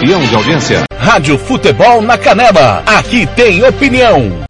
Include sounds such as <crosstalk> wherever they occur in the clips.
milhão de audiência. Rádio Futebol na Canela. Aqui tem opinião.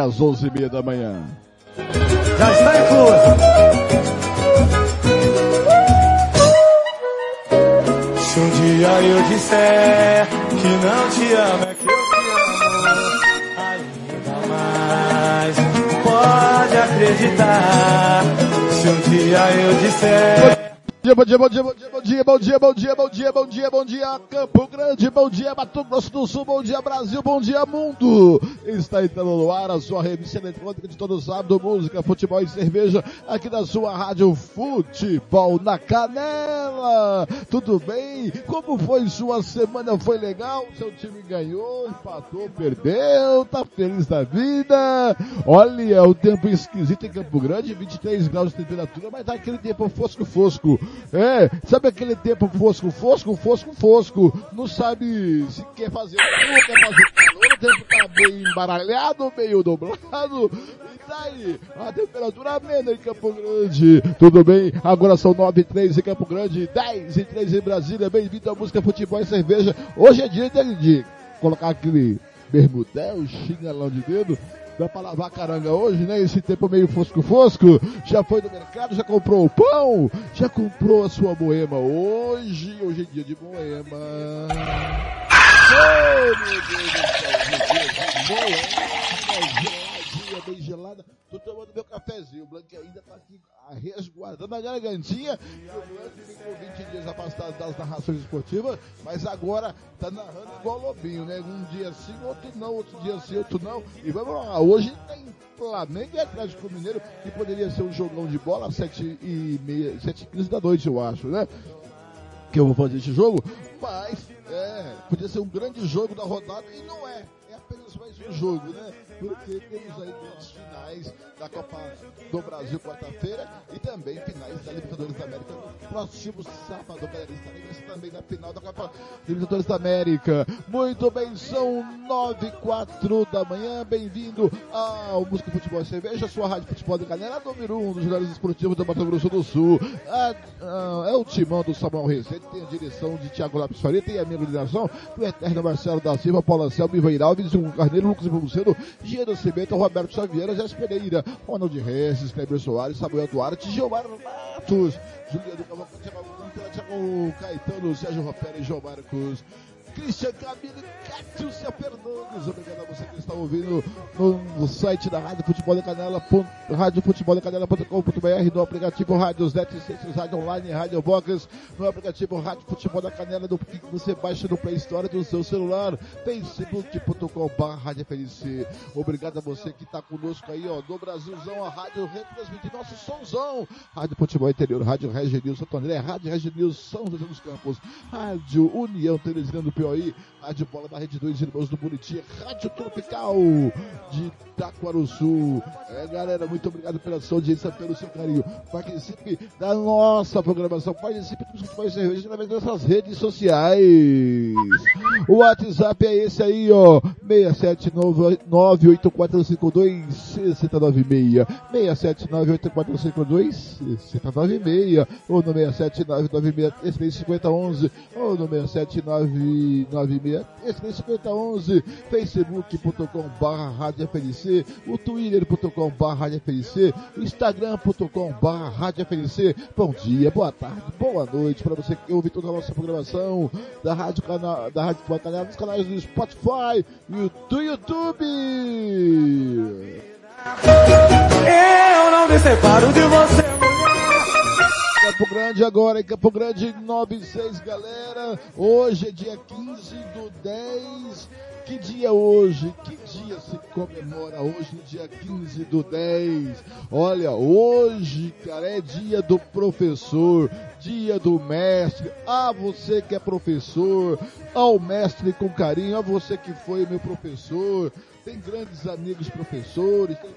Às onze e meia da manhã. Já está incluso. Se um dia eu disser que não te amo, é que eu te amo ainda mais. Pode acreditar. Se um dia eu disser. Bom dia, bom dia, bom dia, bom dia, bom dia, bom dia, bom dia, bom dia, bom dia, Campo Grande, bom dia, Mato Grosso do Sul, bom dia, Brasil, bom dia, mundo. Está entrando no ar a sua revista eletrônica de todo sábado, música, futebol e cerveja, aqui na sua rádio Futebol na Canela. Tudo bem? Como foi sua semana? Foi legal? Seu time ganhou, empatou, perdeu, tá feliz da vida? Olha, o tempo esquisito em Campo Grande, 23 graus de temperatura, mas tá aquele tempo fosco-fosco. É, sabe aquele tempo fosco, fosco, fosco, fosco? Não sabe se quer fazer frio, quer fazer calor, o tempo tá meio embaralhado, meio nublado. E tá aí, a temperatura amena em Campo Grande. Tudo bem? Agora são 9 e 3 em Campo Grande, 10 e 3 em Brasília. Bem-vindo à música Futebol e Cerveja. Hoje é dia de, de colocar aquele bermudel, chinelão de dedo. Dá pra lavar caranga hoje, né? Esse tempo meio fosco-fosco. Já foi no mercado, já comprou o pão, já comprou a sua moema hoje. Hoje é dia de moema. Oh, meu Deus do céu, meu Deus, moema geladinha, bem gelada. Tô tomando meu cafezinho. O Blank ainda tá aqui resguardando a gargantinha. E Blank ficou 20 dias afastado das narrações esportivas, mas agora tá narrando igual Lobinho, né? Um dia sim, outro não, outro dia sim, outro não. E vamos lá, hoje tem Flamengo e Atlético Mineiro, que poderia ser um jogão de bola às 7 e meia, 7 e 15 da noite, eu acho, né? Que eu vou fazer esse jogo, mas é, podia ser um grande jogo da rodada e não é. É apenas mais um jogo, né? Porque temos aí duas finais da Copa do Brasil quarta-feira e também finais da Libertadores da América próximo sábado, galera. Estaremos também na final da Copa Libertadores da América. Muito bem, são nove e quatro da manhã. Bem-vindo ao Música Futebol e Cerveja, sua rádio futebol da galera, número um dos jornais esportivos do Mato Grosso do Sul. Ah, ah, é o timão do Samuel Recente, tem a direção de Thiago Lopes Faria, tem a minha coordenação do Eterno Marcelo da Silva, Paulo Anselmo, Ivair Alves, Hugo Carneiro, Lucas Pulseiro, Gino Cimento, Roberto Xavier, Jéssica Pereira, Ronald Regis, Kleber Soares, Samuel Duarte, Gilmar Matos, Juliano Cavalcante, Thiago Caetano, Sérgio Ropera e João Marcos. Christian Camille, Catiúcia Fernandes. Obrigado a você que está ouvindo no, site da Rádio Futebol da Canela, radiofuteboldacanela.com.br, no aplicativo Rádios Net, Rádio Online, Rádio Box, no aplicativo Rádio Futebol da Canela, do que você baixa no Play Store do seu celular, facebook.com.br Rádio. Obrigado a você que está conosco aí, ó, no Brasilzão, a rádio retransmite nosso somzão. Rádio Futebol Interior, Rádio News Santo André, Rádio News São José dos Campos, Rádio União Teresina do Aí, Rádio Bola da Rede 2, Irmãos do Buritia, Rádio Tropical de Itaquaruçu. É, galera, muito obrigado pela sua audiência, pelo seu carinho. Participe da nossa programação, participe dos futebol cerveja através dessas redes sociais. O WhatsApp é esse aí, ó, 679 6798452 679-8452-6796, ou no 67996 ou no 679 996, extensão 5011, rádio FNC, o twitter.com rádio o instagram.com rádio Bom dia, boa tarde, boa noite para você que ouve toda a nossa programação da Rádio Canal, da Rádio Batalha, nos canais do Spotify e do YouTube. Eu não me separo de você. Campo Grande agora, em Campo Grande 96, galera. Hoje é dia 15 do 10. Que dia hoje? Que dia se comemora hoje, dia 15 do 10? Olha, hoje, cara, é dia do professor, dia do mestre. Ah, você que é professor, ao mestre com carinho, a você que foi meu professor. Tem grandes amigos professores, tem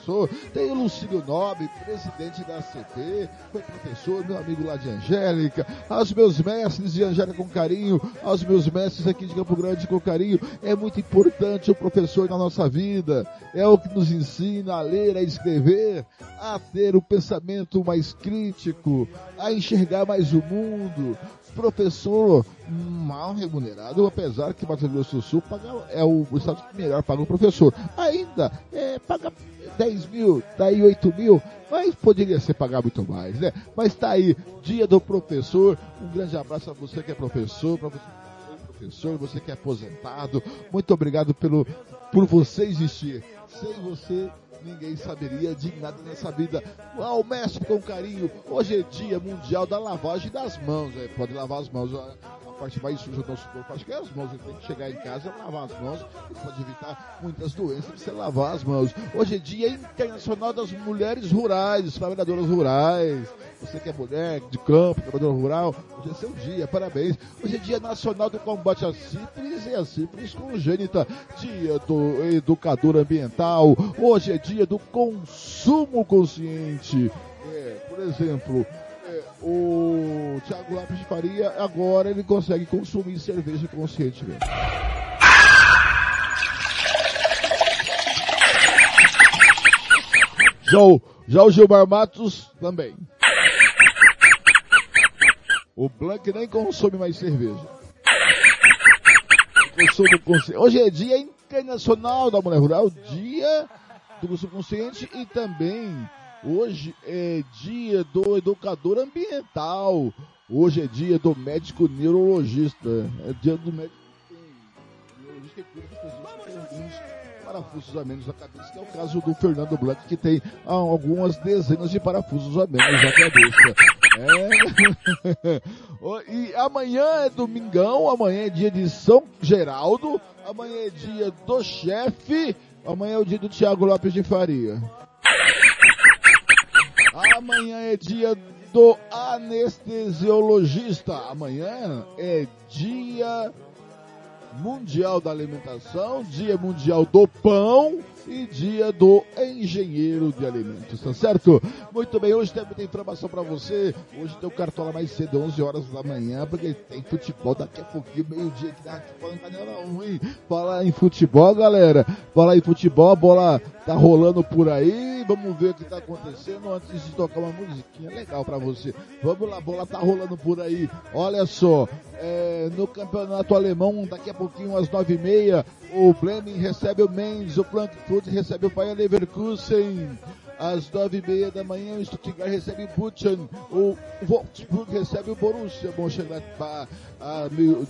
professor, tem o Lucílio Nobre, presidente da ACP, foi professor, meu amigo lá de Angélica, aos meus mestres de Angélica com carinho, aos meus mestres aqui de Campo Grande com carinho, é muito importante o professor na nossa vida, é o que nos ensina a ler, a escrever, a ter o pensamento mais crítico, a enxergar mais o mundo, professor mal remunerado, apesar que Mato Grosso do Sul paga, é o estado que melhor paga o professor. Ainda é, paga 10 mil, daí 8 mil, mas poderia ser pagar muito mais, né? Mas tá aí, dia do professor, um grande abraço a você que é professor, para você é professor, você que é aposentado, muito obrigado pelo, por você existir. Sem você, ninguém saberia de nada nessa vida. Ao mestre com carinho, hoje é dia mundial da lavagem das mãos, né? pode lavar as mãos. A parte mais suja do nosso corpo, acho que é as mãos. Ele tem que chegar em casa lavar as mãos. Pode evitar muitas doenças se lavar as mãos. Hoje é dia internacional das mulheres rurais, trabalhadoras rurais. Você que é mulher de campo, trabalhador rural, hoje é seu dia, parabéns. Hoje é dia nacional do combate à sífilis e a sífilis congênita. Dia do educador ambiental. Hoje é dia do consumo consciente. É, por exemplo, é, o Thiago Lápis de Faria, agora ele consegue consumir cerveja conscientemente. Já o, já o Gilmar Matos também. O Blanc nem consome mais cerveja. Hoje é dia internacional da mulher rural, dia do consumo consciente e também hoje é dia do educador ambiental. Hoje é dia do médico neurologista. É dia do médico neurologista que cura as pessoas parafusos a menos na cabeça, que é o caso do Fernando Blanc, que tem ah, algumas dezenas de parafusos a menos na cabeça. É. <laughs> e amanhã é domingão, amanhã é dia de São Geraldo, amanhã é dia do chefe, amanhã é o dia do Tiago Lopes de Faria. Amanhã é dia do anestesiologista. Amanhã é dia mundial da alimentação, dia mundial do pão e dia do engenheiro de alimentos, tá certo? Muito bem, hoje tem muita informação para você. Hoje tem o Cartola mais cedo, 11 horas da manhã, porque tem futebol daqui a pouquinho, meio-dia, que dá canela 1, hein? Fala em futebol, galera. Fala em futebol, a bola tá rolando por aí. Vamos ver o que tá acontecendo antes de tocar uma musiquinha legal para você. Vamos lá, a bola tá rolando por aí. Olha só, é, no campeonato alemão, daqui a pouquinho às nove e meia, o Bremen recebe o Mainz, o Frankfurt recebe o Bayern Leverkusen. Às nove e meia da manhã, o Stuttgart recebe Buchen. O Wolfsburg recebe o Borussia Mönchengladbach. A meio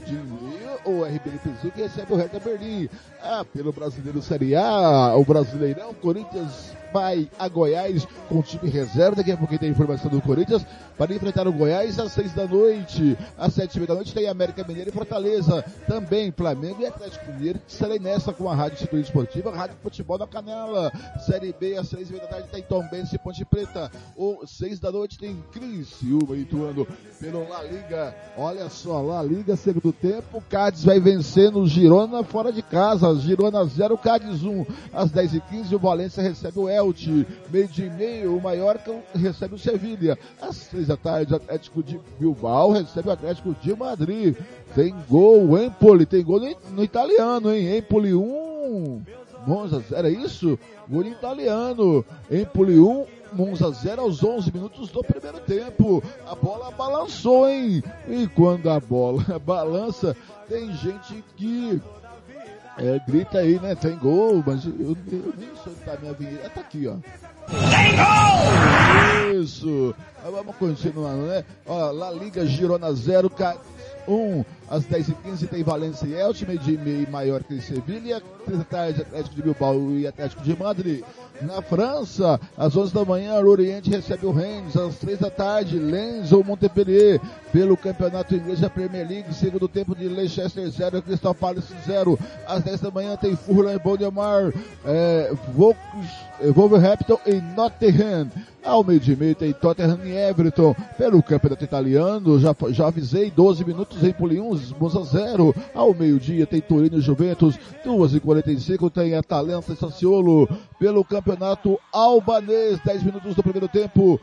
o RB Leipzig recebe o Hertha Berlim. Ah, pelo Brasileiro Série A, o Brasileirão, Corinthians vai a Goiás com time reserva. Daqui a pouco tem informação do Corinthians para enfrentar o Goiás às seis da noite. Às sete da noite tem América Mineira e Fortaleza. Também Flamengo e Atlético Mineiro estarei nessa com a Rádio Cintura Esportiva, Rádio Futebol na Canela. Série B às seis da tarde tem Tom Benz e Ponte Preta. Ou seis da noite tem Criciúma atuando pelo La Liga. Olha só, La Liga segundo tempo. Cádiz vai vencendo o Girona fora de casa. Girona 0, Cádiz 1. Um. Às dez e quinze o Valência recebe o Elche. Meio de meio, o Mallorca recebe o Sevilha. Às três da tarde, o Atlético de Bilbao recebe o Atlético de Madrid. Tem gol, Empoli, tem gol no, no italiano, hein? Empoli 1, Monza 0, é isso? Gol italiano. Empoli 1, Monza 0 aos 11 minutos do primeiro tempo. A bola balançou, hein? E quando a bola <laughs> balança, tem gente que é, grita aí, né? Tem gol, mas eu, eu nem sei onde tá minha vinheta. Tá aqui, ó. Tem gol! Isso! Vamos continuando, né? Ó, La Liga Girona 0, 1. Às 10h15 tem Valência e Elche, meio de meio maior que Sevilha, 3 da tarde Atlético de Bilbao e Atlético de Madrid. Na França, às 11 da manhã, o Oriente recebe o Rennes. Às 3 da tarde, Lens ou Montpellier. Pelo Campeonato Inglês da Premier League, segundo tempo de Leicester 0, Crystal Palace 0. Às 10 da manhã tem Fulham e Bondemar, é, Wolverhampton e Nottingham. Ao meio de meio tem Tottenham e Everton. Pelo Campeonato Italiano, já, já avisei, 12 minutos em Poli 1, Monza 0. Ao meio-dia tem Torino e Juventus. 2 e 45 tem Atalanta e Sassuolo. Pelo Campeonato Albanês, 10 minutos do primeiro tempo.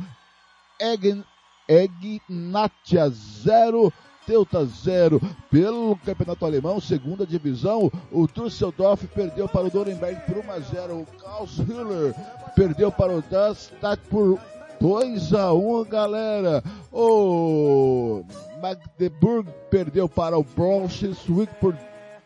Egn, Egnatia 0. Teuta 0 pelo Campeonato Alemão, segunda divisão. O Düsseldorf perdeu para o Nuremberg por 1 a 0. O Karlsruhe perdeu para o Darmstadt por 2 a 1, galera. O Magdeburg perdeu para o Braunschweig por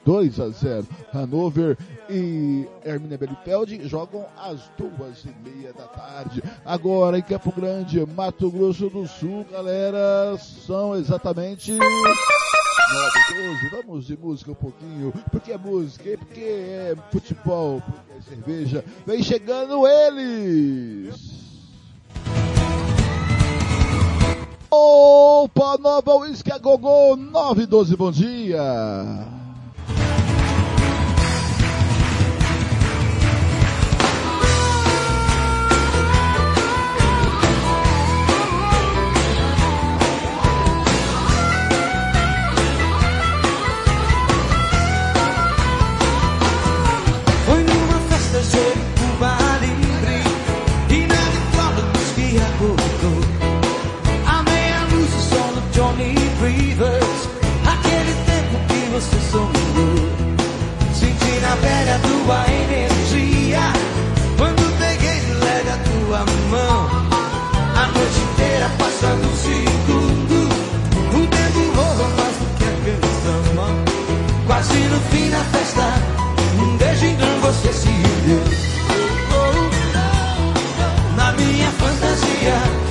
2 a 0. Hannover e Hermínia Belifeld jogam às duas e meia da tarde. Agora em Campo Grande, Mato Grosso do Sul, galera, são exatamente 9 12. Vamos de música um pouquinho, porque é música, porque é futebol, porque é cerveja. Vem chegando eles! Opa, Nova Whisky a Gogô 912, bom dia! doce. Senti na pele a tua energia. Quando peguei de leve a tua mão. A noite inteira passa num segundo. O tempo voa mais do que a canção. Quase no fim da festa. Um beijo então você se deu. Na minha fantasia.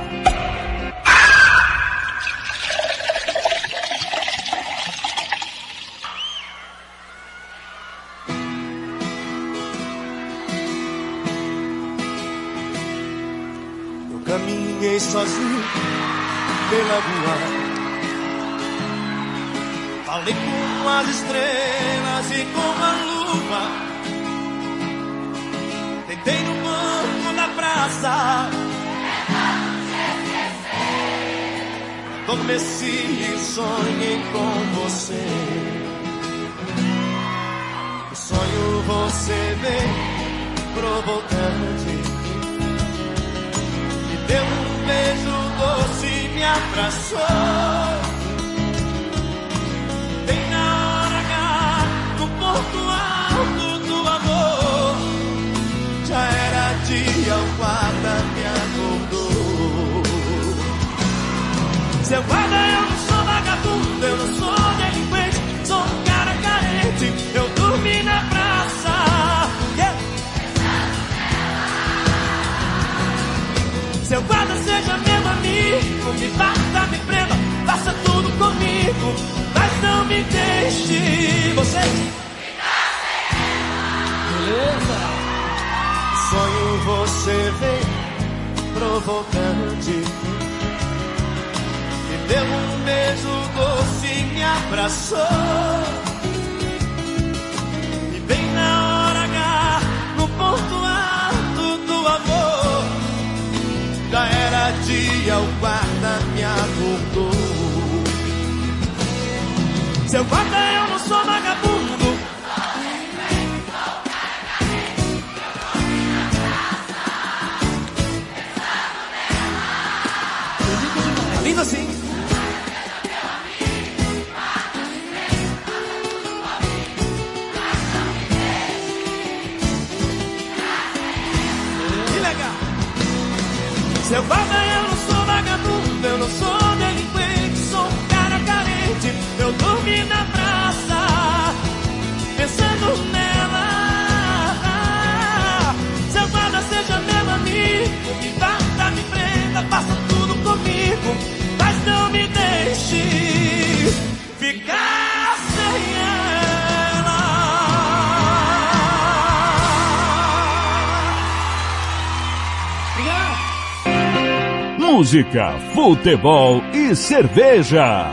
Música, futebol e cerveja.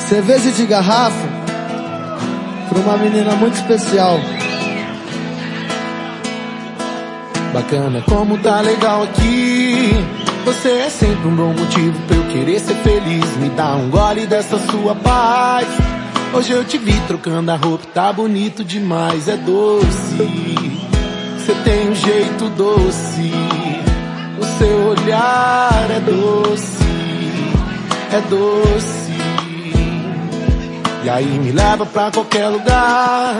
Cerveja de garrafa para uma menina muito especial. Bacana, como tá legal aqui. Você é sempre um bom motivo pra eu querer ser feliz. Me dá um gole dessa sua paz. Hoje eu te vi trocando a roupa, tá bonito demais, é doce. Você tem um jeito doce. O seu olhar é doce, é doce. E aí me leva pra qualquer lugar.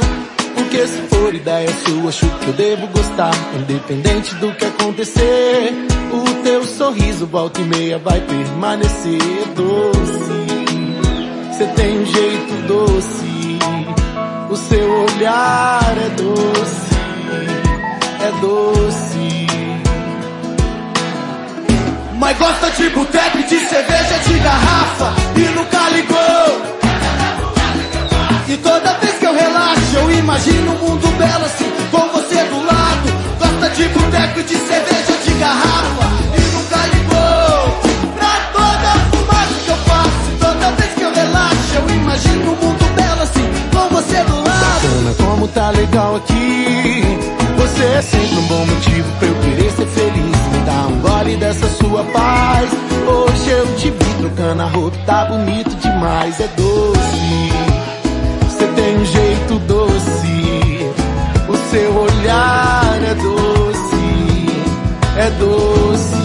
Porque se for ideia sua, acho que eu devo gostar. Independente do que acontecer, o teu sorriso volta e meia vai permanecer doce. Você tem jeito doce, o seu olhar é doce, é doce. Mas gosta de boteco de cerveja de garrafa e nunca ligou. E toda vez que eu relaxo, eu imagino um mundo belo assim, com você do lado. Gosta de boteco de cerveja de garrafa tá legal aqui. Você é sempre um bom motivo pra eu querer ser feliz. Me dá um gole dessa sua paz. Hoje eu te vi trocando a roupa, tá bonito demais, é doce. Você tem um jeito doce, o seu olhar é doce, é doce.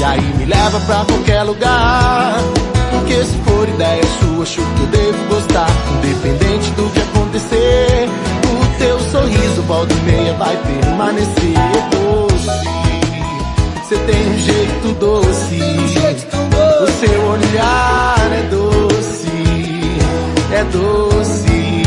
E aí me leva pra qualquer lugar. Porque se for ideia sua, acho que eu devo gostar. Independente volta e meia vai permanecer doce. Você tem um jeito doce. O seu olhar é doce, é doce.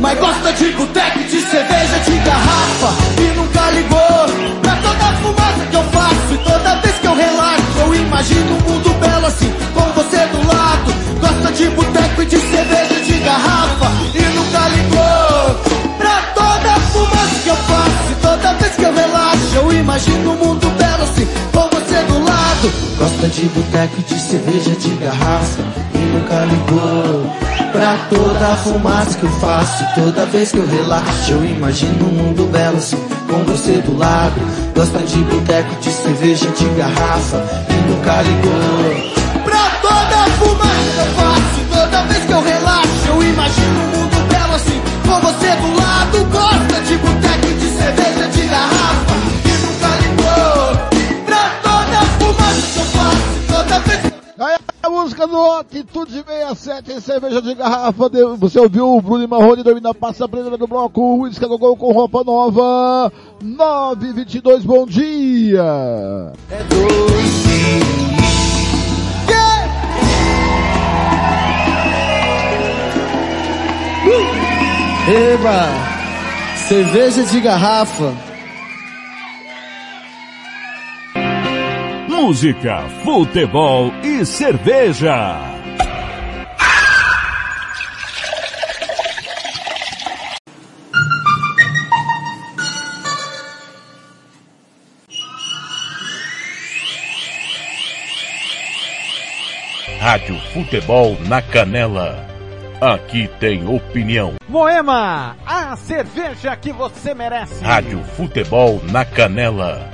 Mas gosta de boteco, de cerveja, de garrafa E nunca ligou pra toda a fumaça que eu faço E toda vez que eu relaxo eu imagino um mundo belo assim Com você do lado Gosta de boteco e de cerveja, de garrafa ligou pra toda fumaça que eu faço toda vez que eu relaxo eu imagino um mundo belo assim Com você do lado. Gosta de boteco de cerveja, de garrafa E nunca ligou. Pra toda fumaça que eu faço Toda vez que eu relaxo Eu imagino um mundo belo assim Com você do lado. Gosta de boteco, de cerveja, de garrafa E nunca ligou a música do Atitude 67 em cerveja de garrafa. de- Você ouviu o Bruno e Marrone dormindo na pasta preta do bloco. O Isca do Gol com roupa nova. 922, bom dia. é doce. Eba! Cerveja de garrafa. Música, futebol e cerveja. Rádio Futebol na Canela. Aqui tem opinião. Moema, a cerveja que você merece. Rádio Futebol na Canela.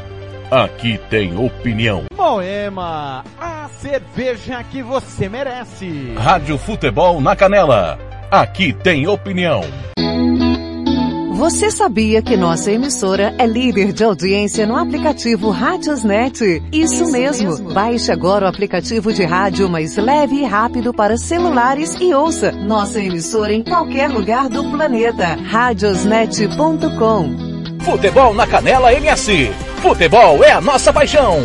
Aqui tem opinião. Moema, a cerveja que você merece. Rádio Futebol na Canela. Aqui tem opinião. Você sabia que nossa emissora é líder de audiência no aplicativo Rádiosnet? Isso mesmo. Baixe agora o aplicativo de rádio mais leve e rápido para celulares e ouça nossa emissora em qualquer lugar do planeta. Radiosnet.com Futebol na Canela MS. Futebol é a nossa paixão.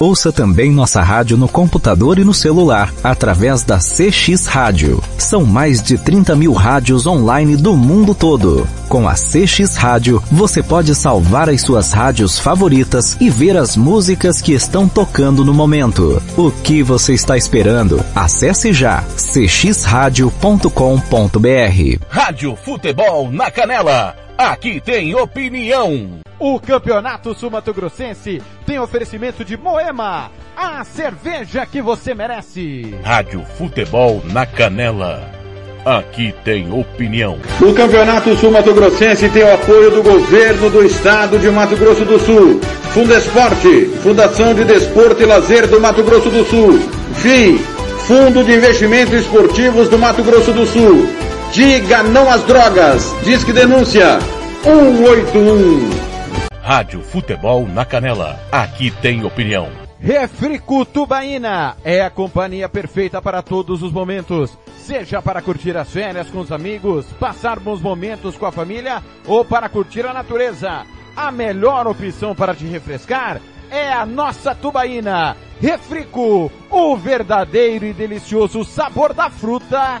Ouça também nossa rádio no computador e no celular, através da CX Rádio. São mais de 30 mil rádios online do mundo todo. Com a CX Rádio, você pode salvar as suas rádios favoritas e ver as músicas que estão tocando no momento. O que você está esperando? Acesse já cxradio.com.br. Rádio Futebol na Canela. Aqui tem opinião. O Campeonato Sumato Grossense tem oferecimento de Moema, a cerveja que você merece. Rádio Futebol na Canela. Aqui tem opinião. O Campeonato Sul Mato Grossense tem o apoio do governo do estado de Mato Grosso do Sul. Fundesporte, Fundação de Desporto e Lazer do Mato Grosso do Sul. FII, Fundo de Investimentos Esportivos do Mato Grosso do Sul. Diga não às drogas. Disque denúncia 181. Rádio Futebol na Canela. Aqui tem opinião. Refrico Tubaína é a companhia perfeita para todos os momentos. Seja para curtir as férias com os amigos, passar bons momentos com a família ou para curtir a natureza. A melhor opção para te refrescar é a nossa Tubaína. Refrico, o verdadeiro e delicioso sabor da fruta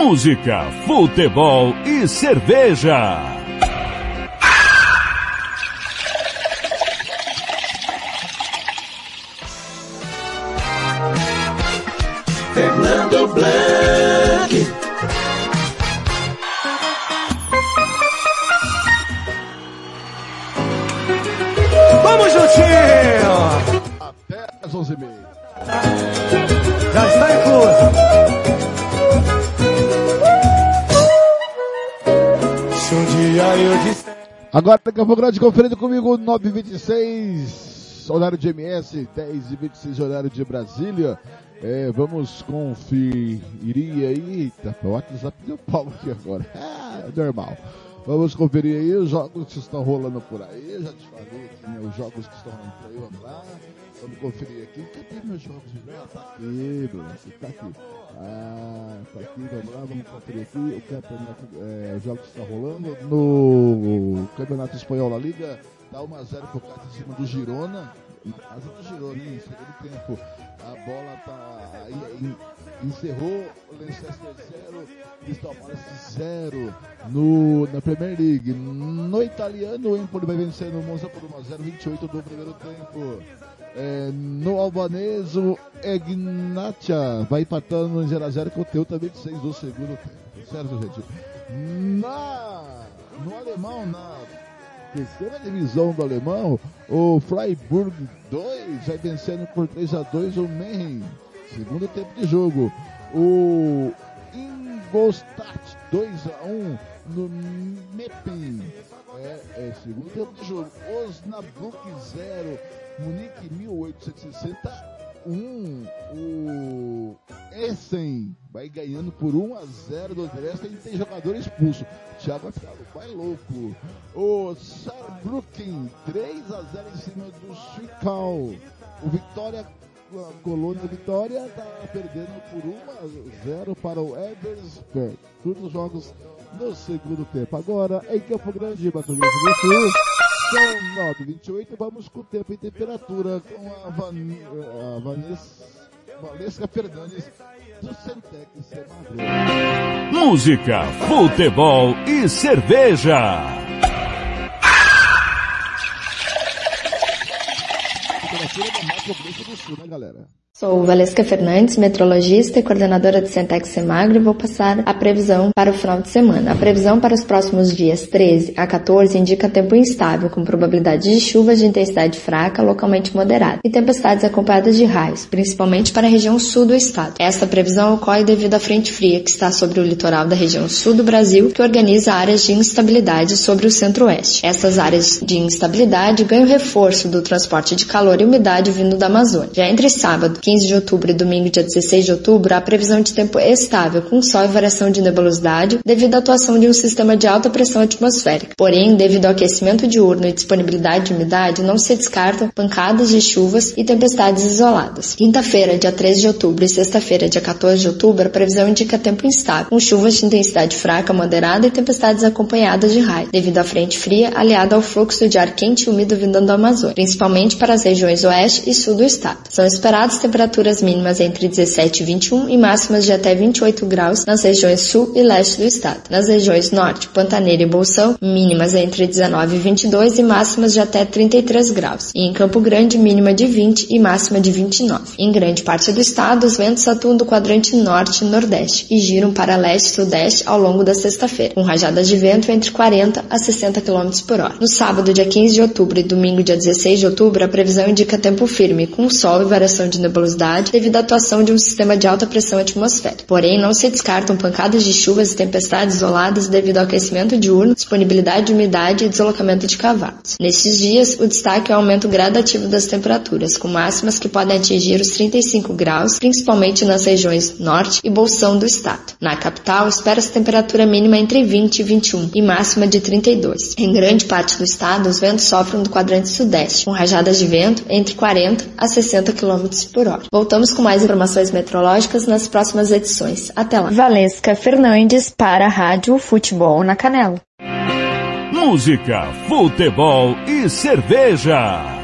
Música, futebol e cerveja. Fernando Blanc. Agora, Campo Grande, conferindo comigo, 9h26, horário de MS, 10h26, horário de Brasília. É, vamos conferir aí. Eita, o WhatsApp deu pau aqui agora. Ah, <laughs> normal. Vamos conferir aí os jogos que estão rolando por aí. Já te falei né, os jogos que estão rolando por aí. Vamos lá. Vamos conferir aqui. Cadê meus jogos? Tá aqui, Bruno. Tá aqui. Ah, tá aqui. Vamos lá. Vamos conferir aqui o campeonato, é, os jogos que estão rolando. No Campeonato Espanhol da Liga, tá 1x0 pro Cáceres em cima do Girona. Em casa do Girona, hein? Segundo tempo. A bola tá aí, encerrou Leicester 0, Crystal Palace 0 no, na Premier League. No italiano, o Empoli vai vencer no Monza por 1x0, 28 do primeiro tempo. É, no o Egnatia vai empatando em 0x0 com o Teuta 26 do segundo tempo. Certo, gente? Na, no alemão, na terceira divisão do alemão, o Freiburg 2 vai vencendo por 3 a 2 o Mehen. Segundo tempo de jogo. O Ingolstadt 2 a 1 no Meppen. É, é segundo tempo de jogo. Osnabrück 0, Munique 1861. O Essen vai ganhando por 1 a 0 do Dresden e tem jogador expulso. Thiago vai ficar vai louco. O Saarbrücken 3 a 0 em cima do Zwickau. O Vitória a Colônia Vitória está perdendo por 1 a 0 para o Eversberg. Todos os jogos no segundo tempo. Agora em Campo Grande, Mato Grosso do Sul. São 9h28, vamos com o tempo e temperatura com a, Van, a Vanessa, Valesca Fernandes do Centec Semagro. Música, futebol e cerveja. Temperatura do Mato Grosso do Sul, né, galera? Sou Valesca Fernandes, metrologista e coordenadora do Centex Semagro e vou passar a previsão para o final de semana. A previsão para os próximos dias 13 a 14 indica tempo instável, com probabilidade de chuvas de intensidade fraca, localmente moderada, e tempestades acompanhadas de raios, principalmente para a região sul do estado. Esta previsão ocorre devido à frente fria que está sobre o litoral da região sul do Brasil, que organiza áreas de instabilidade sobre o centro-oeste. Essas áreas de instabilidade ganham reforço do transporte de calor e umidade vindo da Amazônia. Já entre sábado, 15 de outubro e domingo, dia 16 de outubro, há previsão de tempo estável, com sol e variação de nebulosidade, devido à atuação de um sistema de alta pressão atmosférica. Porém, devido ao aquecimento diurno e disponibilidade de umidade, não se descartam pancadas de chuvas e tempestades isoladas. Quinta-feira, dia 13 de outubro e sexta-feira, dia 14 de outubro, a previsão indica tempo instável, com chuvas de intensidade fraca, moderada e tempestades acompanhadas de raio, devido à frente fria aliada ao fluxo de ar quente e úmido vindo da Amazônia, principalmente para as regiões oeste e sul do estado. São esperadas temperaturas mínimas entre 17 e 21 e máximas de até 28 graus nas regiões sul e leste do estado. Nas regiões norte, Pantaneira e Bolsão, mínimas entre 19 e 22 e máximas de até 33 graus. E em Campo Grande, mínima de 20 e máxima de 29. Em grande parte do estado, os ventos atuam do quadrante norte e nordeste e giram para leste e sudeste ao longo da sexta-feira, com rajadas de vento entre 40 a 60 km por hora. No sábado, dia 15 de outubro e domingo, dia 16 de outubro, a previsão indica tempo firme, com sol e variação de nebulosidade devido à atuação de um sistema de alta pressão atmosférica. Porém, não se descartam pancadas de chuvas e tempestades isoladas devido ao aquecimento diurno, disponibilidade de umidade e deslocamento de cavalos. Nesses dias, o destaque é o aumento gradativo das temperaturas, com máximas que podem atingir os 35 graus, principalmente nas regiões norte e bolsão do estado. Na capital, espera-se temperatura mínima entre 20 e 21 e máxima de 32. Em grande parte do estado, os ventos sofrem do quadrante sudeste, com rajadas de vento entre 40 a 60 km por hora. Voltamos com mais informações meteorológicas nas próximas edições. Até lá. Valesca Fernandes para a Rádio Futebol na Canela. Música, futebol e cerveja.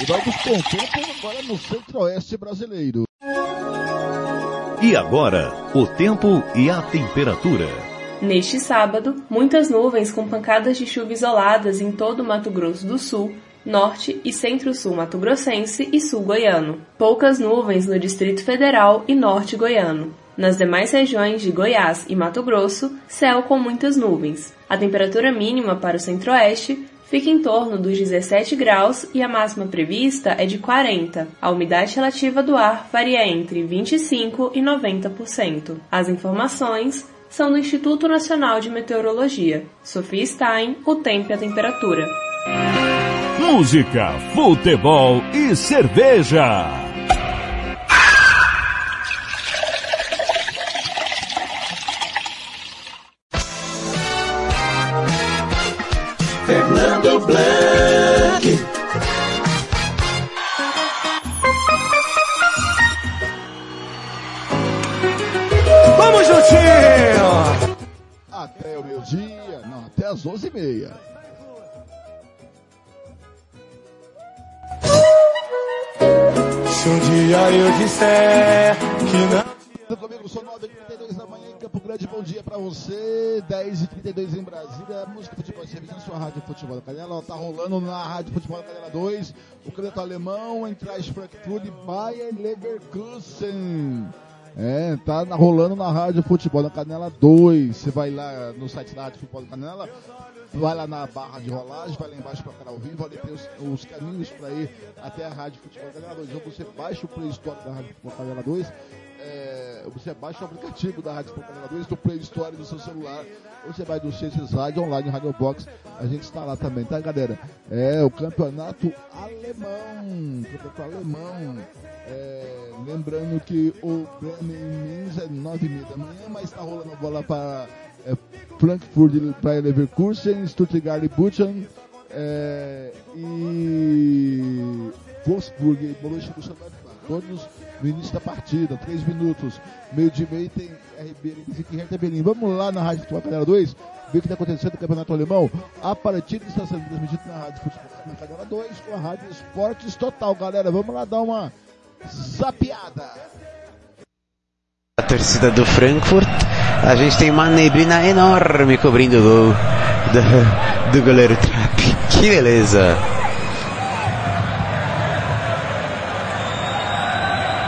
E vamos com o tempo agora no centro-oeste brasileiro. E agora, o tempo e a temperatura. Neste sábado, muitas nuvens com pancadas de chuva isoladas em todo o Mato Grosso do Sul, norte e centro-sul mato-grossense e sul goiano. Poucas nuvens no Distrito Federal e norte goiano. Nas demais regiões de Goiás e Mato Grosso, céu com muitas nuvens. A temperatura mínima para o centro-oeste fica em torno dos 17 graus e a máxima prevista é de 40. A umidade relativa do ar varia entre 25 e 90%. As informações são do Instituto Nacional de Meteorologia. Sofia Stein, o tempo e a temperatura. Música, futebol e cerveja. Fernando Blanc. Vamos juntinho! Até o meio-dia, não, até as 11h30. Se um dia eu disser que não. São 9h32 da manhã em Campo Grande, bom dia pra você. 10h32 em Brasília, música futebol serviço na sua rádio Futebol da Canela. Ela tá rolando na rádio Futebol da Canela 2. O candidato alemão, Eintracht Frankfurt, Bayern Leverkusen. É, tá rolando na Rádio Futebol da Canela 2. Você vai lá no site da Rádio Futebol da Canela, vai lá na barra de rolagem, vai lá embaixo para canal vivo, ali tem os, os caminhos para ir até a Rádio Futebol Canela 2. Ou você baixa o Play Store da Rádio Futebol Canela 2, é, você baixa o aplicativo da Rádio Futebol Canela 2 do Play Store do seu celular, ou você vai do CX Rádio Online, Rádio Box, a gente está lá também, tá galera? É o campeonato alemão, campeonato alemão. É, lembrando que o Bremen Mainz é 9h30 da manhã, mas está rolando bola para Frankfurt para Leverkusen, Stuttgart e Buchen é, e Wolfsburg e Borussia Mönchengladbach. Todos no início da partida, 3 minutos. Meio de meio tem RB e Hertha Berlim. Vamos lá na Rádio Futebol Canela 2, ver o que está acontecendo no Campeonato Alemão. A partida está sendo transmitida na Rádio Futebol Canela 2 com a Rádio Esportes Total. Galera, vamos lá dar uma zapiada. A torcida do Frankfurt, a gente tem uma neblina enorme cobrindo o gol do, do goleiro Trapp. Que beleza!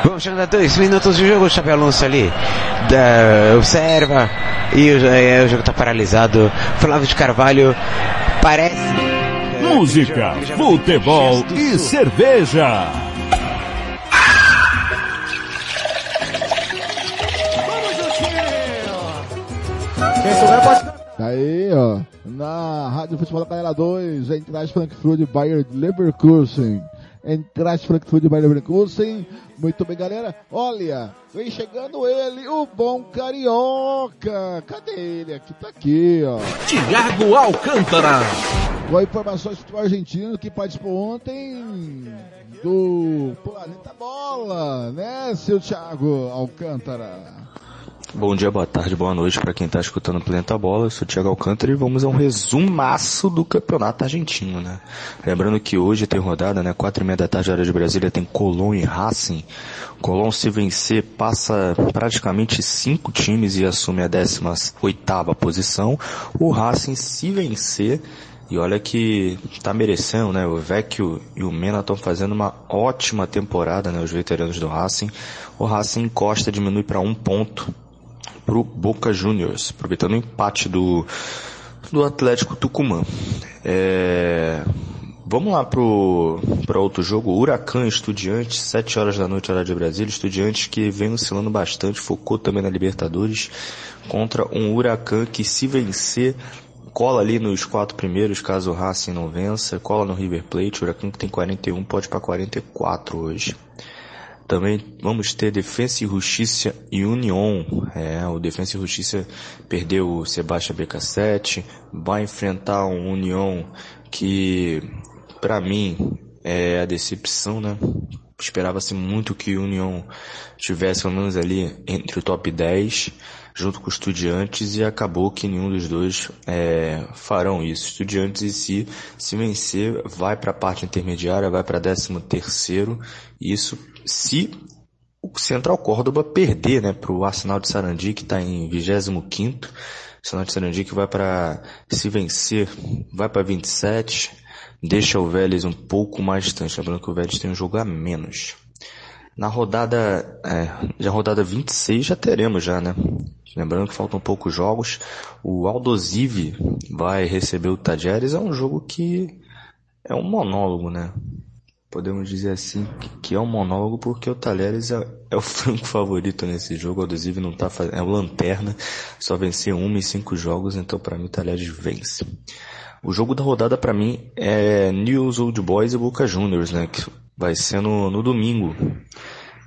Vamos chegando a dois minutos de jogo, o Xabi Alonso ali da, observa e o, é, o jogo está paralisado. Flávio de Carvalho parece. Música, futebol e cerveja. Quem souber pode. Aí, ó, na Rádio Futebol da Canela 2, Eintracht Frankfurt Bayern Leverkusen. Eintracht Frankfurt Bayern Leverkusen. Muito bem, galera. Olha, vem chegando ele, o bom carioca. Cadê ele? Aqui, tá aqui, ó. Tiago Alcântara. Com informações do futebol argentino que participou ontem do Planeta Bola, né, seu Thiago Alcântara? Bom dia, boa tarde, boa noite para quem está escutando o Planeta Bola. Eu sou o Thiago Alcântara e vamos a um resumaço do campeonato argentino, né? Lembrando que hoje tem rodada, né? Quatro e meia da tarde, hora de Brasília, tem Colón e Racing. Colón se vencer passa praticamente cinco times e assume a 18 oitava posição. O Racing se vencer e olha que tá merecendo, né? O Vecchio e o Mena estão fazendo uma ótima temporada, né? Os veteranos do Racing. O Racing encosta, diminui para um ponto pro Boca Juniors, aproveitando o empate do, do Atlético Tucumã. É, vamos lá pro outro jogo, Huracan Estudiantes, 7 horas da noite, hora de Brasília, Estudiantes que vem oscilando bastante, focou também na Libertadores, contra um Huracan que se vencer cola ali nos quatro primeiros, caso o Racing não vença, cola no River Plate, o Huracan que tem 41, pode para 44 hoje. Também vamos ter Defensa e Justiça e União. É, o Defensa e Justiça perdeu o Sebastião BK7, vai enfrentar um União que, para mim, é a decepção, né? Esperava-se muito que União tivesse pelo menos ali entre o top 10, junto com os Estudiantes, e acabou que nenhum dos dois é, farão isso. Estudiantes em si, se vencer, vai para a parte intermediária, vai para 13 terceiro, isso se o Central Córdoba perder, né, para o Arsenal de Sarandi, que está em 25º, Arsenal de Sarandi que vai para, se vencer, vai para 27, deixa o Vélez um pouco mais distante, lembrando que o Vélez tem um jogo a menos. Na rodada, é, já rodada 26 já teremos já, né? Lembrando que faltam poucos jogos. O Aldosive vai receber o Tajeres. É um jogo que é um monólogo, né? Podemos dizer assim que é um monólogo porque o Talheres é, é o <laughs> franco favorito nesse jogo. O Aldosive não tá fazendo, é o lanterna, só venceu um em cinco jogos, então para mim o Talheres vence. O jogo da rodada para mim é News Old Boys e Boca Juniors, né? Que vai ser no, no domingo.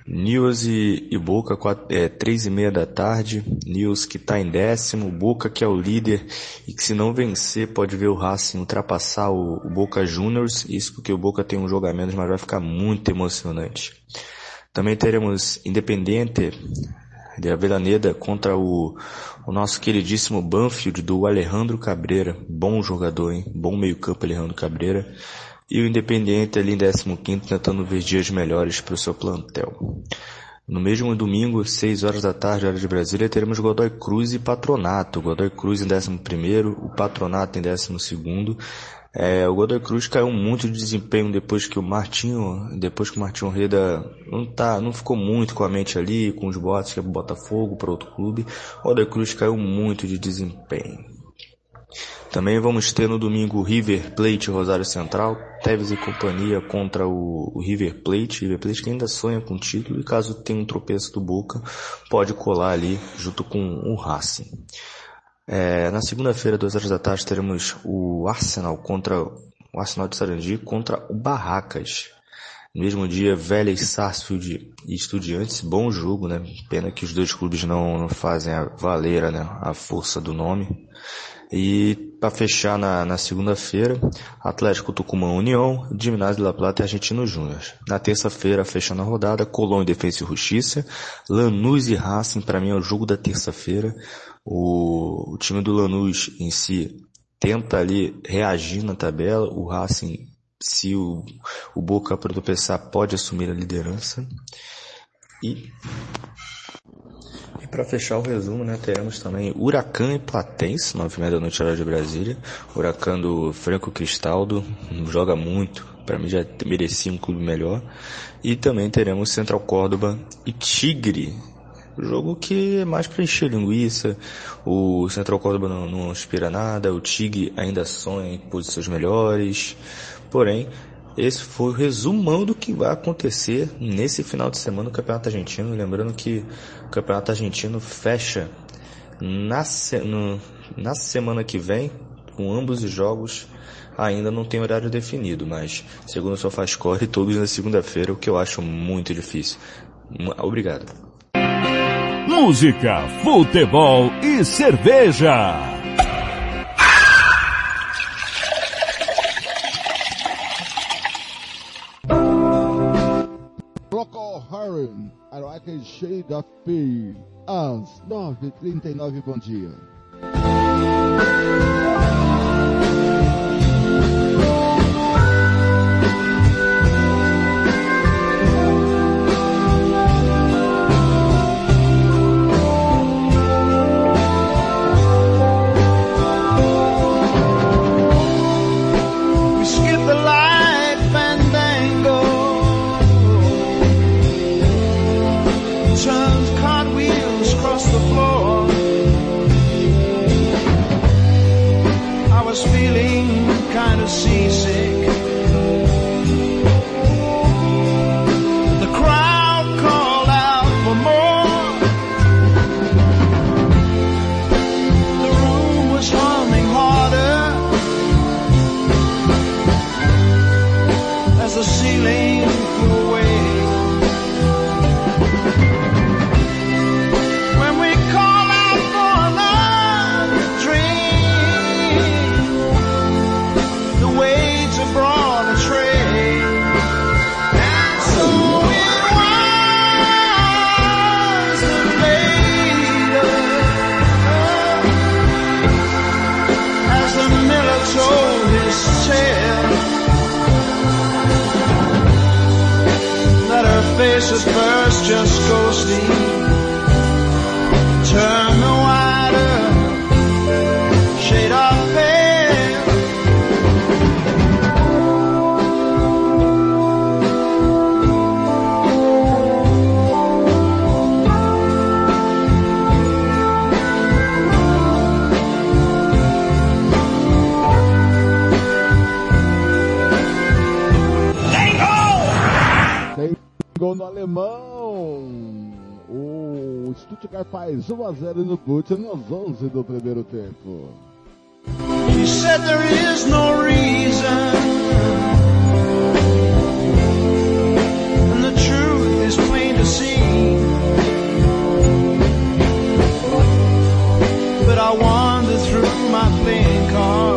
News e, e Boca, quatro, é, três e meia da tarde. News que está em décimo, Boca que é o líder e que se não vencer pode ver o Racing ultrapassar o, o Boca Juniors. Isso porque o Boca tem um jogo a menos, mas vai ficar muito emocionante. Também teremos Independente de Avelaneda contra o, o nosso queridíssimo Banfield do Alejandro Cabreira. Bom jogador, hein? Bom meio campo Alejandro Cabreira. E o Independiente ali em 15 tentando ver dias melhores para o seu plantel. No mesmo domingo, 6 horas da tarde, hora de Brasília, teremos Godoy Cruz e Patronato. Godoy Cruz em 11 o Patronato em 12 é, o Godoy Cruz caiu muito de desempenho depois que o Martinho, depois que o Martinho Reda não tá, não ficou muito com a mente ali, com os botes que é Botafogo, para outro clube. O Godoy Cruz caiu muito de desempenho. Também vamos ter no domingo River Plate Rosário Central, Tevez e companhia contra o, River Plate, River Plate que ainda sonha com o título e caso tenha um tropeço do Boca, pode colar ali junto com o Racing. É, na segunda-feira, duas horas da tarde, teremos o Arsenal contra o Arsenal de Sarandi contra o Barracas. Mesmo dia, Vélez, Sarsfield e Estudiantes, bom jogo, né? Pena que os dois clubes não, não fazem a valer né? a força do nome. E para fechar na, na segunda-feira, Atlético Tucumã União, Gimnásio La Plata e Argentino Júnior. Na terça-feira, fechando a rodada, Colón e Defesa e Justiça, Lanús e Racing, para mim é o jogo da terça-feira. O, o time do Lanús em si tenta ali reagir na tabela. O Racing, se o, o Boca tropeçar, pode assumir a liderança. E, para fechar o resumo, né, teremos também Huracan e Platense, 9 h da noite hora de Brasília. Huracan do Franco Cristaldo, joga muito, para mim já merecia um clube melhor. E também teremos Central Córdoba e Tigre, Jogo que é mais para encher linguiça, o Central Córdoba não, não aspira nada, o Tig ainda sonha em posições melhores. Porém, esse foi o resumão do que vai acontecer nesse final de semana no Campeonato Argentino. Lembrando que o Campeonato Argentino fecha na, se, no, na semana que vem, com ambos os jogos. Ainda não tem horário definido, mas segundo o SofaScore, <laughs> todos na segunda-feira, o que eu acho muito difícil. Obrigado música, futebol e cerveja. Procol Harum, I like a shade of pale. Às 9h39, bom dia. At first just go sleep. Gol no alemão. O Stuttgart faz 1 a 0 no Bochum nos 11 do primeiro tempo. You said there is no reason. And the truth is plain to see. But I wander through my thinking.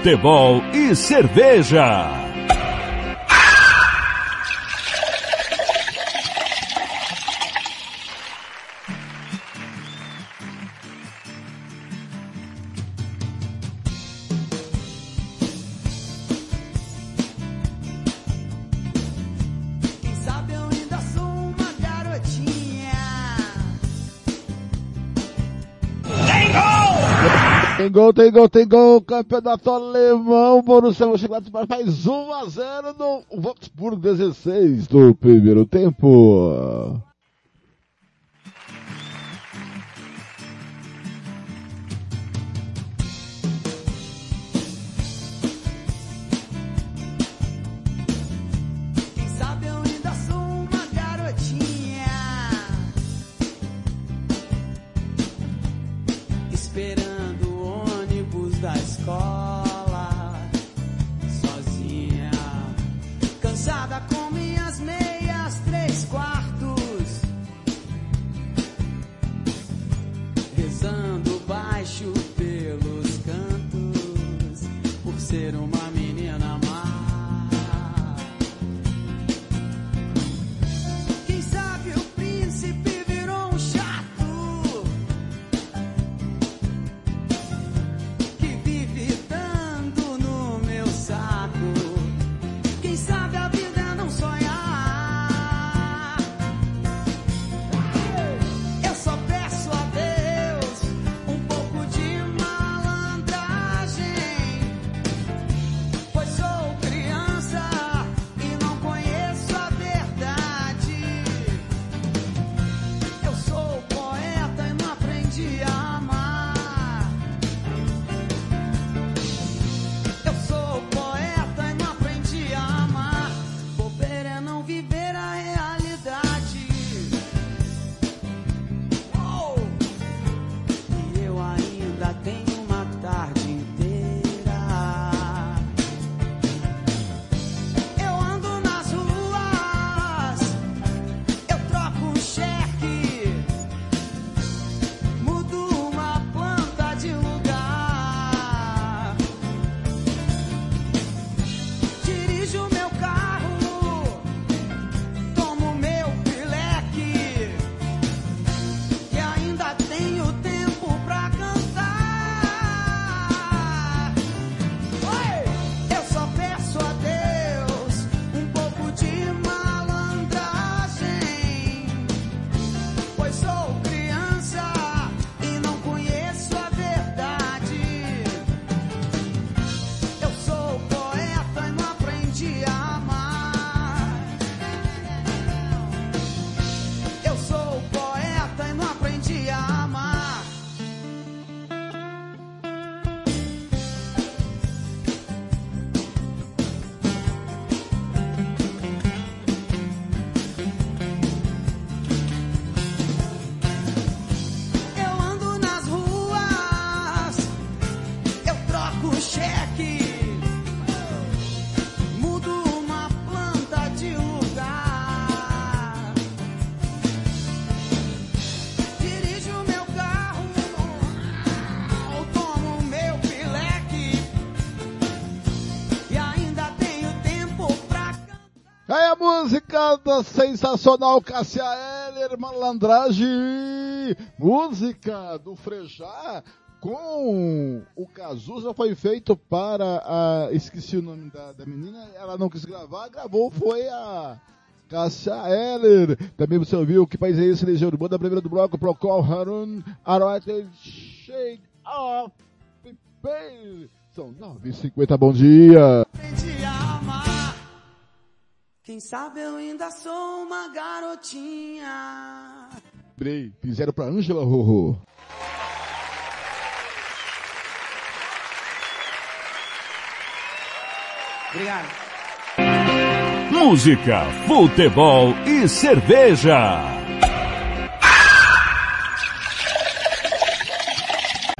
futebol e cerveja. Tem gol, tem gol. Campeonato alemão. Borussia Mönchengladbach faz 1 a 0 no Wolfsburg 16 do primeiro tempo. Música da sensacional Cássia Eller, Malandragem. Música do Frejá com o Cazuza foi feito para a. Esqueci o nome da, da menina, ela não quis gravar, gravou, foi a. Cássia Eller. Também você ouviu que país é esse, Legião Urbana, primeira do bloco, Procol Harun, Arote Shake Pay. São 9h50, bom dia. aprendi a amar. Quem sabe eu ainda sou uma garotinha. Lembrei, fizeram pra Ângela Rorô. Obrigado. Música, futebol e cerveja.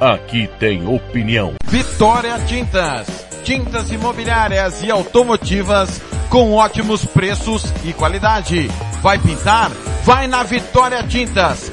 Aqui tem opinião. Vitória Tintas. Tintas imobiliárias e automotivas com ótimos preços e qualidade. Vai pintar? Vai na Vitória Tintas.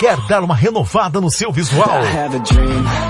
Quer dar uma renovada no seu visual?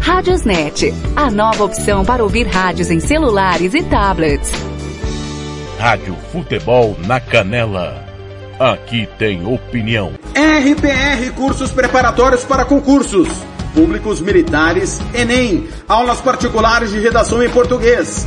Radiosnet, a nova opção para ouvir rádios em celulares e tablets. Rádio Futebol na Canela. Aqui tem opinião. RPR Cursos Preparatórios para Concursos. Públicos Militares, Enem. Aulas particulares de redação em português.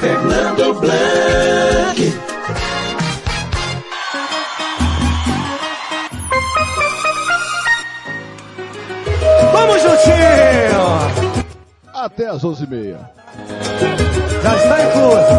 Fernando Blanc. Vamos juntinho! Até às 11h30. Já está incluso.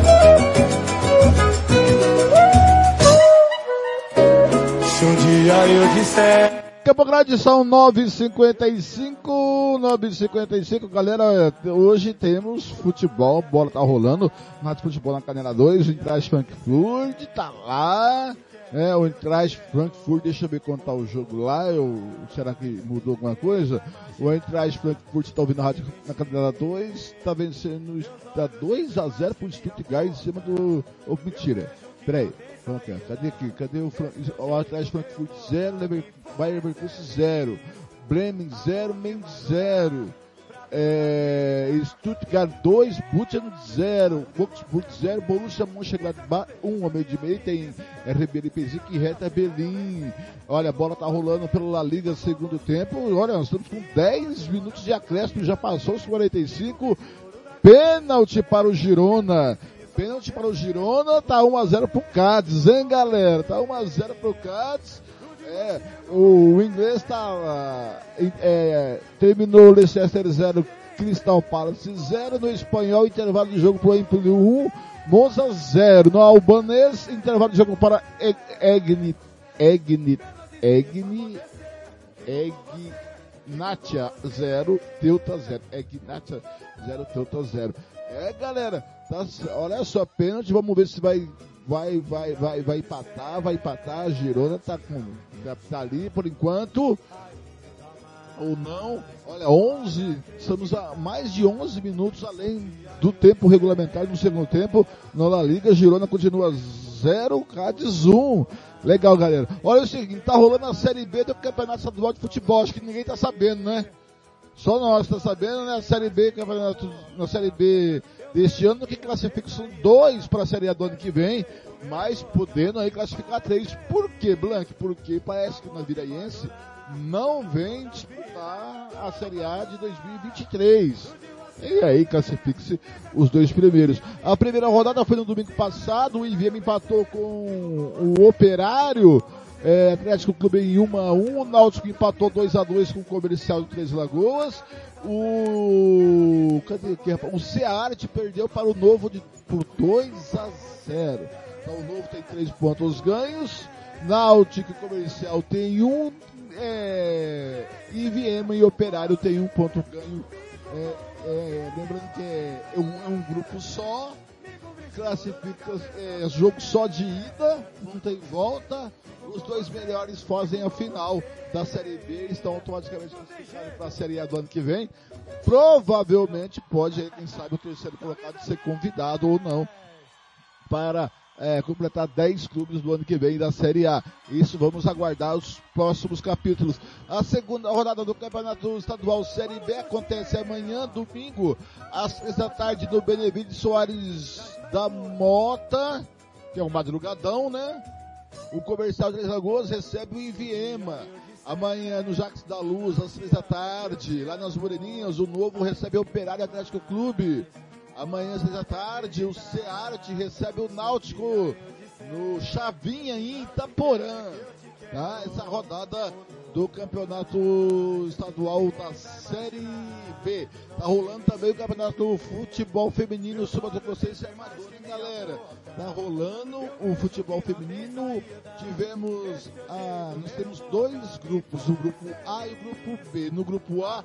Se um dia eu disser. Campo Grande são 9h55, 9h55, galera, hoje temos futebol, bola tá rolando, Nato Futebol na Canela 2, o Intraz Frankfurt tá lá, é, o Intraz Frankfurt, deixa eu ver contar o jogo lá, eu, será que mudou alguma coisa? O Intraz Frankfurt tá ouvindo a rádio na Canela 2, tá vencendo, tá 2 a 0 pro Stuttgart em cima do, oh, mentira, peraí, Aqui, cadê aqui? Cadê o, Fran... o Atlético Frankfurt 0, Lever... Bayern Leverkusen 0, Bremen 0, Mainz 0, é... Stuttgart 2, Butchen 0, Wolfsburg 0, Borussia Mönchengladbach 1, um, a meio de meio tem RB Leipzig e Hertha Berlim. Olha, a bola tá rolando pela La Liga segundo tempo. Olha, nós estamos com 10 minutos de acréscimo, já passou os 45. Pênalti para o Girona. Pênalti para o Girona, tá 1x0 pro Cádiz, hein galera? Tá 1x0 pro Cádiz. É, o inglês tá, é, terminou Leicester 0, Crystal Palace 0, no espanhol intervalo de jogo pro Empoli 1, Monza 0, no albanês intervalo de jogo para Egni, Egni, Egni, Egnatia 0, Teuta 0, Egnatia 0, Teuta 0. É galera, Tá, olha só, pênalti, vamos ver se vai, vai, vai, vai, vai empatar, vai empatar, a Girona tá com, tá, tá ali por enquanto, ou não, olha, 11, estamos a mais de 11 minutos além do tempo regulamentar no segundo tempo, na La Liga, Girona continua 0, Cádiz 1, legal galera, olha o seguinte, tá rolando a Série B do Campeonato Estadual de Futebol, acho que ninguém tá sabendo, né? Só nós está sabendo, né? A Série B, campeonato, na Série B deste ano, que classifica são dois para a Série A do ano que vem, mas podendo aí classificar três. Por quê, Blank? Porque parece que o Naviraense não vem disputar a Série A de 2023. E aí classifica-se os dois primeiros. A primeira rodada foi no domingo passado, o IVM empatou com o Operário, é, Atlético Clube em 1 a 1 o Náutico empatou 2 a 2 com o Comercial de Três Lagoas. O cadê aqui, rapaz? O Cearte perdeu para o Novo de, por 2 a 0. Então o Novo tem 3 pontos ganhos. Náutico e Comercial tem um, é, IVM e Operário tem um ponto ganho. É, é, lembrando que é, é, um, é um grupo só, classifica é, jogo só de ida, não tem volta. Os dois melhores fazem a final da Série B estão automaticamente classificados para a Série A do ano que vem. Provavelmente pode, quem sabe, o terceiro colocado ser convidado ou não para é, completar 10 clubes do ano que vem da Série A. Isso vamos aguardar os próximos capítulos. A segunda rodada do Campeonato Estadual Série B acontece amanhã, domingo, às 3 da tarde, no Benevides Soares da Mota, que é um madrugadão, né? O Comercial de Três Lagoas recebe o Iviema. Amanhã no Jacques da Luz, às três da tarde, lá nas Moreninhas, o Novo recebe o Operário Atlético Clube. Amanhã às seis da tarde, o Cearte recebe o Náutico no Chavinha em Itaporã. Tá? Essa rodada do campeonato estadual da Série B. Tá rolando também o campeonato futebol feminino sul-mato-grossense armador, hein, galera? Tá rolando o futebol feminino. Tivemos, ah, nós temos dois grupos, o grupo A e o grupo B. No grupo A,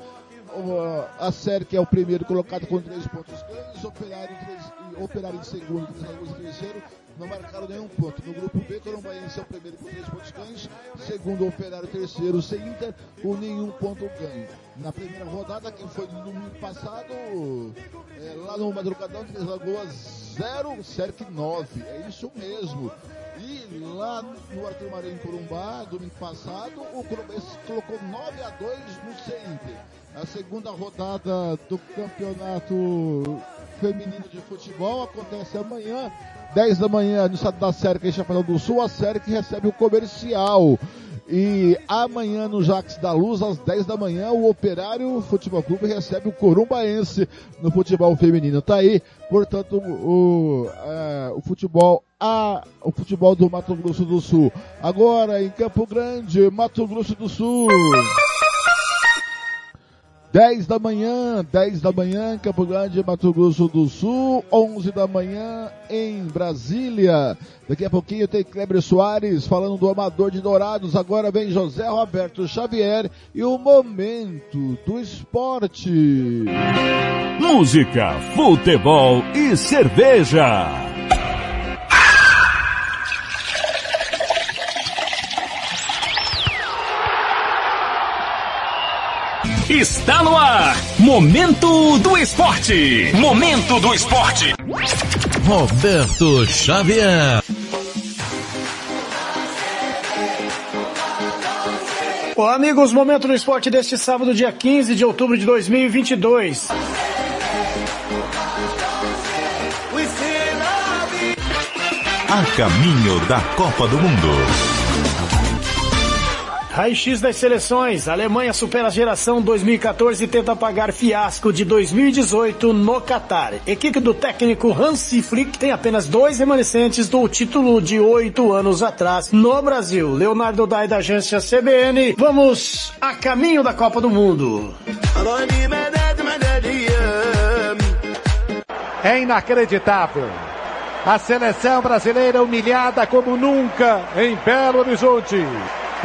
a série que é o primeiro colocado com três pontos ganhos, operário, três, operário em segundo, três em terceiro, não marcaram nenhum ponto. No grupo B, Corumbaense é o primeiro com três pontos ganhos, segundo Operário, terceiro, sem Inter, com nenhum ponto ganho. Na primeira rodada, que foi no domingo passado, é, lá no Madrugadão, Três Lagoas 0, Cerc 9. É isso mesmo. E lá no Arthur Marinho Corumbá, domingo passado, o Corumbaense colocou 9 a 2 no Center. A segunda rodada do campeonato feminino de futebol acontece amanhã 10 da manhã no estado da Série que é Chapéu do Sul, a série que recebe o comercial. E amanhã no Jax da Luz, às 10 da manhã, o Operário Futebol Clube recebe o Corumbaense no futebol feminino. Tá aí, portanto, o, é, o futebol a, o futebol do Mato Grosso do Sul. Agora em Campo Grande, Mato Grosso do Sul. 10 da manhã, 10 da manhã Campo Grande, Mato Grosso do Sul, 11 da manhã em Brasília. Daqui a pouquinho tem Kleber Soares falando do Amador de Dourados. Agora vem José Roberto Xavier e o Momento do Esporte. Música, futebol e cerveja. Está no ar. Momento do Esporte. Momento do Esporte. Roberto Xavier. Olá, amigos. Momento do Esporte deste sábado, dia 15 de outubro de 2022. A caminho da Copa do Mundo. Raio-X das seleções. A Alemanha supera a geração 2014 e tenta apagar fiasco de 2018 no Catar. Equipe do técnico Hansi Flick tem apenas dois remanescentes do título de oito anos atrás no Brasil. Leonardo Dai da agência CBN. Vamos a caminho da Copa do Mundo. É inacreditável. A seleção brasileira humilhada como nunca em Belo Horizonte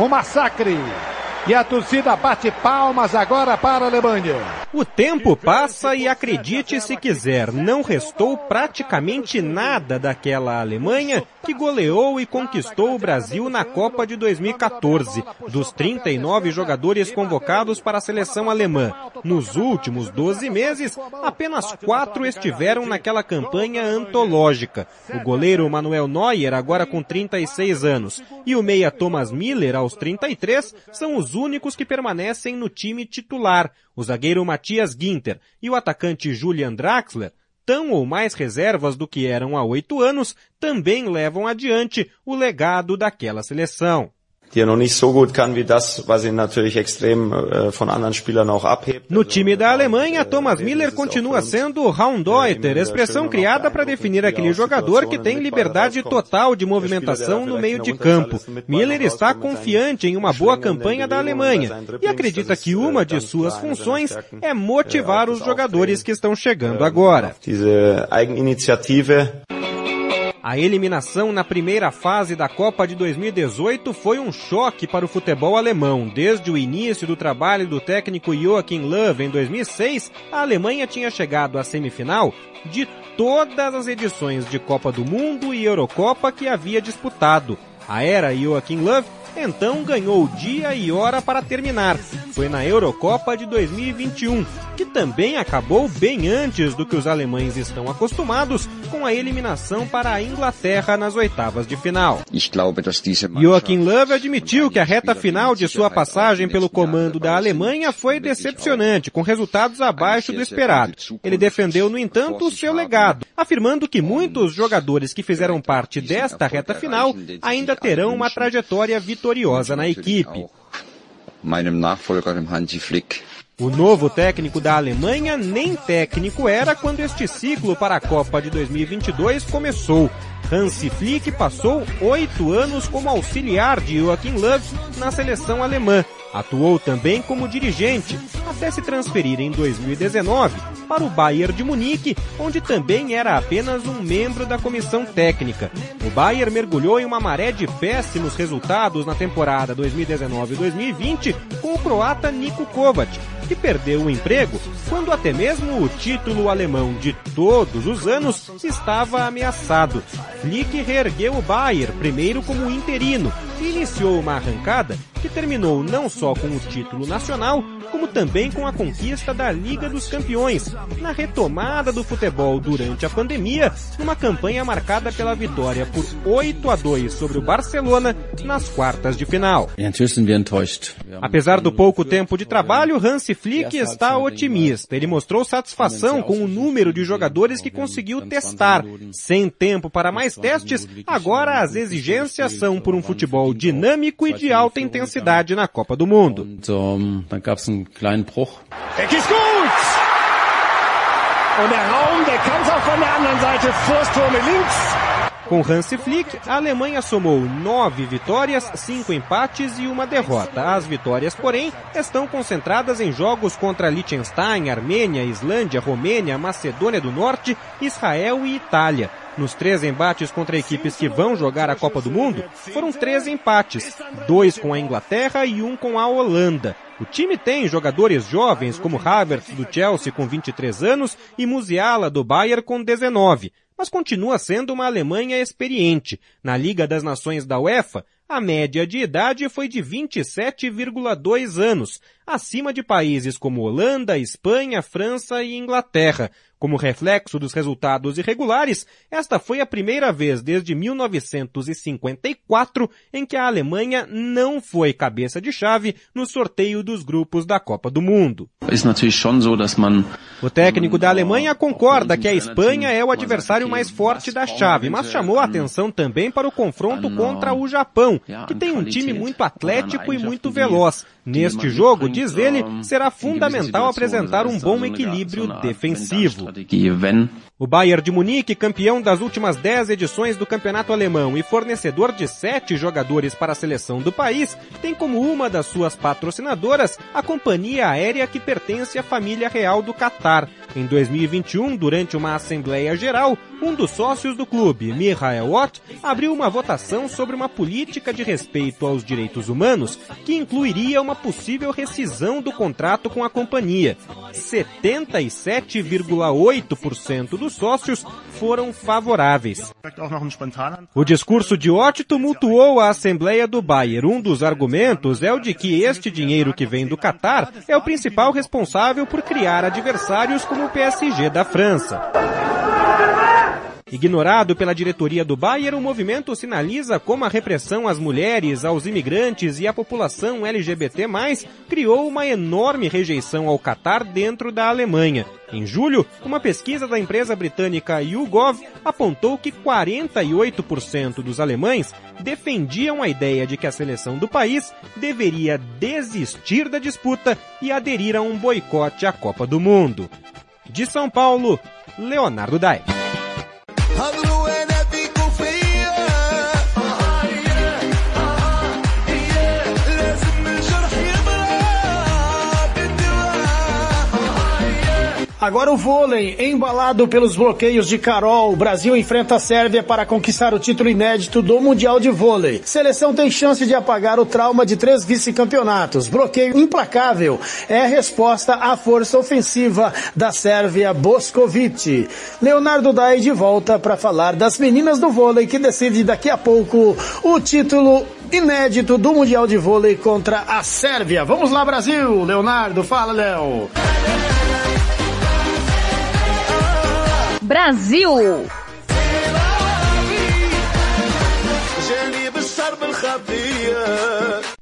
um massacre. E a torcida bate palmas agora para a Alemanha. O tempo passa e acredite se quiser, não restou praticamente nada daquela Alemanha que goleou e conquistou o Brasil na Copa de 2014. Dos 39 jogadores convocados para a seleção alemã, nos últimos 12 meses, apenas quatro estiveram naquela campanha antológica. O goleiro Manuel Neuer, agora com 36 anos, e o meia Thomas Miller, aos 33, são os únicos que permanecem no time titular. O zagueiro Matias Ginter e o atacante Julian Draxler, tão ou mais reservas do que eram há oito anos, também levam adiante o legado daquela seleção. Äh. No time da Alemanha, Thomas Miller continua sendo Raundeuter, expressão criada para definir aquele jogador que tem liberdade total de movimentação no meio de campo. Miller está confiante em uma boa campanha da Alemanha e acredita que uma de suas funções é motivar os jogadores que estão chegando agora. A eliminação na primeira fase da Copa de 2018 foi um choque para o futebol alemão. Desde o início do trabalho do técnico Joachim Löw em 2006, a Alemanha tinha chegado à semifinal de todas as edições de Copa do Mundo e Eurocopa que havia disputado. A era Joachim Löw então ganhou dia e hora para terminar. Foi na Eurocopa de 2021, que também acabou bem antes do que os alemães estão acostumados com a eliminação para a Inglaterra nas oitavas de final. Joachim Löw admitiu que a reta final de sua passagem pelo comando da Alemanha foi decepcionante, com resultados abaixo do esperado. Ele defendeu, no entanto, o seu legado, afirmando que muitos jogadores que fizeram parte desta reta final ainda terão uma trajetória vitoriosa na equipe. O novo técnico da Alemanha nem técnico era quando este ciclo para a Copa de 2022 começou. Hansi Flick passou oito anos como auxiliar de Joachim Löw na seleção alemã. Atuou também como dirigente, até se transferir em 2019 para o Bayern de Munique, onde também era apenas um membro da comissão técnica. O Bayern mergulhou em uma maré de péssimos resultados na temporada 2019-2020 com o croata Niko Kovac, que perdeu o emprego quando até mesmo o título alemão de todos os anos estava ameaçado. Flick reergueu o Bayern, primeiro como interino, e iniciou uma arrancada que terminou não só com o título nacional, como também com a conquista da Liga dos Campeões, na retomada do futebol durante a pandemia, numa campanha marcada pela vitória por 8 a 2 sobre o Barcelona nas quartas de final. Apesar do pouco tempo de trabalho, Hansi Flick está otimista. Ele mostrou satisfação com o número de jogadores que conseguiu testar. Sem tempo para mais testes, agora as exigências são por um futebol dinâmico e de alta intensidade na Copa do Mundo. Und der Raum, der es auch von der anderen Seite. Links. Com Hansi Flick, a Alemanha somou nove vitórias, cinco empates e uma derrota. As vitórias, porém, estão concentradas em jogos contra Liechtenstein, Armênia, Islândia, Romênia, Macedônia do Norte, Israel e Itália. Nos três embates contra equipes que vão jogar a Copa do Mundo, foram três empates, dois com a Inglaterra e um com a Holanda. O time tem jogadores jovens como Havertz do Chelsea com 23 anos e Musiala do Bayern com 19, mas continua sendo uma Alemanha experiente. Na Liga das Nações da UEFA, a média de idade foi de 27,2 anos, acima de países como Holanda, Espanha, França e Inglaterra. Como reflexo dos resultados irregulares, esta foi a primeira vez desde 1954 em que a Alemanha não foi cabeça de chave no sorteio dos grupos da Copa do Mundo. O técnico da Alemanha concorda que a Espanha é o adversário mais forte da chave, mas chamou a atenção também para o confronto contra o Japão, que tem um time muito atlético e muito veloz. Neste jogo, diz ele, será fundamental apresentar um bom equilíbrio defensivo. O Bayern de Munique, campeão das últimas 10 edições do campeonato alemão e fornecedor de sete jogadores para a seleção do país, tem como uma das suas patrocinadoras a companhia aérea que pertence à família real do Catar. Em 2021, durante uma Assembleia Geral, um dos sócios do clube, Michael Watt, abriu uma votação sobre uma política de respeito aos direitos humanos que incluiria uma possível rescisão do contrato com a companhia. 77,8% dos sócios foram favoráveis. O discurso de Ott tumultuou a Assembleia do Bayern. Um dos argumentos é o de que este dinheiro que vem do Catar é o principal responsável por criar adversários como o PSG da França. Ignorado pela diretoria do Bayern, o movimento sinaliza como a repressão às mulheres, aos imigrantes e à população LGBT+, criou uma enorme rejeição ao Catar dentro da Alemanha. Em julho, uma pesquisa da empresa britânica YouGov apontou que 48% dos alemães defendiam a ideia de que a seleção do país deveria desistir da disputa e aderir a um boicote à Copa do Mundo. De São Paulo, Leonardo Dai. Havlu Agora o vôlei, embalado pelos bloqueios de Carol, o Brasil enfrenta a Sérvia para conquistar o título inédito do Mundial de Vôlei. Seleção tem chance de apagar o trauma de três vice-campeonatos. Bloqueio implacável é resposta à força ofensiva da Sérvia Boskovic. Leonardo Dai de volta para falar das meninas do vôlei que decide daqui a pouco o título inédito do Mundial de Vôlei contra a Sérvia. Vamos lá, Brasil! Leonardo, fala, Léo! Brasil.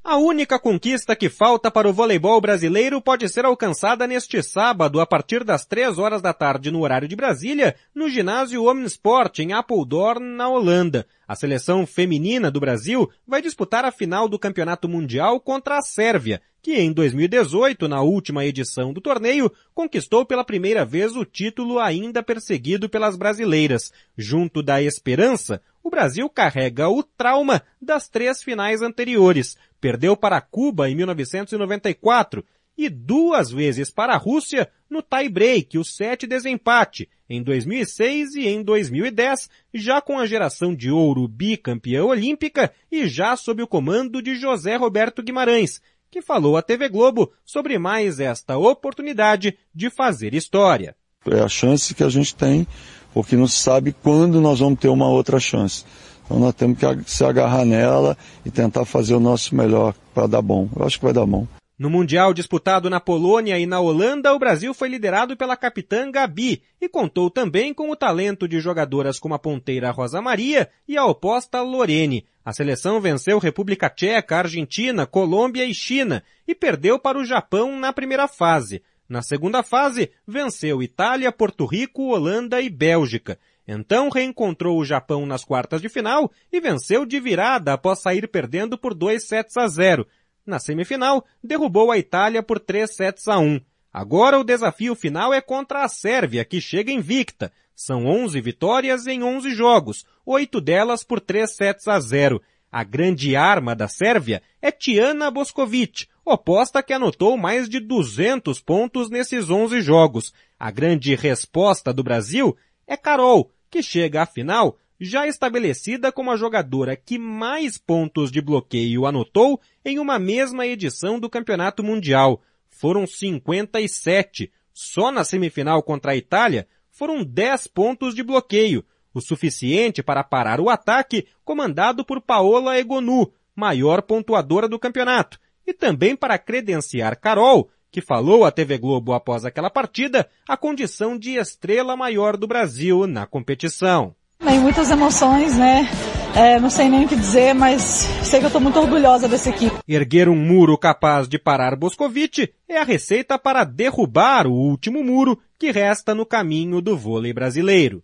A única conquista que falta para o voleibol brasileiro pode ser alcançada neste sábado, a partir das três horas da tarde no horário de Brasília, no ginásio Omnisport, em Apeldoorn, na Holanda. A seleção feminina do Brasil vai disputar a final do Campeonato Mundial contra a Sérvia, que em 2018, na última edição do torneio, conquistou pela primeira vez o título ainda perseguido pelas brasileiras. Junto da esperança, o Brasil carrega o trauma das três finais anteriores. Perdeu para Cuba em 1994 e duas vezes para a Rússia no tie-break, o sete desempate, em 2006 e em 2010, já com a geração de ouro bicampeã olímpica e já sob o comando de José Roberto Guimarães, que falou à TV Globo sobre mais esta oportunidade de fazer história. É a chance que a gente tem, porque não se sabe quando nós vamos ter uma outra chance. Então nós temos que se agarrar nela e tentar fazer o nosso melhor para dar bom. Eu acho que vai dar bom. No Mundial disputado na Polônia e na Holanda, o Brasil foi liderado pela capitã Gabi e contou também com o talento de jogadoras como a ponteira Rosa Maria e a oposta Lorene. A seleção venceu República Tcheca, Argentina, Colômbia e China e perdeu para o Japão na primeira fase. Na segunda fase, venceu Itália, Porto Rico, Holanda e Bélgica. Então reencontrou o Japão nas quartas de final e venceu de virada após sair perdendo por 2 sets a 0 na semifinal, derrubou a Itália por 3 sets a 1. Agora o desafio final é contra a Sérvia, que chega invicta. São 11 vitórias em 11 jogos, oito delas por 3 sets a 0. A grande arma da Sérvia é Tiana Boskovic, oposta que anotou mais de 200 pontos nesses 11 jogos. A grande resposta do Brasil é Carol, que chega à final já estabelecida como a jogadora que mais pontos de bloqueio anotou em uma mesma edição do Campeonato Mundial. Foram 57. Só na semifinal contra a Itália foram 10 pontos de bloqueio, o suficiente para parar o ataque comandado por Paola Egonu, maior pontuadora do campeonato, e também para credenciar Carol, que falou à TV Globo após aquela partida, a condição de estrela maior do Brasil na competição. Tem muitas emoções, né? É, não sei nem o que dizer, mas sei que eu estou muito orgulhosa dessa equipe. Erguer um muro capaz de parar Boscovic é a receita para derrubar o último muro que resta no caminho do vôlei brasileiro.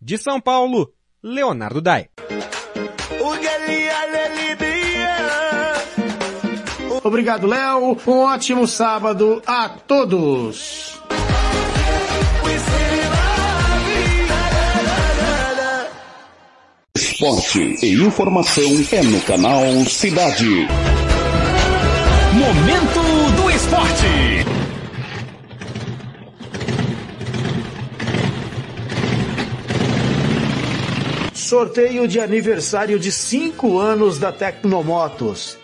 De São Paulo, Leonardo Dai. Obrigado, Léo. Um ótimo sábado a todos. Esporte e informação é no canal Cidade. Momento do Esporte. Sorteio de aniversário de 5 anos da Tecnomotos.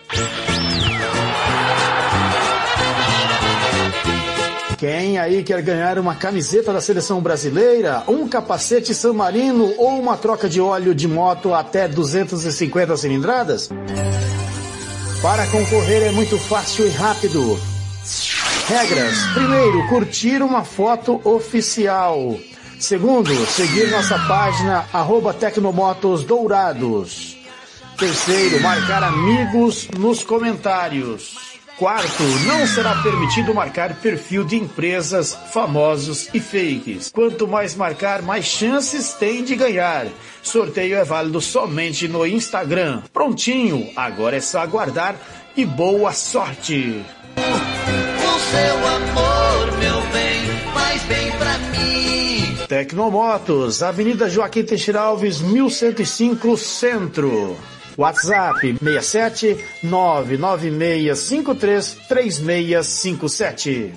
Quem aí quer ganhar uma camiseta da seleção brasileira, um capacete San Marino ou uma troca de óleo de moto até 250 cilindradas? Para concorrer é muito fácil e rápido. Regras: primeiro, curtir uma foto oficial. Segundo, seguir nossa página arroba Tecnomotos Dourados. Terceiro, marcar amigos nos comentários. Quarto, não será permitido marcar perfil de empresas, famosos e fakes. Quanto mais marcar, mais chances tem de ganhar. Sorteio é válido somente no Instagram. Prontinho, agora é só aguardar e boa sorte! O seu amor, meu bem, faz bem pra mim. Tecnomotos, Avenida Joaquim Teixeira Alves, 1105 Centro. WhatsApp 67 99653 3657.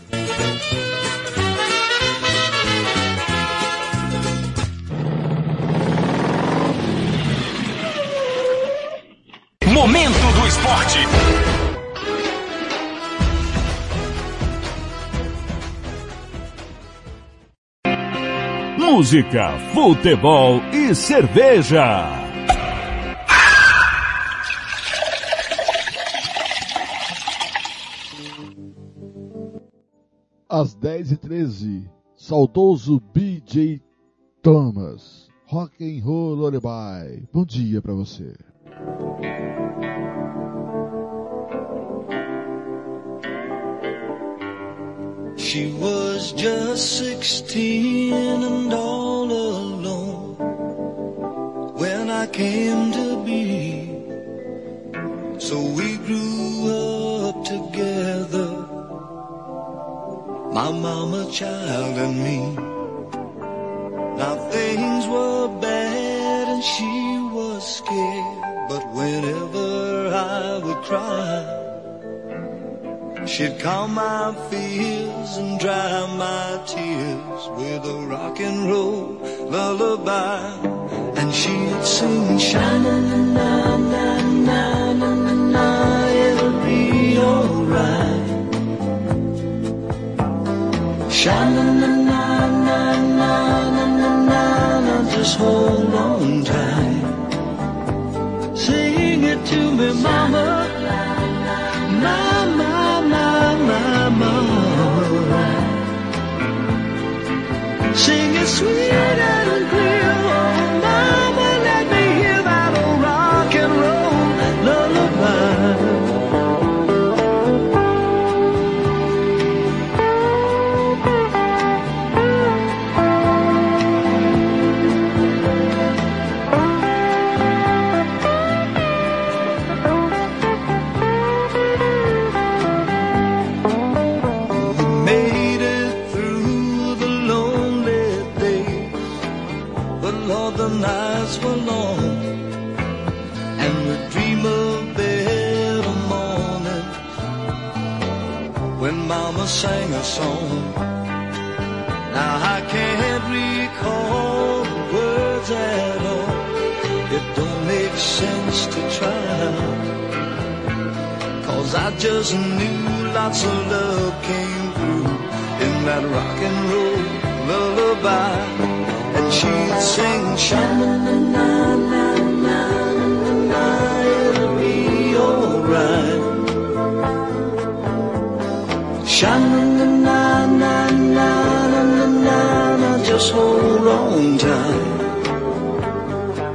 Momento do esporte. Música, futebol e cerveja. Às 10h13, saudoso BJ Thomas. Rock and Roll Lullaby. Bom dia pra você. She was just sixteen and all alone when I came to be. So we grew up my mama, child, and me. Now things were bad and she was scared, but whenever I would cry, She'd calm my fears and dry my tears with a rock and roll lullaby. And she'd sing, Shine, na na na just hold on tight. Sing it to me, mama. Mama, mama, mama. Sing it sweet and clear, sang a song. Now I can't recall the words at all. It don't make sense to try. Cause I just knew lots of love came through in that rock and roll lullaby. And she'd sing, Shana Na na na na na na na na, just hold on tight.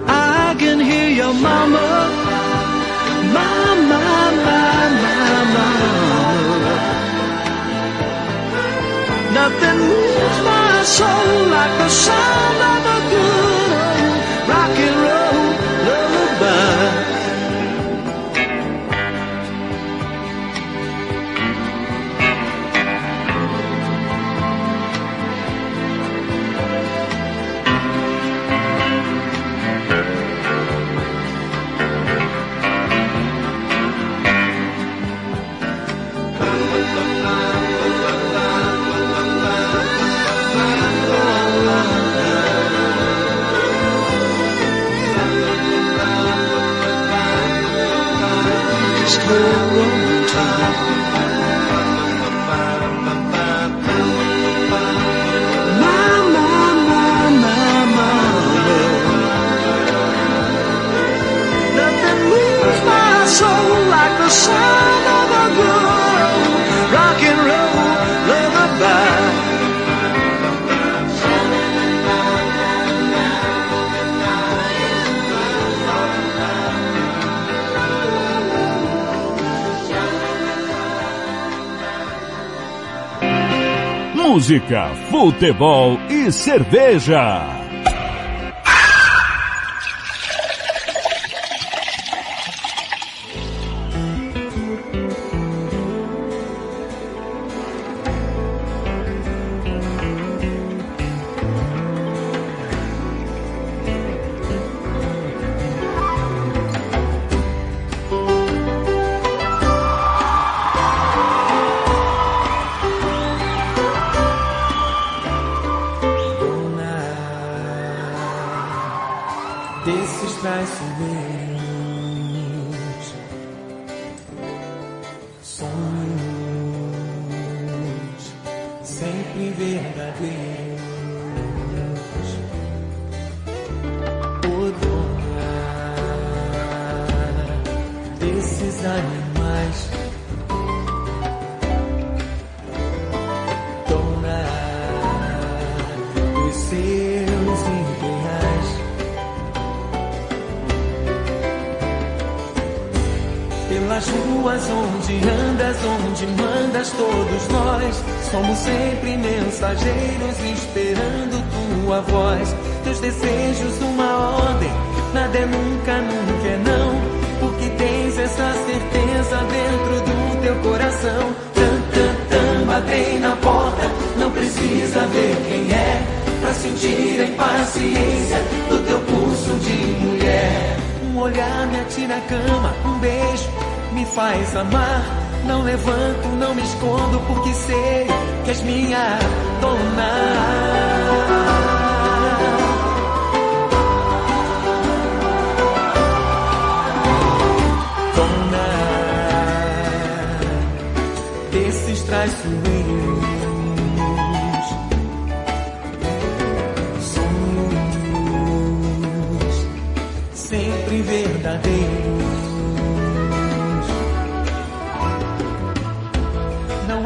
I can hear your mama. Mama, mama, mama. Nothing moves my soul like the sound of a good rock and roll. Música, futebol e cerveja.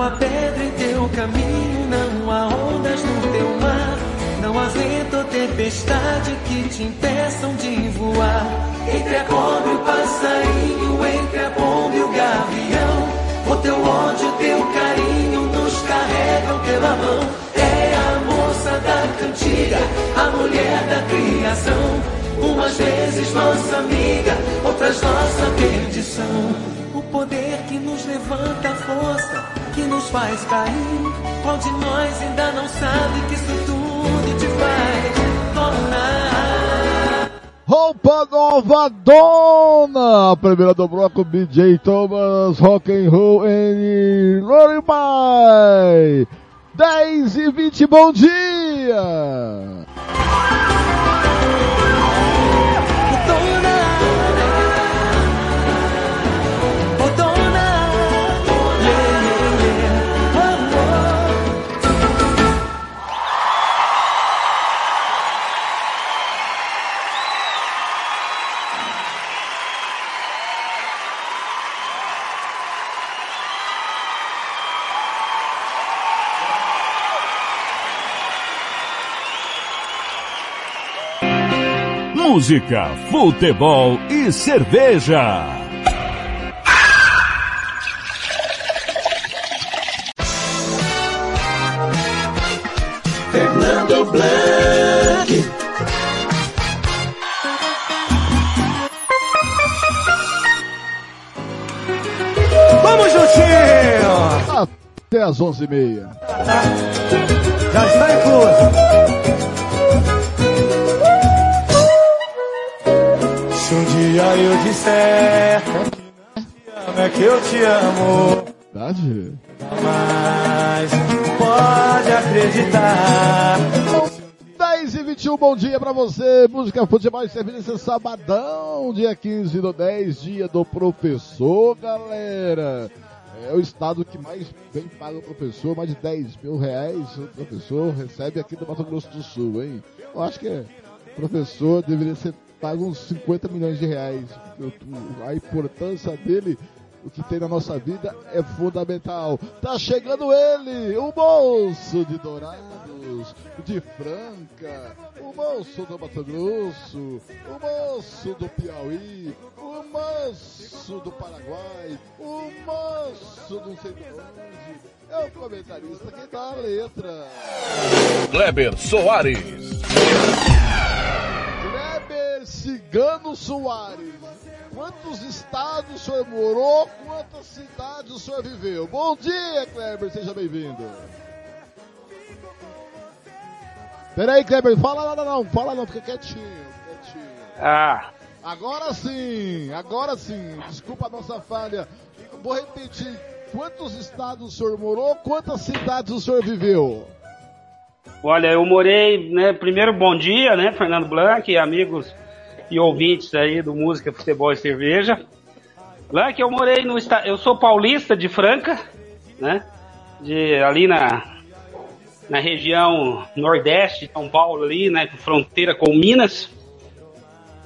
Há pedra em teu caminho, não há ondas no teu mar. Não há vento ou tempestade que te impeçam de voar. Entre a cobra e o passarinho, entre a pomba e o gavião. O teu ódio, teu carinho nos carregam pela mão. É a moça da cantiga, a mulher da criação. Umas vezes nossa amiga, outras nossa perdição. O poder que nos levanta a força, que nos faz cair. Qual de nós ainda não sabe que isso tudo te faz tornar? Roupa nova dona! A primeira do bloco BJ Thomas, Rock and Roll and Lorify. 10 e 20, bom dia! Música, futebol e cerveja. Fernando Blanc. Vamos juntinho! Até às 11h30. Já está incluso. Dia eu disser que não te amo, é que eu te amo. Verdade? Mas pode acreditar. 10 e 21, bom dia pra você. Música, futebol e serviço sabadão, dia 15 do 10, dia do professor, galera. É o estado que mais bem paga o professor, mais de 10 mil reais o professor recebe aqui do Mato Grosso do Sul, hein? Eu acho que é, professor deveria ser pago uns 50 milhões de reais. A importância dele, o que tem na nossa vida, é fundamental. Tá chegando ele, o moço de Dourados, de Franca, o moço do Mato Grosso, o moço do Piauí, o manso do Paraguai, o manso do não sei de onde, é o comentarista que dá a letra. Kleber Soares. Kleber Cigano Soares. Quantos estados o senhor morou? Quantas cidades o senhor viveu? Bom dia, Kleber, seja bem-vindo. Peraí, Kleber, fala nada não, fala não, fica quietinho, quietinho. Ah. Agora sim, agora sim, desculpa a nossa falha. Vou repetir, quantos estados o senhor morou? Quantas cidades o senhor viveu? Olha, eu morei, né, primeiro bom dia, né, Fernando Blanc, amigos e ouvintes aí do Música, Futebol e Cerveja. Blanc, eu morei no eu sou paulista de Franca, né, de ali na na região nordeste de São Paulo ali, né, fronteira com Minas.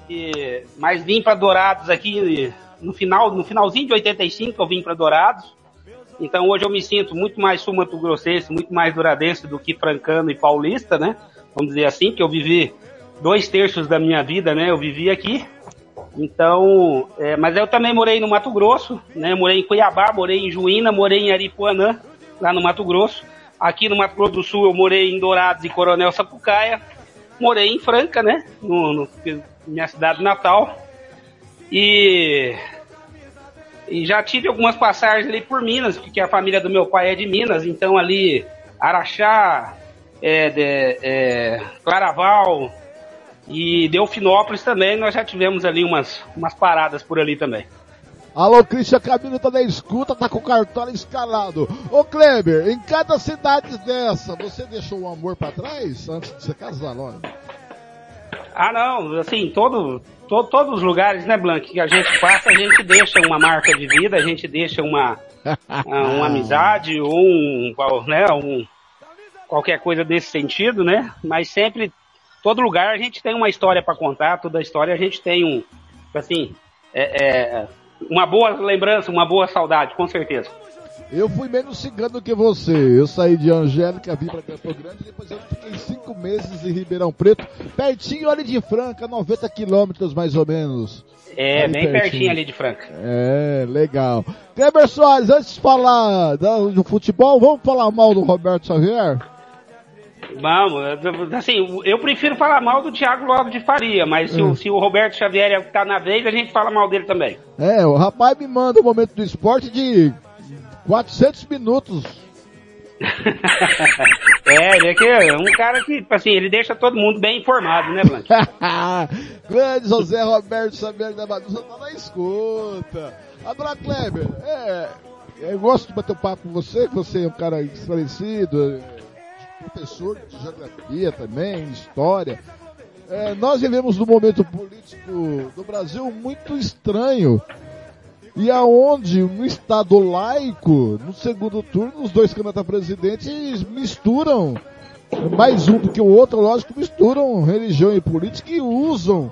E, mas vim para Dourados aqui no final, no finalzinho de 85 eu vim para Dourados. Então hoje eu me sinto muito mais sul-mato-grossense, muito mais douradense do que francano e paulista, né? Vamos dizer assim, que eu vivi dois terços da minha vida, né? Eu vivi aqui. Então, é, mas eu também morei no Mato Grosso, né? Morei em Cuiabá, morei em Juína, morei em Aripuanã, lá no Mato Grosso. Aqui no Mato Grosso do Sul eu morei em Dourados e Coronel Sapucaia. Morei em Franca, né? No, no minha cidade natal. E e já tive algumas passagens ali por Minas, porque a família do meu pai é de Minas, então ali Araxá, é, de, é, Claraval e Delfinópolis também, nós já tivemos ali umas, umas paradas por ali também. Alô, Cristian Camilo tá na escuta, tá com o cartola escalado. Ô Kleber, em cada cidade dessa, você deixou o amor para trás antes de você casar, lógico? Ah, não, assim, todo, to, todos os lugares, né, Blank, que a gente passa, a gente deixa uma marca de vida, a gente deixa uma, <laughs> uma amizade ou um, né, um, qualquer coisa desse sentido, né? Mas sempre, todo lugar a gente tem uma história para contar, toda história a gente tem um, assim, é, é, uma boa lembrança, uma boa saudade, com certeza. Eu fui menos cigano que você. Eu saí de Angélica, vim para Campo Grande, depois eu meses em Ribeirão Preto, pertinho ali de Franca, 90 quilômetros mais ou menos. É, ali bem pertinho. pertinho. ali de Franca. É, legal. Kleber Soares, antes de falar do futebol, vamos falar mal do Roberto Xavier? Vamos, assim, eu prefiro falar mal do Thiago Lopes de Faria, mas se, o, se o Roberto Xavier tá na vez, a gente fala mal dele também. É, o rapaz me manda o um momento do esporte de 400 minutos. <laughs> é, ele é que é um cara que, assim, ele deixa todo mundo bem informado, né, Blanche? <laughs> Grande José Roberto Xavier da Bagunça tá na escuta. Agora, Kleber, é, eu gosto de bater um papo com você, que você é um cara esclarecido, professor de geografia também, história. É, nós vivemos num momento político do Brasil muito estranho. E aonde, no Estado laico, no segundo turno, os dois candidatos a presidente misturam, mais um do que o outro, lógico, misturam religião e política e usam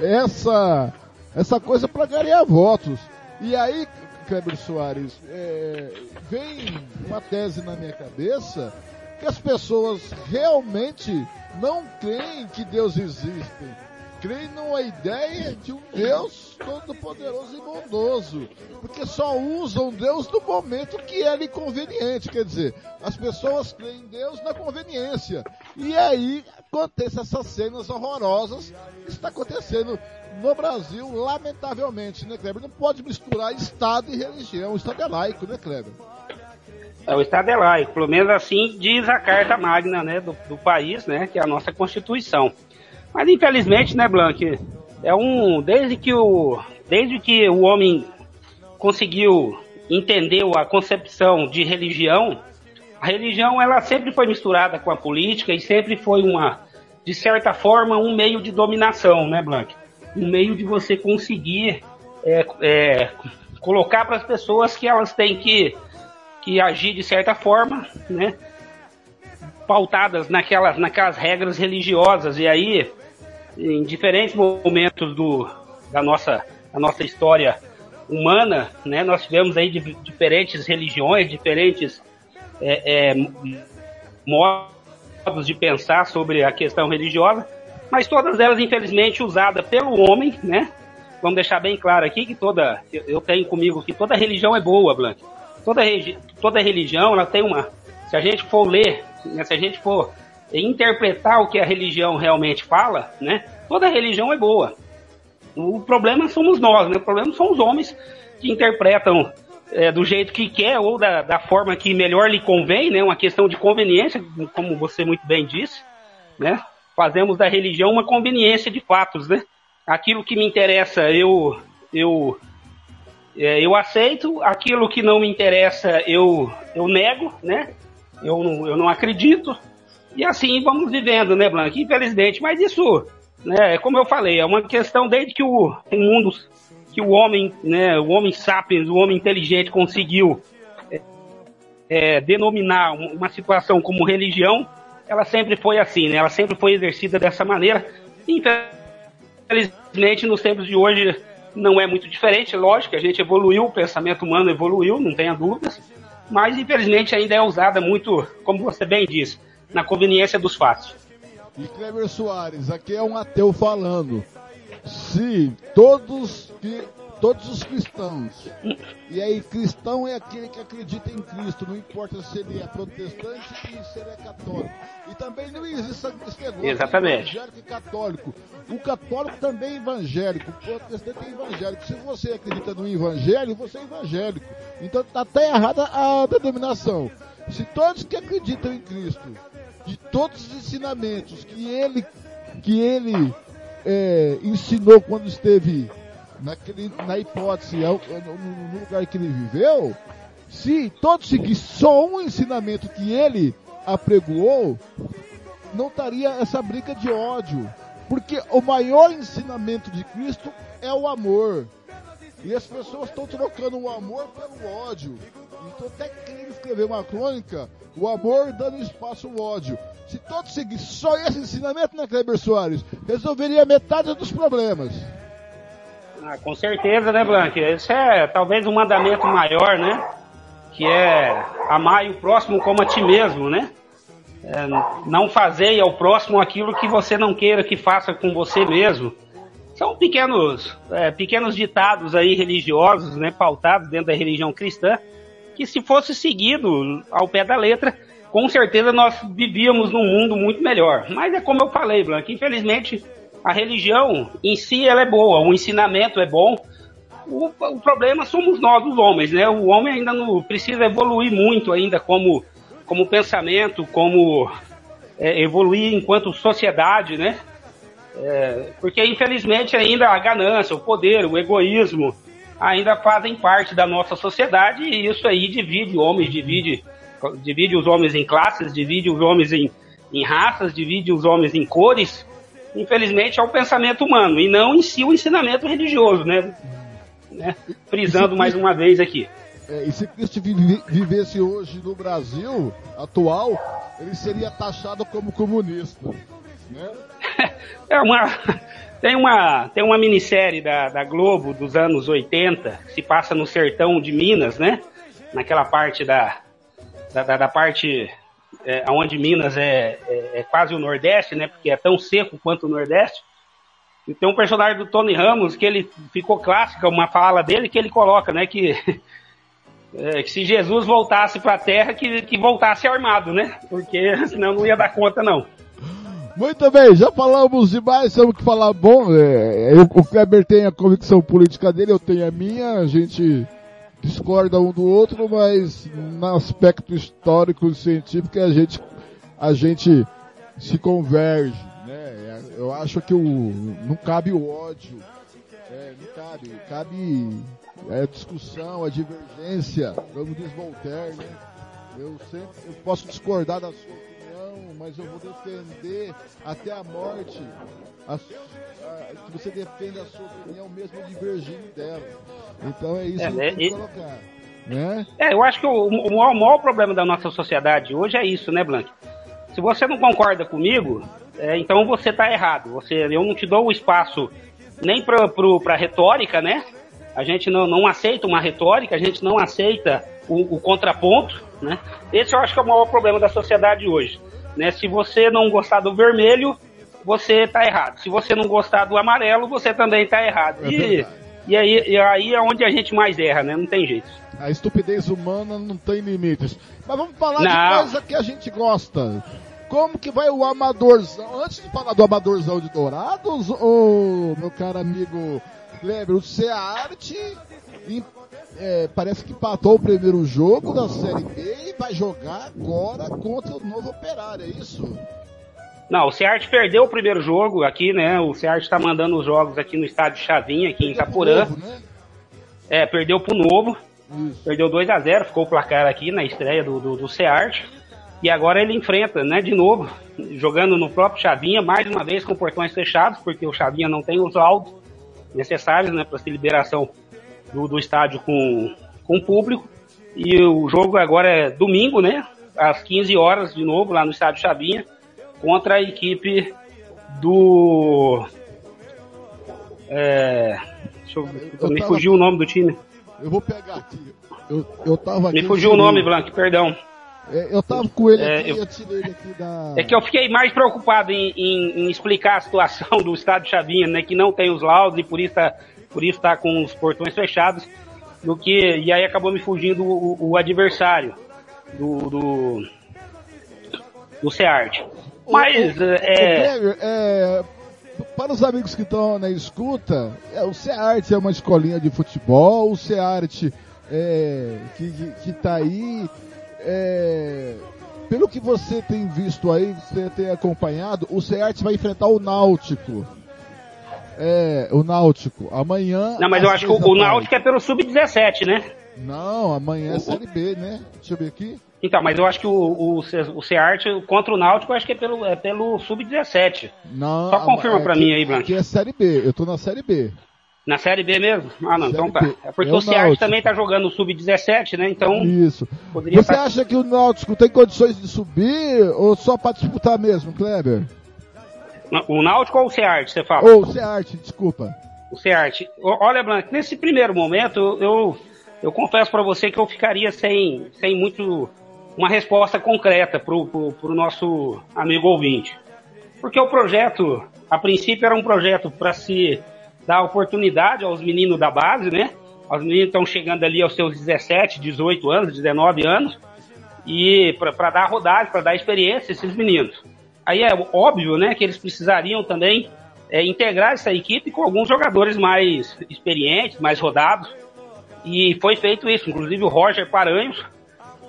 essa, essa coisa para ganhar votos. E aí, Kleber Soares, é, vem uma tese na minha cabeça que as pessoas realmente não creem que Deus existe. Creem numa ideia de um Deus todo-poderoso e bondoso. Porque só usam Deus no momento que é lhe conveniente. Quer dizer, as pessoas creem em Deus na conveniência. E aí acontecem essas cenas horrorosas que está acontecendo no Brasil, lamentavelmente, né, Kleber? Não pode misturar Estado e religião. O Estado é laico, né, Kleber? É, o Estado é laico, pelo menos assim diz a Carta Magna né, do, do país, né, que é a nossa Constituição. Mas infelizmente, né, Blanc, é um desde que o desde que o homem conseguiu entender a concepção de religião, a religião ela sempre foi misturada com a política e sempre foi uma de certa forma um meio de dominação, né, Blanc? Um meio de você conseguir é, é, colocar para as pessoas que elas têm que que agir de certa forma, né? Pautadas naquelas, naquelas regras religiosas. E aí, em diferentes momentos do, da, nossa, da nossa história humana, né? Nós tivemos aí de, diferentes religiões, diferentes é, é, modos de pensar sobre a questão religiosa, mas todas elas, infelizmente, usadas pelo homem, né? vamos deixar bem claro aqui que toda, eu tenho comigo que toda religião é boa, Blank. Toda, toda religião, ela tem uma, se a gente for ler, né, se a gente for interpretar o que a religião realmente fala, né, toda religião é boa. O problema somos nós, né, o problema são os homens que interpretam é, do jeito que quer ou da, da forma que melhor lhe convém, né, uma questão de conveniência, como você muito bem disse, né, fazemos da religião uma conveniência de fatos, né, aquilo que me interessa eu eu é, eu aceito, aquilo que não me interessa eu eu nego, né? Eu eu não acredito. E assim vamos vivendo, né, Blanca? Infelizmente, mas isso, né, como eu falei, é uma questão desde que o, o mundo, que o homem, né, o homem sapiens, o homem inteligente conseguiu é, é, denominar uma situação como religião, ela sempre foi assim, né? Ela sempre foi exercida dessa maneira. Infelizmente, nos tempos de hoje não é muito diferente, lógico, a gente evoluiu, o pensamento humano evoluiu, não tenha dúvidas, mas infelizmente ainda é usada muito, como você bem disse, na conveniência dos fatos. E Kleber Soares, aqui é um ateu falando. Se todos que todos os cristãos. E aí, cristão é aquele que acredita em Cristo, não importa se ele é protestante e se ele é católico. E também não existe esse negócio Exatamente. evangélico e católico. O católico também é evangélico, o protestante é evangélico. Se você acredita no evangelho, você é evangélico. Então está até errada a denominação. Se todos que acreditam em Cristo, de todos os ensinamentos que ele, que ele é, ensinou quando esteve naquele, na hipótese, no, no lugar que ele viveu, se todos seguissem só um ensinamento que ele apregoou, não estaria essa briga de ódio. Porque o maior ensinamento de Cristo é o amor. E as pessoas estão trocando o amor pelo ódio. Então até querendo escrever uma crônica, o amor dando espaço ao ódio. Se todos seguissem só esse ensinamento, né, Kleber Soares? Resolveria metade dos problemas. Ah, com certeza, né, Blanque? Esse é talvez um mandamento maior, né? Que é amar o próximo como a ti mesmo, né? É, não fazer ao próximo aquilo que você não queira que faça com você mesmo. São pequenos, é, pequenos ditados aí religiosos, né, pautados dentro da religião cristã, que se fosse seguido ao pé da letra, com certeza nós vivíamos num mundo muito melhor. Mas é como eu falei, Blanca, infelizmente a religião em si ela é boa, o ensinamento é bom. O, o problema somos nós, os homens, né? O homem ainda não precisa evoluir muito ainda como, como pensamento, como é, evoluir enquanto sociedade, né? É, porque infelizmente ainda a ganância, o poder, o egoísmo ainda fazem parte da nossa sociedade e isso aí divide homens, divide, divide os homens em classes, divide os homens em, em raças, divide os homens em cores infelizmente, é o pensamento humano e não em si o ensinamento religioso, né? né? Frisando mais uma vez aqui. É, e se Cristo vivesse hoje no Brasil atual, ele seria taxado como comunista. Né? <laughs> É uma, tem, uma, tem uma minissérie da, da Globo dos anos 80, que se passa no sertão de Minas, né? Naquela parte da, da, da parte é, onde Minas é, é, é, quase o Nordeste, né? Porque é tão seco quanto o Nordeste. E tem um personagem do Tony Ramos que ele ficou clássica, uma fala dele que ele coloca, né? Que, <laughs> é, que se Jesus voltasse para a Terra, que, que voltasse armado, né? Porque <laughs> senão não ia dar conta, não. Muito bem, já falamos demais, temos que falar bom. É, eu, o Kleber tem a convicção política dele, eu tenho a minha, a gente discorda um do outro, mas no aspecto histórico e científico a gente, a gente se converge. Né? Eu acho que o, não cabe o ódio, é, não cabe, cabe a discussão, a divergência, como diz Voltaire, né? Eu sempre eu posso discordar da sua mas eu vou defender até a morte a, a, que você defenda a sua opinião mesmo divergindo dela. Então é isso é, que eu e... colocar. Né? É, eu acho que o, o, maior, o, maior, problema da nossa sociedade hoje é isso, né, Blank? Se você não concorda comigo, é, então você está errado. Você, eu não te dou o espaço nem para a retórica, né? A gente não, não aceita uma retórica, a gente não aceita o, o, contraponto, né? Esse eu acho que é o maior problema da sociedade hoje. Né? Se você não gostar do vermelho, você tá errado. Se você não gostar do amarelo, você também tá errado. É e, e, aí, e aí é onde a gente mais erra, né? Não tem jeito. A estupidez humana não tem limites. Mas vamos falar de Não. coisa que a gente gosta. Como que vai o amadorzão? Antes de falar do amadorzão de Dourados, o meu caro amigo Kleber, o Searte em- é, parece que empatou o primeiro jogo da Série B e vai jogar agora contra o novo operário, é isso? Não, o Ceart perdeu o primeiro jogo aqui, né? O Ceart tá mandando os jogos aqui no estádio Chavinha, aqui em Itaporã. É, perdeu pro Novo. Perdeu 2 a 0 ficou o placar aqui na estreia do, do, do. E agora ele enfrenta, né, de novo, jogando no próprio Chavinha, mais uma vez com portões fechados, porque o Chavinha não tem os laudos necessários, né, para essa liberação do, do estádio com, com o público. E o jogo agora é domingo, né, às 15 horas, de novo, lá no estádio Chavinha, contra a equipe do. É, deixa eu, Eu me tava- fugiu o nome do time. Eu vou pegar aqui. Eu, eu tava aqui. Me fugiu o nome, Blanc, perdão. É, eu tava com ele É, aqui, eu- eu... tirei ele aqui da. É que eu fiquei mais preocupado em, em- em explicar a situação do estádio Chavinha, né? Que não tem os laudos e por isso tá, por isso tá com os portões fechados. Do que, e aí acabou me fugindo o, o adversário do, do, do Ceart. Mas, Ô, é, Kleber, é, para os amigos que estão na escuta, é, o SEART é uma escolinha de futebol, o SEART é, que, que, que tá aí, é, pelo que você tem visto aí, você tem acompanhado, o SEART vai enfrentar o Náutico. É, o Náutico. Amanhã. não, mas eu acho que o, o. Náutico é pelo Sub-17, né? Não, amanhã é Série B, né? Deixa eu ver aqui. Então, mas eu acho que o, o, o Ceart contra o Náutico, eu acho que é pelo, é pelo Sub-17. Não, Só confirma é pra mim aí, Blanc. Aqui é Série B, eu tô na Série B. Na Série B mesmo? Ah, não, então tá. É porque É o, o Ceart Náutico. também tá jogando o Sub-17, né? Então, Isso. Você tá- acha que o Náutico tem condições de subir ou só para disputar mesmo, Kleber? O Náutico ou o Ceart, você fala? Ou o Seart, desculpa. O Ceart. O- Olha, Blanc, nesse primeiro momento, eu, eu confesso pra você que eu ficaria sem, sem muito uma resposta concreta pro, pro, pro nosso amigo ouvinte. Porque o projeto, a princípio, era um projeto para se dar oportunidade aos meninos da base, né? Os meninos estão chegando ali aos seus 17, 18 anos, 19 anos, e para dar rodagem, para dar experiência a esses meninos. Aí é óbvio, né, que eles precisariam também é, integrar essa equipe com alguns jogadores mais experientes, mais rodados. E foi feito isso, inclusive o Roger Paranhos,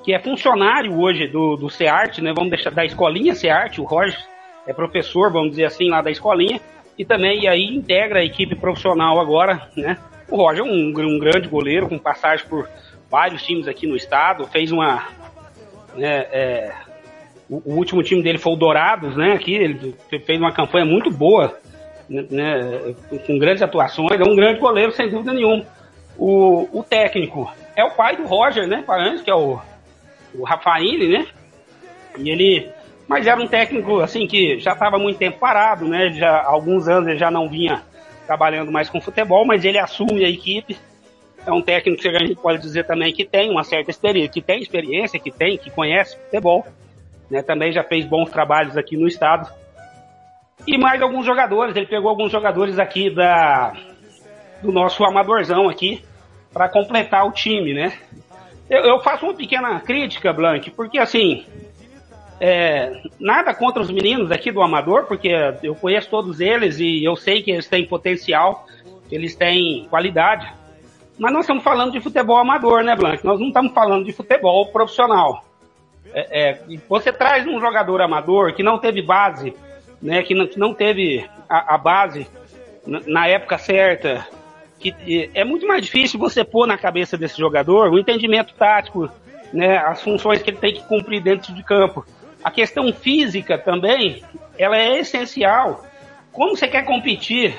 que é funcionário hoje do, do SEART, né? Vamos deixar da escolinha SEART, o Roger é professor, vamos dizer assim, lá da escolinha, e também e aí integra a equipe profissional agora, né? O Roger é um, um grande goleiro, com passagem por vários times aqui no estado, fez uma. né, é, o, o último time dele foi o Dourados, né? Aqui, ele fez uma campanha muito boa, né, né, com grandes atuações, é um grande goleiro, sem dúvida nenhuma. O, o técnico é o pai do Roger, né? Paranhos, que é o, o né? E ele, mas era um técnico assim que já estava muito tempo parado, né? Já alguns anos ele já não vinha trabalhando mais com futebol, mas ele assume a equipe. É um técnico que a gente pode dizer também que tem uma certa experiência, que tem experiência, que tem, que conhece futebol, né? Também já fez bons trabalhos aqui no estado. E mais alguns jogadores, ele pegou alguns jogadores aqui da do nosso amadorzão aqui para completar o time, né? Eu, eu faço uma pequena crítica, Blank, porque assim, é, nada contra os meninos aqui do Amador, porque eu conheço todos eles e eu sei que eles têm potencial, que eles têm qualidade. Mas nós estamos falando de futebol amador, né, Blank? Nós não estamos falando de futebol profissional. É, é, você traz um jogador amador que não teve base, né, que não, que não teve a, a base na, na época certa, que é muito mais difícil você pôr na cabeça desse jogador o entendimento tático, né, as funções que ele tem que cumprir dentro de campo. A questão física também, ela é essencial. Como você quer competir?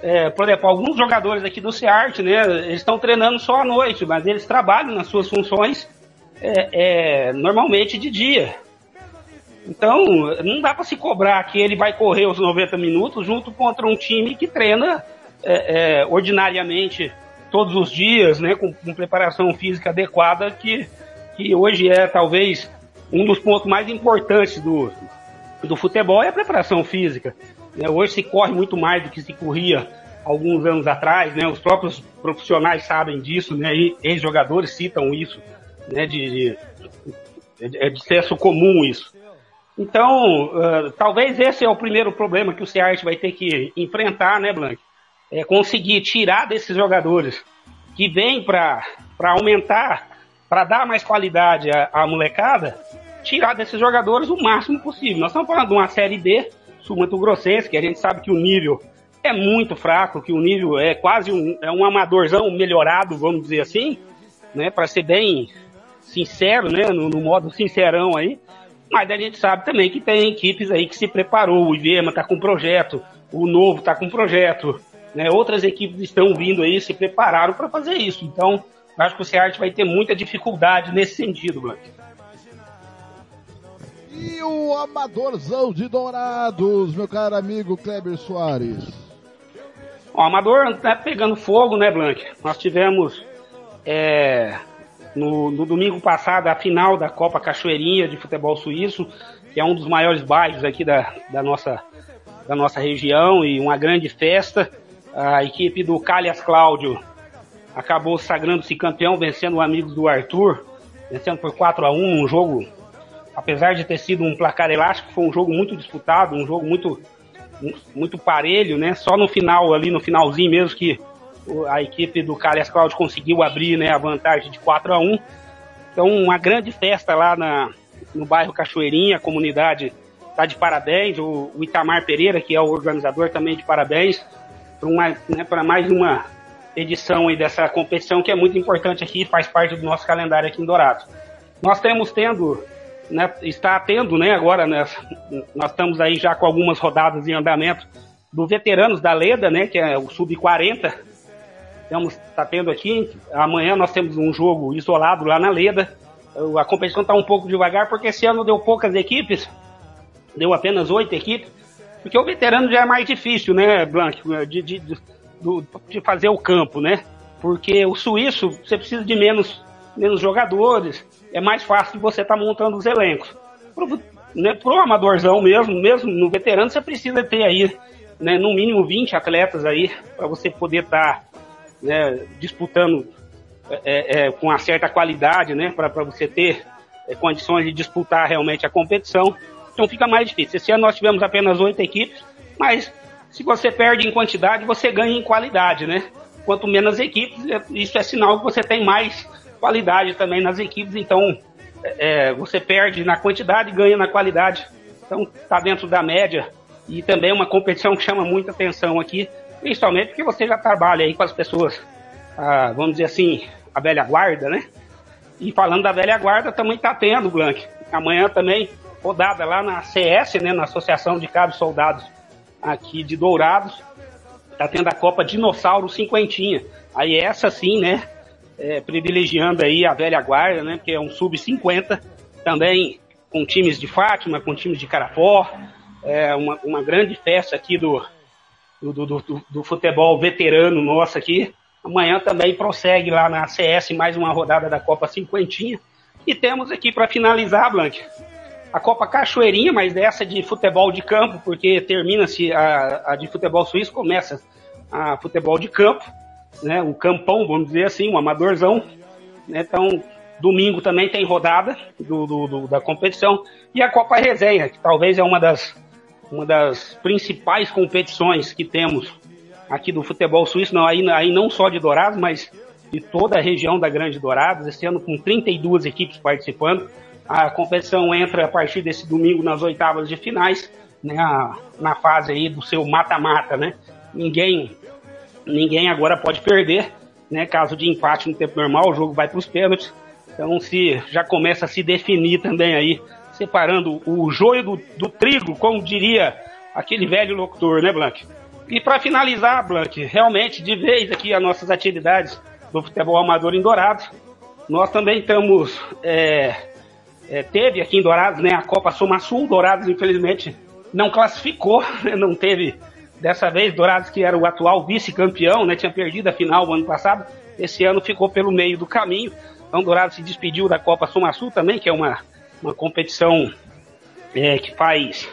É, por exemplo, alguns jogadores aqui do Ceart, né, eles estão treinando só à noite, mas eles trabalham nas suas funções é, é, normalmente de dia. Então, não dá para se cobrar que ele vai correr os 90 minutos junto contra um time que treina é, é, ordinariamente todos os dias, né, com, com, preparação física adequada, que, que hoje é talvez um dos pontos mais importantes do, do futebol é a preparação física. Né? Hoje se corre muito mais do que se corria alguns anos atrás, né? Os próprios profissionais sabem disso, né? Ex-jogadores citam isso, né? De, de, é de senso comum isso. Então, uh, talvez esse é o primeiro problema que o Ceart vai ter que enfrentar, né, Blanc? É conseguir tirar desses jogadores que vêm para aumentar, para dar mais qualidade à, à molecada, tirar desses jogadores o máximo possível. Nós estamos falando de uma Série D, Sul-Mato Grossense, que a gente sabe que o nível é muito fraco, que o nível é quase um, é um amadorzão melhorado, vamos dizer assim, né, para ser bem sincero, né, no, no, modo sincerão aí. Mas a gente sabe também que tem equipes aí que se preparou, o Ivema está com projeto, o Novo está com projeto, né, outras equipes estão vindo aí, se prepararam para fazer isso. Então, acho que o Ceará vai ter muita dificuldade nesse sentido, Blanc. E o amadorzão de Dourados, meu caro amigo Kleber Soares. O Amador tá pegando fogo, né, Blank? Nós tivemos é, no, no, domingo passado a final da Copa Cachoeirinha de Futebol Suíço, que é um dos maiores bairros aqui da, da, nossa, da nossa região e uma grande festa. A equipe do Calhas Cláudio acabou sagrando-se campeão, vencendo o Amigos do Arthur, vencendo por 4 a 1 um jogo, apesar de ter sido um placar elástico, foi um jogo muito disputado, um jogo muito muito parelho, né? Só no final ali, no finalzinho mesmo que a equipe do Calhas Cláudio conseguiu abrir né, a vantagem de 4 a 1 Então, uma grande festa lá na, no bairro Cachoeirinha, a comunidade está de parabéns, o, o, Itamar Pereira, que é o organizador, também de parabéns para né, mais uma edição aí dessa competição que é muito importante aqui, faz parte do nosso calendário aqui em Dourados. Nós temos tendo né, está tendo, né, agora né, nós estamos aí já com algumas rodadas em andamento do Veteranos da Leda, né, que é o Sub-40. Estamos tá tendo aqui, amanhã nós temos um jogo isolado lá na Leda. A competição está um pouco devagar porque esse ano deu poucas equipes, deu apenas oito equipes, porque o veterano já é mais difícil, né, Blanc, de, de, de, de fazer o campo, né? Porque o suíço você precisa de menos, menos jogadores, é mais fácil você estar tá montando os elencos. Pro, né, pro amadorzão mesmo, mesmo no veterano, você precisa ter aí, né, no mínimo 20 atletas aí, para você poder estar tá, né, disputando é, é, com uma certa qualidade, né, para você ter é, condições de disputar realmente a competição. Então fica mais difícil. Esse ano nós tivemos apenas oito equipes, mas se você perde em quantidade, você ganha em qualidade, né? Quanto menos equipes, é, isso é sinal que você tem mais qualidade também nas equipes, então é, você perde na quantidade ganha na qualidade. Então está dentro da média e também é uma competição que chama muita atenção aqui, principalmente porque você já trabalha aí com as pessoas, ah, vamos dizer assim, a velha guarda, né? E falando da velha guarda, também está tendo, Blank. Amanhã também, rodada lá na CS, né, na Associação de Cabos Soldados aqui de Dourados, está tendo a Copa Dinossauro Cinquentinha. Aí essa sim, né, é, privilegiando aí a velha guarda, né? Que é um sub-50, também com times de Fátima, com times de Carapó, é uma, uma grande festa aqui do, do, do, do, do futebol veterano nosso aqui. Amanhã também prossegue lá na CS mais uma rodada da Copa Cinquentinha. E temos aqui para finalizar, Blank, a Copa Cachoeirinha, mas dessa de futebol de campo, porque termina-se a, a de futebol suíço, começa a futebol de campo né, um campão, vamos dizer assim, um amadorzão. Né, então, domingo também tem rodada do, do, do, da competição. E a Copa Resenha, que talvez é uma das, uma das principais competições que temos aqui do futebol suíço, não, aí, aí não só de Dourados, mas de toda a região da Grande Dourados, esse ano com 32 equipes participando. A competição entra a partir desse domingo nas oitavas de finais, né, na fase aí do seu mata-mata, né? Ninguém ninguém agora pode perder, né? Caso de empate no tempo normal, o jogo vai para os pênaltis. Então se já começa a se definir também aí, separando o joio do, do trigo, como diria aquele velho locutor, né, Blank? E para finalizar, Blank, realmente de vez aqui as nossas atividades do futebol amador em Dourados, nós também estamos é, é, teve aqui em Dourados, né, a Copa Soma Sul. Dourados, infelizmente, não classificou, <laughs> né, não teve Dessa vez, Dourados, que era o atual vice-campeão, né, tinha perdido a final o ano passado, esse ano ficou pelo meio do caminho. Então, Dourados se despediu da Copa Sul também, que é uma, uma competição é, que faz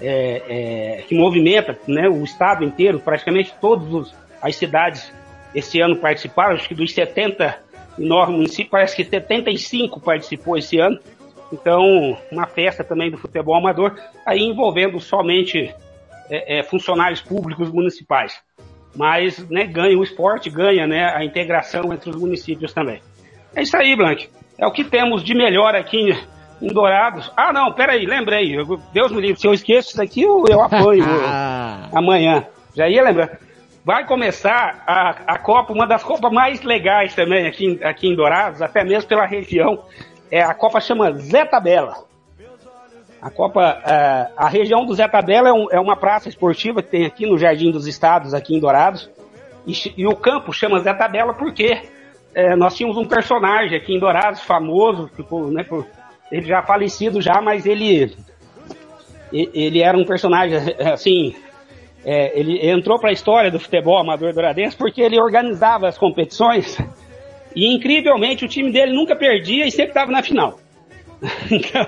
é, é, que movimenta né, o estado inteiro, praticamente todas as cidades esse ano participaram, acho que dos 79 municípios, parece que 75 participou esse ano. Então, uma festa também do futebol amador, aí envolvendo somente é, é, funcionários públicos municipais. Mas né, ganha o esporte, ganha né, a integração entre os municípios também. É isso aí, Blank. É o que temos de melhor aqui em Dourados. Ah, não, peraí, lembrei. Deus me livre, se eu esqueço isso aqui, eu, eu apanho <laughs> amanhã. Já ia lembrar. Vai começar a, a Copa, uma das Copas mais legais também aqui, aqui em Dourados, até mesmo pela região. É, a Copa chama Zé Tabela. A Copa, é, a região do Zé Tabela é, um, é, uma praça esportiva que tem aqui no Jardim dos Estados, aqui em Dourados. E, e o campo chama Zé Tabela porque é, nós tínhamos um personagem aqui em Dourados, famoso, ficou, né, por, ele já falecido já, mas ele ele era um personagem <laughs> assim, é, ele entrou para a história do futebol amador douradense porque ele organizava as competições e incrivelmente o time dele nunca perdia e sempre estava na final. <laughs> então,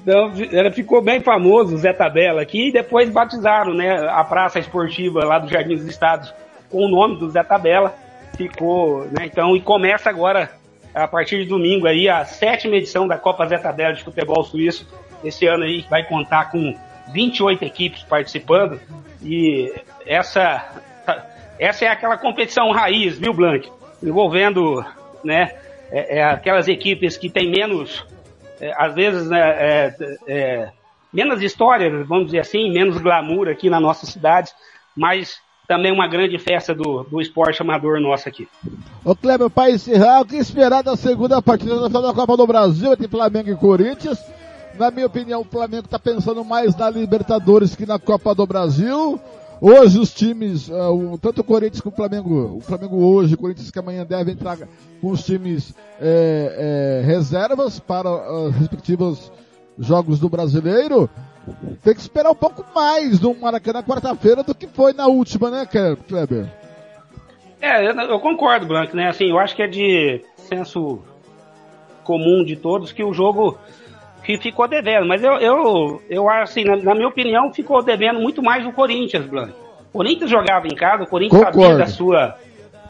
então ele ficou bem famoso, o Zé Tabela aqui, e depois batizaram né, a praça esportiva lá do Jardim dos Estados com o nome do Zé Tabela. Ficou, né, então, e começa agora a partir de domingo aí a sétima edição da Copa Zeta Bela de Futebol Suíço. Esse ano aí vai contar com 28 equipes participando e essa essa é aquela competição raiz, viu, Blank? Envolvendo, né, é, é aquelas equipes que têm menos, é, às vezes, né, é, é, menos história, vamos dizer assim, menos glamour aqui na nossa cidade, mas também uma grande festa do, do esporte amador nosso aqui. Ô Kleber, para encerrar, o que esperar da segunda partida da Copa do Brasil entre Flamengo e Corinthians? Na minha opinião, o Flamengo está pensando mais na Libertadores que na Copa do Brasil. Hoje os times, uh, tanto o Corinthians como o Flamengo, o Flamengo hoje, o Corinthians que amanhã deve entrar com os times é, é, reservas para os respectivos jogos do brasileiro tem que esperar um pouco mais no Maracanã quarta-feira do que foi na última, né, Kleber? É, eu, eu concordo, Blanco, né? Assim, eu acho que é de senso comum de todos que o jogo que ficou devendo. Mas eu, eu, eu assim, na, na minha opinião, ficou devendo muito mais o Corinthians, Blanco. O Corinthians jogava em casa, o Corinthians Concordo. sabia da sua,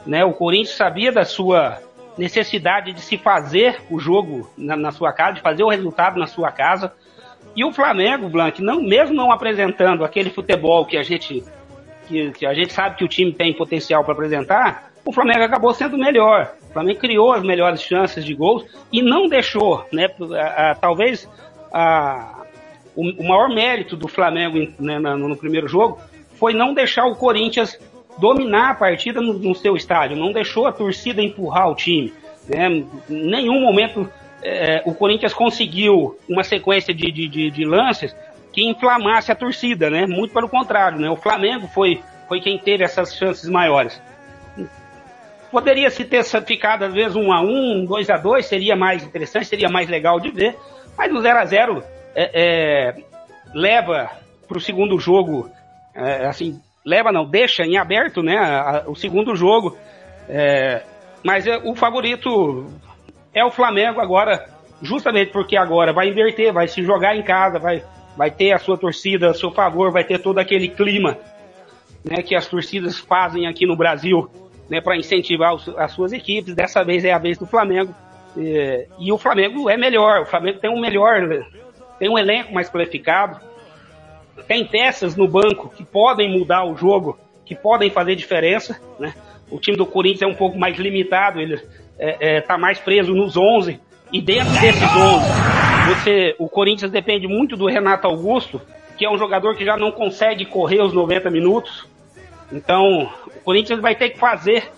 né? O Corinthians sabia da sua necessidade de se fazer o jogo na, na sua casa, de fazer o resultado na sua casa. E o Flamengo, Blanc, não, mesmo não apresentando aquele futebol que a gente que, que a gente sabe que o time tem potencial para apresentar, o Flamengo acabou sendo melhor. O Flamengo criou as melhores chances de gols e não deixou, né? A, a, talvez a, o, o, maior mérito do Flamengo né, no, no, primeiro jogo foi não deixar o Corinthians dominar a partida no, no seu estádio, não deixou a torcida empurrar o time. Né? Em nenhum momento é, o Corinthians conseguiu uma sequência de, de, de, de, lances que inflamasse a torcida, né? Muito pelo contrário, né? O Flamengo foi, foi quem teve essas chances maiores. Poderia se ter ficado às vezes um a um, dois a dois, seria mais interessante, seria mais legal de ver, mas o 0 a 0 é, é, leva para o segundo jogo, é, assim, leva não, deixa em aberto, né? A, a, o segundo jogo, é, mas é, o favorito é o Flamengo agora, justamente porque agora vai inverter, vai se jogar em casa, vai, vai ter a sua torcida a seu favor, vai ter todo aquele clima né, que as torcidas fazem aqui no Brasil né, para incentivar os, as suas equipes. Dessa vez é a vez do Flamengo. E, e o Flamengo é melhor, o Flamengo tem um melhor, tem um elenco mais qualificado, tem peças no banco que podem mudar o jogo, que podem fazer diferença, né? O time do Corinthians é um pouco mais limitado, ele é, é, tá mais preso nos 11. E dentro desses 11, você, o Corinthians depende muito do Renato Augusto, que é um jogador que já não consegue correr os 90 minutos. Então, o Corinthians vai ter que fazer,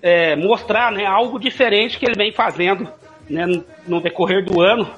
é, mostrar né, algo diferente que ele vem fazendo né, no decorrer do ano,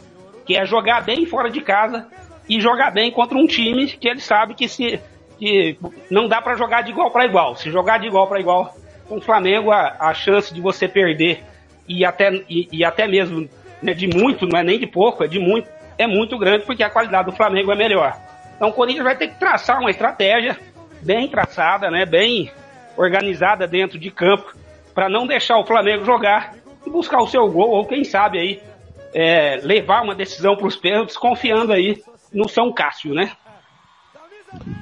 que é jogar bem fora de casa e jogar bem contra um time que ele sabe que se que não dá para jogar de igual para igual. Se jogar de igual para igual, com o Flamengo a, a chance de você perder e até, e, e até mesmo né, de muito, não é nem de pouco, é de muito, é muito grande porque a qualidade do Flamengo é melhor. Então o Corinthians vai ter que traçar uma estratégia bem traçada, né, bem organizada dentro de campo para não deixar o Flamengo jogar e buscar o seu gol ou quem sabe aí é, levar uma decisão para os pênaltis confiando aí no São Cássio, né?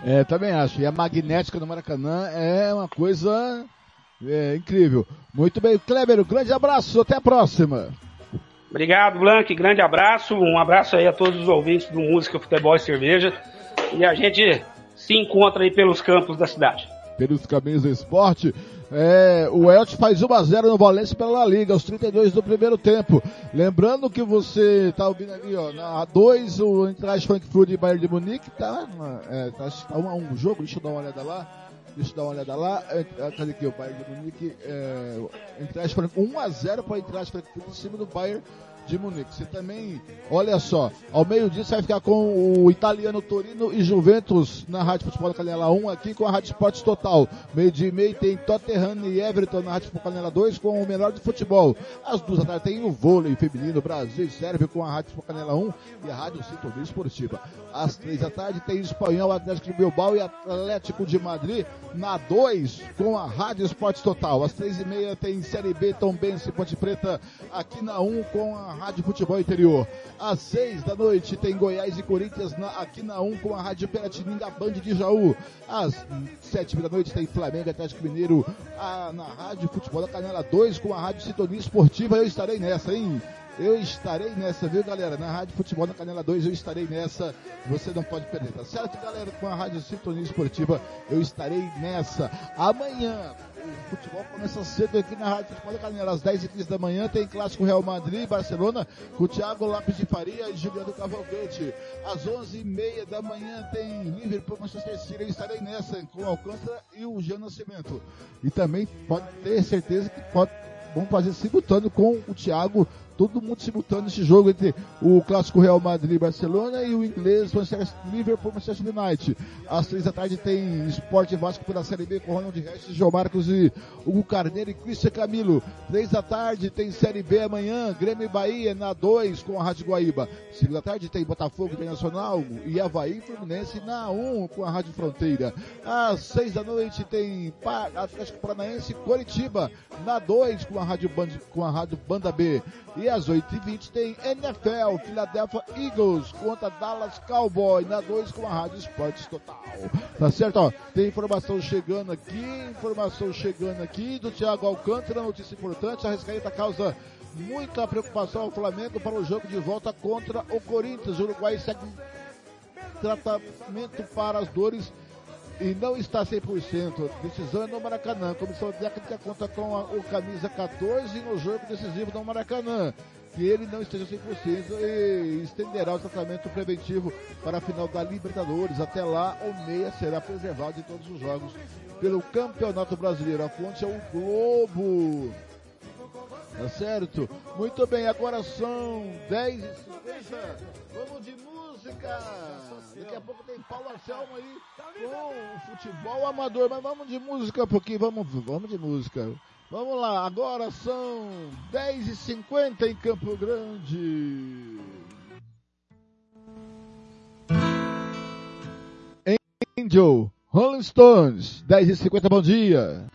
É, também acho. E a magnética do Maracanã é uma coisa é, incrível. Muito bem, Kleber, um grande abraço, até a próxima. Obrigado, Blank, grande abraço, um abraço aí a todos os ouvintes do Música, Futebol e Cerveja. E a gente se encontra aí pelos campos da cidade. Pelos caminhos do esporte. É, o Elche faz 1x0 no Valência pela La Liga, aos 32 do primeiro tempo. Lembrando que você tá ouvindo ali, ó, na 2, o Eintracht Frankfurt e Bayern de Munique, tá, é, tá 1 a 1 o jogo, deixa eu dar uma olhada lá. Deixa eu dar uma olhada lá. É, cadê aqui o Bayern de Munique? É, Eintracht Frankfurt, 1x0 para Eintracht Frankfurt em cima do Bayern de Munique. Você também, olha só, ao meio-dia você vai ficar com o italiano Torino e Juventus na Rádio Futebol da Canela 1, aqui com a Rádio Esportes Total. Meio-dia e meio tem Tottenham e Everton na Rádio Futebol Canela 2 com o melhor do futebol. Às duas da tarde tem o vôlei feminino Brasil e Sérvia com a Rádio Futebol Canela 1 e a Rádio Sintonia Esportiva. Às três da tarde tem Espanhol, Atlético de Bilbao e Atlético de Madrid na 2 com a Rádio Esportes Total. Às três e meia tem Série B Tom Bense Ponte Preta aqui na 1 com a Rádio Futebol Interior. Às seis da noite tem Goiás e Corinthians na, aqui na 1 com a Rádio Piratininga Band de Jaú. Às sete da noite tem Flamengo Atlético Mineiro a, na Rádio Futebol da Canela 2 com a Rádio Sintonia Esportiva. Eu estarei nessa, hein? Eu estarei nessa, viu galera? Na Rádio Futebol na Canela 2 eu estarei nessa. Você não pode perder, tá certo, galera? Com a Rádio Sintonia Esportiva eu estarei nessa. Amanhã o futebol começa cedo aqui na Rádio Futebol da Canela. Às 10h15 da manhã tem clássico Real Madrid e Barcelona com o Thiago Lopes de Faria e Juliano Cavalcante. Às 11h30 da manhã tem Liverpool Manchester City. Eu estarei nessa com o Alcântara e o Jean Nascimento. E também pode ter certeza que pode, vamos fazer simultâneo com o Thiago todo mundo simultâneo nesse jogo entre o clássico Real Madrid e Barcelona e o inglês Manchester Liverpool Manchester United. Às três da tarde tem Esporte Vasco pela Série B com Ronald Regis, João Marcos e Hugo Carneiro e Cristian Camilo. Três da tarde tem Série B amanhã, Grêmio e Bahia na 2 com a Rádio Guaíba. Cinco da tarde tem Botafogo Internacional e Havaí Fluminense na 1 um, com a Rádio Fronteira. Às seis da noite tem Atlético Paranaense Coritiba na 2 com a Rádio Band, com a Rádio Banda B. E às 8h20 tem NFL, Philadelphia Eagles contra Dallas Cowboy, na 2 com a Rádio Esportes Total. Tá certo? Ó, tem informação chegando aqui, informação chegando aqui do Thiago Alcântara, notícia importante, a Rescaeta causa muita preocupação ao Flamengo para o jogo de volta contra o Corinthians. O Uruguai segue tratamento para as dores e não está 100%. Decisão é no Maracanã. A comissão técnica conta com a, o camisa 14 no jogo decisivo do Maracanã. Que ele não esteja 100% e estenderá o tratamento preventivo para a final da Libertadores. Até lá, o meia será preservado em todos os jogos pelo Campeonato Brasileiro. A fonte é o Globo. Tá certo? Muito bem, agora são 10 h 50 Vamos de música! Daqui a pouco tem Paulo Anselmo aí com o futebol amador, mas vamos de música, porque vamos, vamos de música. Vamos lá, agora são 10h50 em Campo Grande. Angel, Rolling Stones, 10h50, bom dia.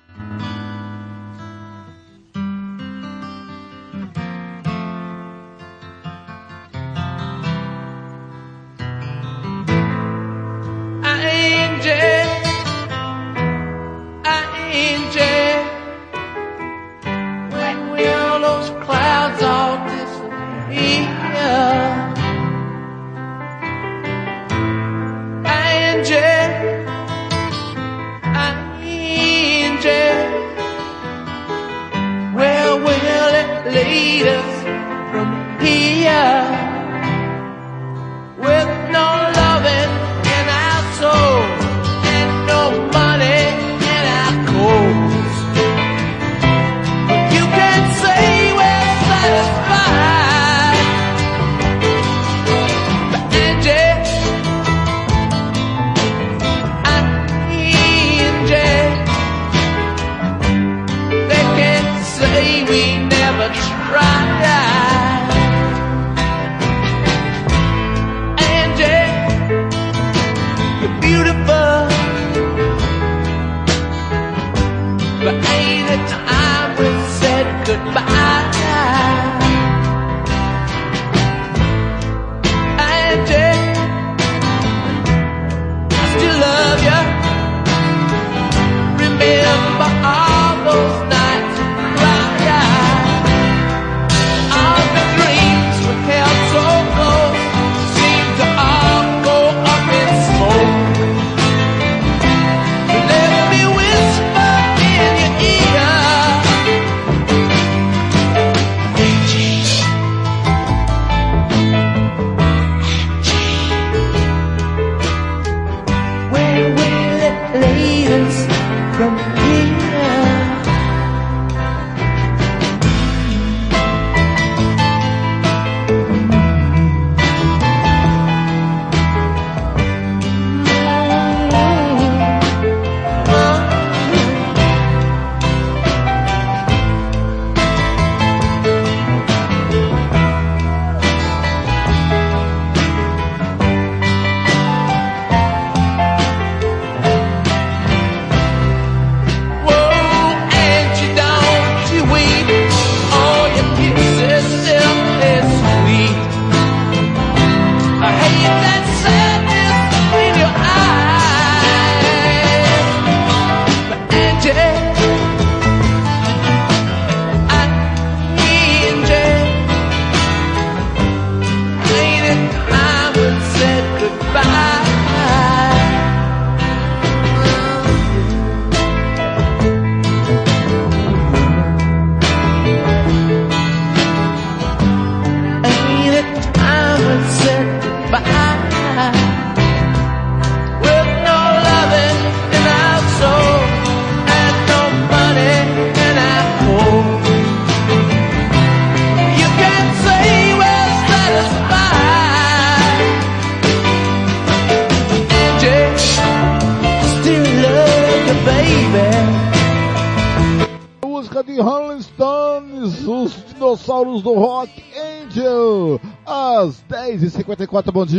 10h54, bom dia.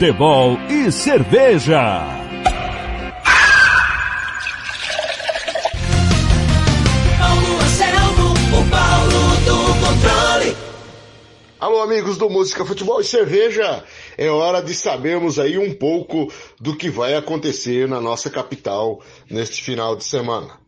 Futebol e cerveja. Paulo Anselmo, o Paulo do controle. Alô, amigos do Música, Futebol e Cerveja. É hora de sabermos aí um pouco do que vai acontecer na nossa capital neste final de semana.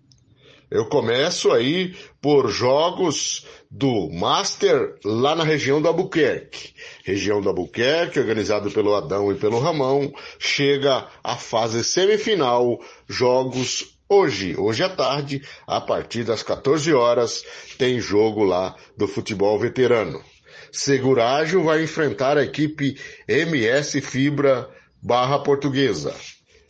Eu começo aí por jogos do Master lá na região do Albuquerque. Região do Albuquerque, organizado pelo Adão e pelo Ramão, chega à fase semifinal, jogos hoje, hoje à tarde, a partir das 14 horas, tem jogo lá do futebol veterano. Segurágio vai enfrentar a equipe MS Fibra Barra Portuguesa.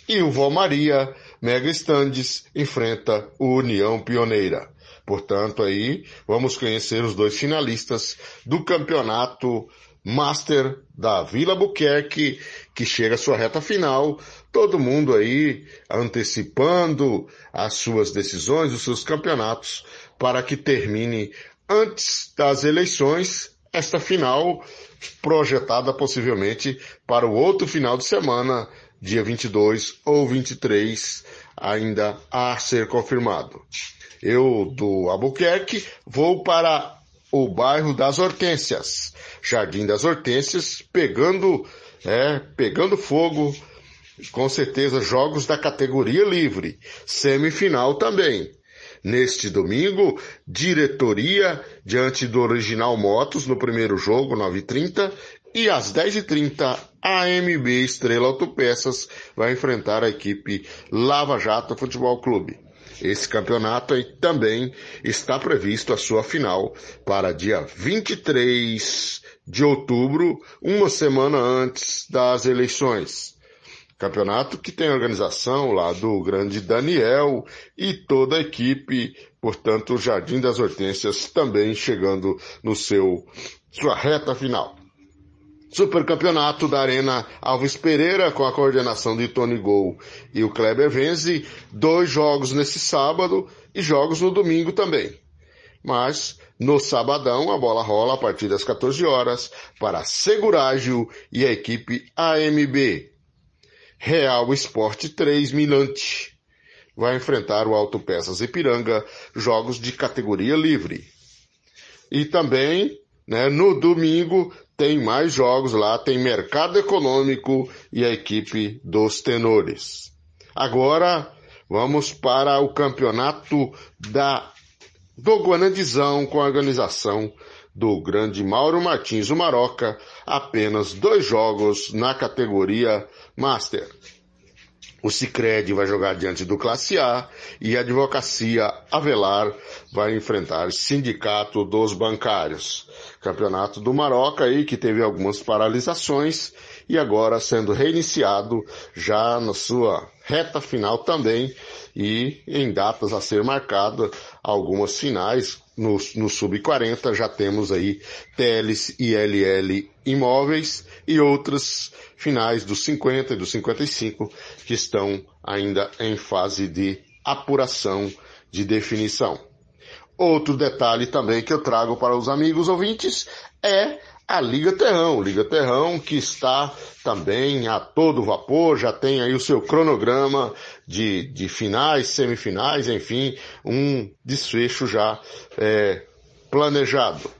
E o Vó Maria Mega Stands enfrenta o União Pioneira. Portanto, aí vamos conhecer os dois finalistas do campeonato Master da Vila Buquerque, que chega à sua reta final. Todo mundo aí antecipando as suas decisões, os seus campeonatos, para que termine antes das eleições esta final projetada possivelmente para o outro final de semana, dia 22 ou 23, ainda a ser confirmado. Eu, do Albuquerque, vou para o bairro das Hortênsias, Jardim das Hortênsias, pegando, é, pegando fogo, com certeza jogos da categoria livre, semifinal também. Neste domingo, diretoria diante do Original Motos no primeiro jogo, 9h30, e às 10h30, a AMB Estrela Autopeças vai enfrentar a equipe Lava Jato Futebol Clube. Esse campeonato aí também está previsto a sua final para dia 23 de outubro, uma semana antes das eleições. Campeonato que tem organização lá do grande Daniel e toda a equipe, portanto, o Jardim das Hortênsias também chegando no seu, sua reta final. Supercampeonato da Arena Alves Pereira com a coordenação de Tony Gol e o Kleber Venzi, dois jogos nesse sábado e jogos no domingo também. Mas no sabadão a bola rola a partir das 14 horas para Segurágio e a equipe AMB. Real Esporte 3 Milante vai enfrentar o Autopeças Ipiranga, jogos de categoria livre. E também, né, no domingo tem mais jogos lá, tem Mercado Econômico e a equipe dos Tenores. Agora, vamos para o campeonato da do Guanandizão com a organização do grande Mauro Martins, o Maroca, apenas dois jogos na categoria Master. O Cicred vai jogar diante do Classe A e a Advocacia Avelar vai enfrentar Sindicato dos Bancários. Campeonato do Maroca aí que teve algumas paralisações e agora sendo reiniciado já na sua reta final também e em datas a ser marcadas algumas finais no, no Sub-40 já temos aí Teles e LL Imóveis e outras finais dos 50 e dos 55 que estão ainda em fase de apuração de definição. Outro detalhe também que eu trago para os amigos ouvintes é a Liga Terrão. Liga Terrão que está também a todo vapor, já tem aí o seu cronograma de, de finais, semifinais, enfim, um desfecho já é, planejado.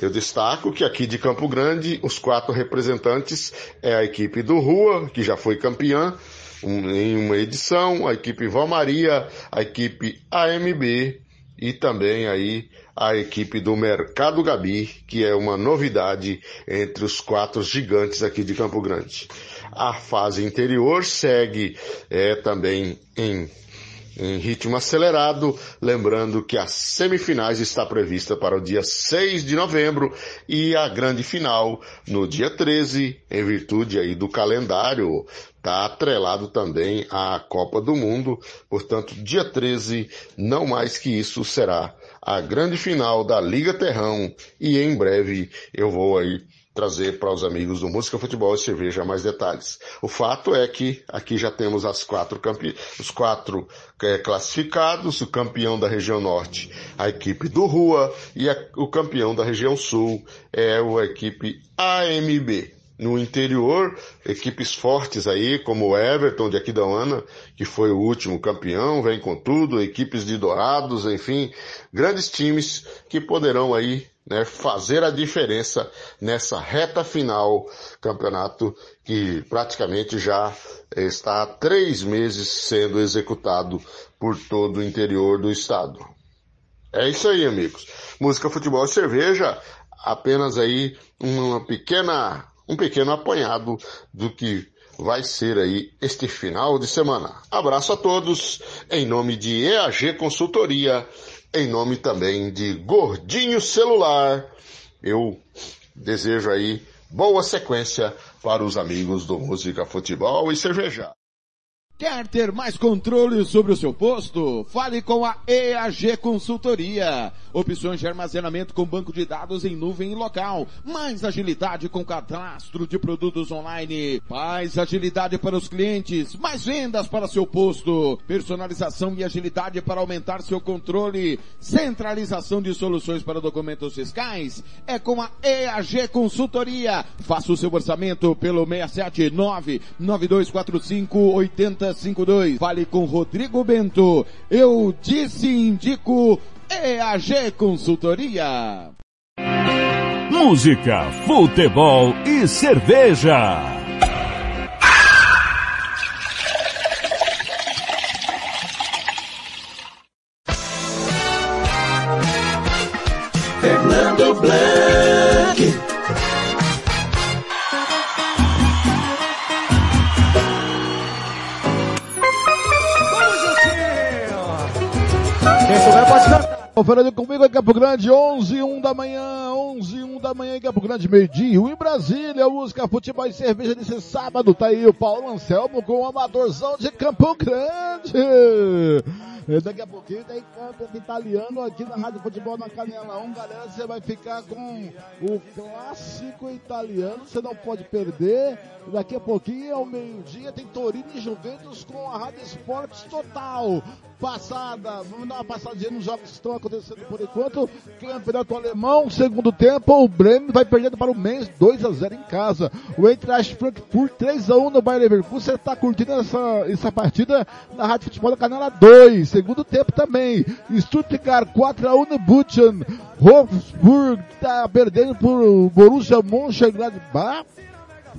Eu destaco que aqui de Campo Grande, os quatro representantes é a equipe do Rua, que já foi campeã um, em uma edição, a equipe Valmaria, a equipe AMB e também aí a equipe do Mercado Gabi, que é uma novidade entre os quatro gigantes aqui de Campo Grande. A fase interior segue é, também em em ritmo acelerado, lembrando que as semifinais está prevista para o dia 6 de novembro e a grande final no dia 13, em virtude aí do calendário, está atrelado também à Copa do Mundo, portanto, dia 13, não mais que isso será a grande final da Liga Terrão e em breve eu vou aí trazer para os amigos do Música, Futebol e Cerveja mais detalhes. O fato é que aqui já temos as quatro campe... os quatro é, classificados, o campeão da região norte, a equipe do Rua, e a... o campeão da região sul é a equipe AMB. No interior, equipes fortes aí, como o Everton de Aquidauana, que foi o último campeão, vem com tudo, equipes de Dourados, enfim, grandes times que poderão aí né, fazer a diferença nessa reta final campeonato que praticamente já está há três meses sendo executado por todo o interior do estado. É isso aí, amigos. Música, futebol e cerveja, apenas aí uma pequena, um pequeno apanhado do que vai ser aí este final de semana. Abraço a todos, em nome de EAG Consultoria, em nome também de Gordinho Celular, eu desejo aí boa sequência para os amigos do Música Futebol e Cerveja. Quer ter mais controle sobre o seu posto? Fale com a EAG Consultoria. Opções de armazenamento com banco de dados em nuvem e local. Mais agilidade com cadastro de produtos online. Mais agilidade para os clientes. Mais vendas para seu posto. Personalização e agilidade para aumentar seu controle. Centralização de soluções para documentos fiscais. É com a EAG Consultoria. Faça o seu orçamento pelo 679 9245 80 52. Fale com Rodrigo Bento. Eu disse indico EAG Consultoria. Música, futebol e cerveja. Fernando Blanc. Fernando comigo em Campo Grande, 11 e 1 da manhã, 11 e 1 da manhã em Campo Grande, meio-dia, em Brasília, música, futebol e cerveja nesse sábado, tá aí o Paulo Anselmo com o amadorzão de Campo Grande. E daqui a pouquinho tem campeonato italiano aqui na Rádio Futebol na Canela 1, galera, você vai ficar com o clássico italiano, você não pode perder. Daqui a pouquinho, ao meio-dia, tem Torino e Juventus com a Rádio Esportes Total passada. Vamos dar uma passadinha nos jogos que estão acontecendo por enquanto. Campeonato Alemão, segundo tempo, o Bremen vai perdendo para o Mainz 2 a 0 em casa. O Eintracht Frankfurt 3 a 1 no Bayern Leverkusen. Você está curtindo essa, essa partida na Rádio Futebol da Canela 2. Segundo tempo também. Stuttgart 4 a 1 no Buchen. Wolfsburg está perdendo por Borussia Mönchengladbach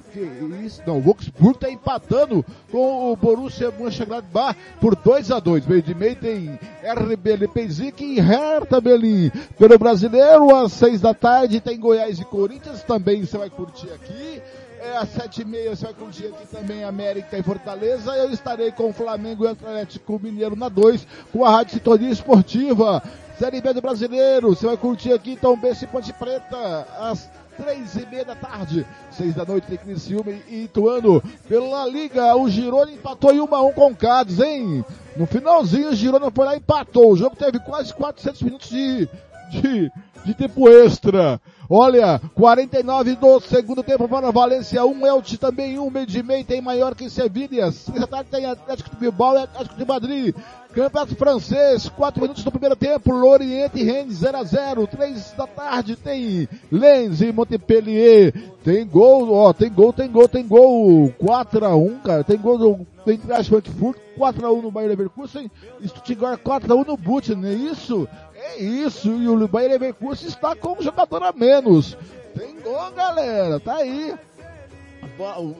que isso, não, o Wolfsburg está empatando com o Borussia Mönchengladbach por 2 a 2 Meio de meio tem RB Leipzig e Hertha Berlim. Pelo brasileiro, às 6 da tarde tem Goiás e Corinthians, também você vai curtir aqui. É às sete e meia você vai curtir aqui também América e Fortaleza. Eu estarei com o Flamengo e o Atlético Mineiro na 2, com a Rádio Sintonia Esportiva. Série B do Brasileiro, você vai curtir aqui então BC Ponte Preta, às três e meia da tarde. Seis da noite tem Criciúma e Ituano. Pela Liga, o Girona empatou em 1 a 1 com o Cádiz, hein? No finalzinho, o Girona foi lá e empatou. O jogo teve quase 400 minutos de, de, de tempo extra. Olha, 49 do segundo tempo para Valência 1, Elche também 1, meio de meio tem maior que Sevilha. Seis da tarde tem Atlético de Bilbao e Atlético de Madrid. Campeonato francês, 4 minutos do primeiro tempo, Lorient e Rennes 0 a 0 3 da tarde tem Lens e Montpellier. Tem gol, ó, tem gol, tem gol, tem gol. 4 a 1 cara. Tem gol do Eintracht Frankfurt, 4 a 1 no Bayern Leverkusen. Stuttgart 4 a 1 no Buchen, é isso? É isso, e o Bayern Leverkusen está com um jogador a menos. Tem gol, galera, tá aí.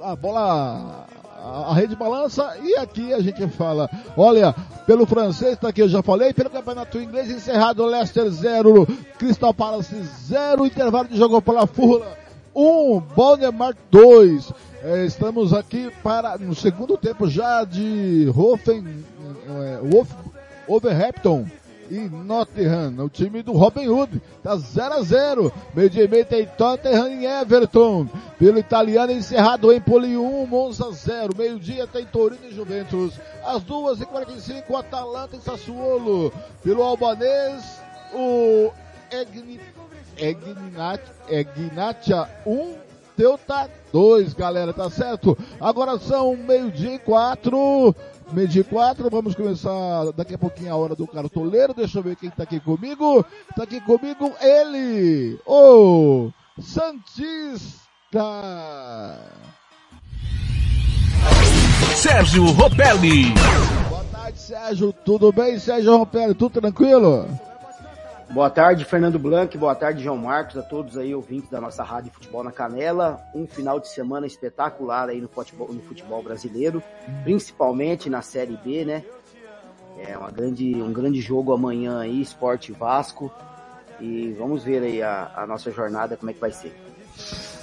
A bola, a rede balança e aqui a gente fala, olha, pelo francês, tá aqui eu já falei, pelo campeonato inglês encerrado, Leicester 0, Crystal Palace 0, intervalo de jogo pela Furla 1, um, Bonnemart 2. É, estamos aqui para, no segundo tempo já de Hoffen, é, Wolf, Overhampton e Nottingham, o time do Robin Hood, tá 0 a 0 Meio dia e meio tem Tottenham e Everton. Pelo italiano encerrado em Poli 1, Monza 0. Meio dia tem Torino e Juventus. Às 2h45, Atalanta e Sassuolo. Pelo albanês, o Egnatia 1, Teuta 2, galera, tá certo? Agora são meio dia e 4 meio de quatro, vamos começar daqui a pouquinho a hora do cartoleiro, deixa eu ver quem tá aqui comigo, tá aqui comigo ele, o Santista. Sérgio Ropelli. Boa tarde, Sérgio, tudo bem, Sérgio Ropelli, tudo tranquilo? Boa tarde, Fernando Blanc. Boa tarde, João Marcos, a todos aí ouvintes da nossa Rádio Futebol na Canela. Um final de semana espetacular aí no futebol, no futebol brasileiro, principalmente na Série B, né? É uma grande, um grande jogo amanhã aí, Esporte Vasco. E vamos ver aí a, a nossa jornada, como é que vai ser.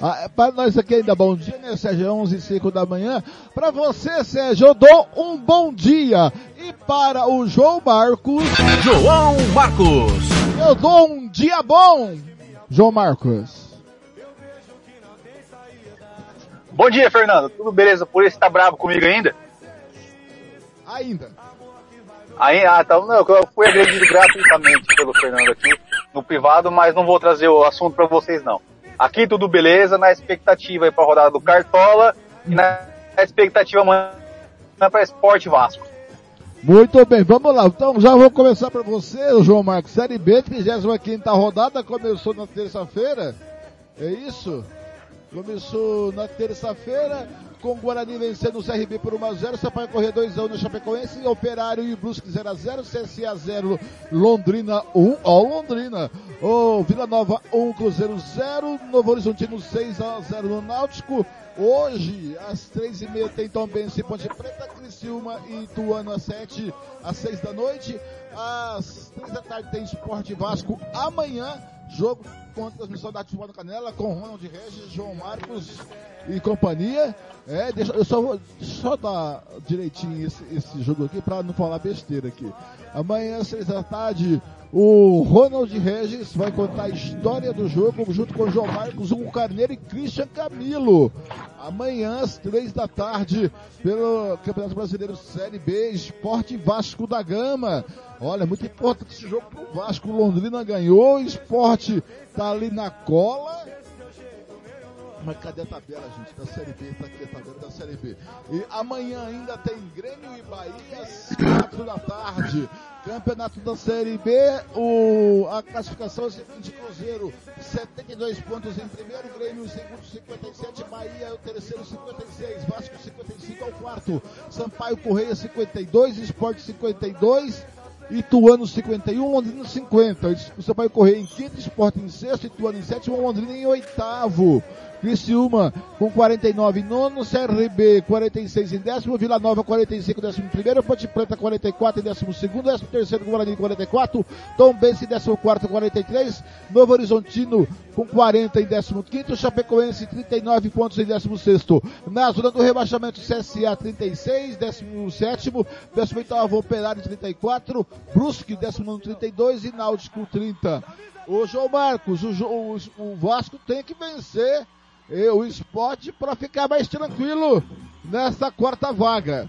Ah, para nós aqui ainda bom dia, né, Sérgio? 11 e 5 da manhã. Para você, Sérgio, eu dou um bom dia. E para o João Marcos. João Marcos. Eu dou um dia bom, João Marcos. Bom dia, Fernando. Tudo beleza? Por isso tá bravo comigo ainda? Ainda. Aí, ah, tá, não, eu fui agredido gratuitamente pelo Fernando aqui no privado, mas não vou trazer o assunto para vocês não. Aqui tudo beleza, na expectativa aí pra rodada do Cartola e na expectativa amanhã para Esporte Vasco. Muito bem, vamos lá. Então já vou começar para você, João Marcos. Série B, 35 rodada, começou na terça-feira. É isso? Começou na terça-feira, com o Guarani vencendo o CRB por 1x0, Sampaio Correr 2x1 no Chapecoense, Operário e Brusque 0x0, CSA 0, Londrina 1, ó Londrina, o Vila Nova 1, Cruzeiro 0, Novo Horizontino 6x0 no Náutico, Hoje, às três e meia, tem Tom Benz e Ponte Preta, Criciúma e Ituano às sete, às seis da noite. Às três da tarde tem Esporte Vasco. Amanhã, jogo com a transmissão da na Canela, com Ronald Regis, João Marcos e companhia. É, deixa, eu só vou só dar direitinho esse, esse jogo aqui para não falar besteira aqui. Amanhã, às seis da tarde, o Ronald Regis vai contar a história do jogo junto com João Marcos, Hugo Carneiro e Christian Camilo. Amanhã, às três da tarde, pelo Campeonato Brasileiro Série B, Esporte Vasco da Gama. Olha, muito importante esse jogo pro Vasco. Londrina ganhou, Esporte tá ali na cola. Mas cadê a tabela, gente? Da Série B, tá aqui a tabela da Série B. E amanhã ainda tem Grêmio e Bahia, às quatro da tarde. Campeonato da Série B, o, a classificação é seguinte, Cruzeiro, 72 pontos em primeiro, Grêmio em segundo, 57, Bahia é o terceiro, 56, Vasco 55 é o quarto, Sampaio Correia 52, Esporte 52, Ituano 51, Londrina 50. O Sampaio Correia em quinto, Esporte em sexto, Ituano em sétimo, Londrina em oitavo. Criciúma com 49 em nono, CRB 46 em décimo, Vila Nova 45 em décimo primeiro, Ponte Preta 44 em décimo segundo, décimo terceiro Guarani 44, Tom Bense em décimo quarto 43, Novo Horizontino com 40 em décimo quinto, Chapecoense 39 pontos em décimo sexto. Na zona do rebaixamento CSA 36, décimo sétimo, décimo oitavo Operário 34, Brusque décimo nono 32 e Náutico 30. Ô João Marcos, o, o- o Vasco tem que vencer eh, o esporte para ficar mais tranquilo nessa quarta vaga.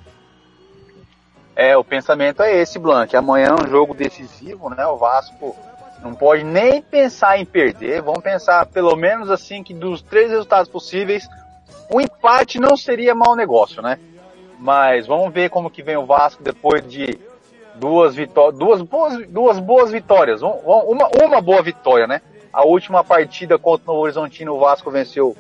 É, o pensamento é esse, Blanc. Amanhã é um jogo decisivo, né? O Vasco não pode nem pensar em perder. Vamos pensar, pelo menos assim, que dos três resultados possíveis, o empate não seria mau negócio, né? Mas vamos ver como que vem o Vasco depois de duas vitórias, duas boas, duas boas vitórias, Um- uma, uma boa vitória, né? A última partida contra o Novo Horizontino, o Vasco venceu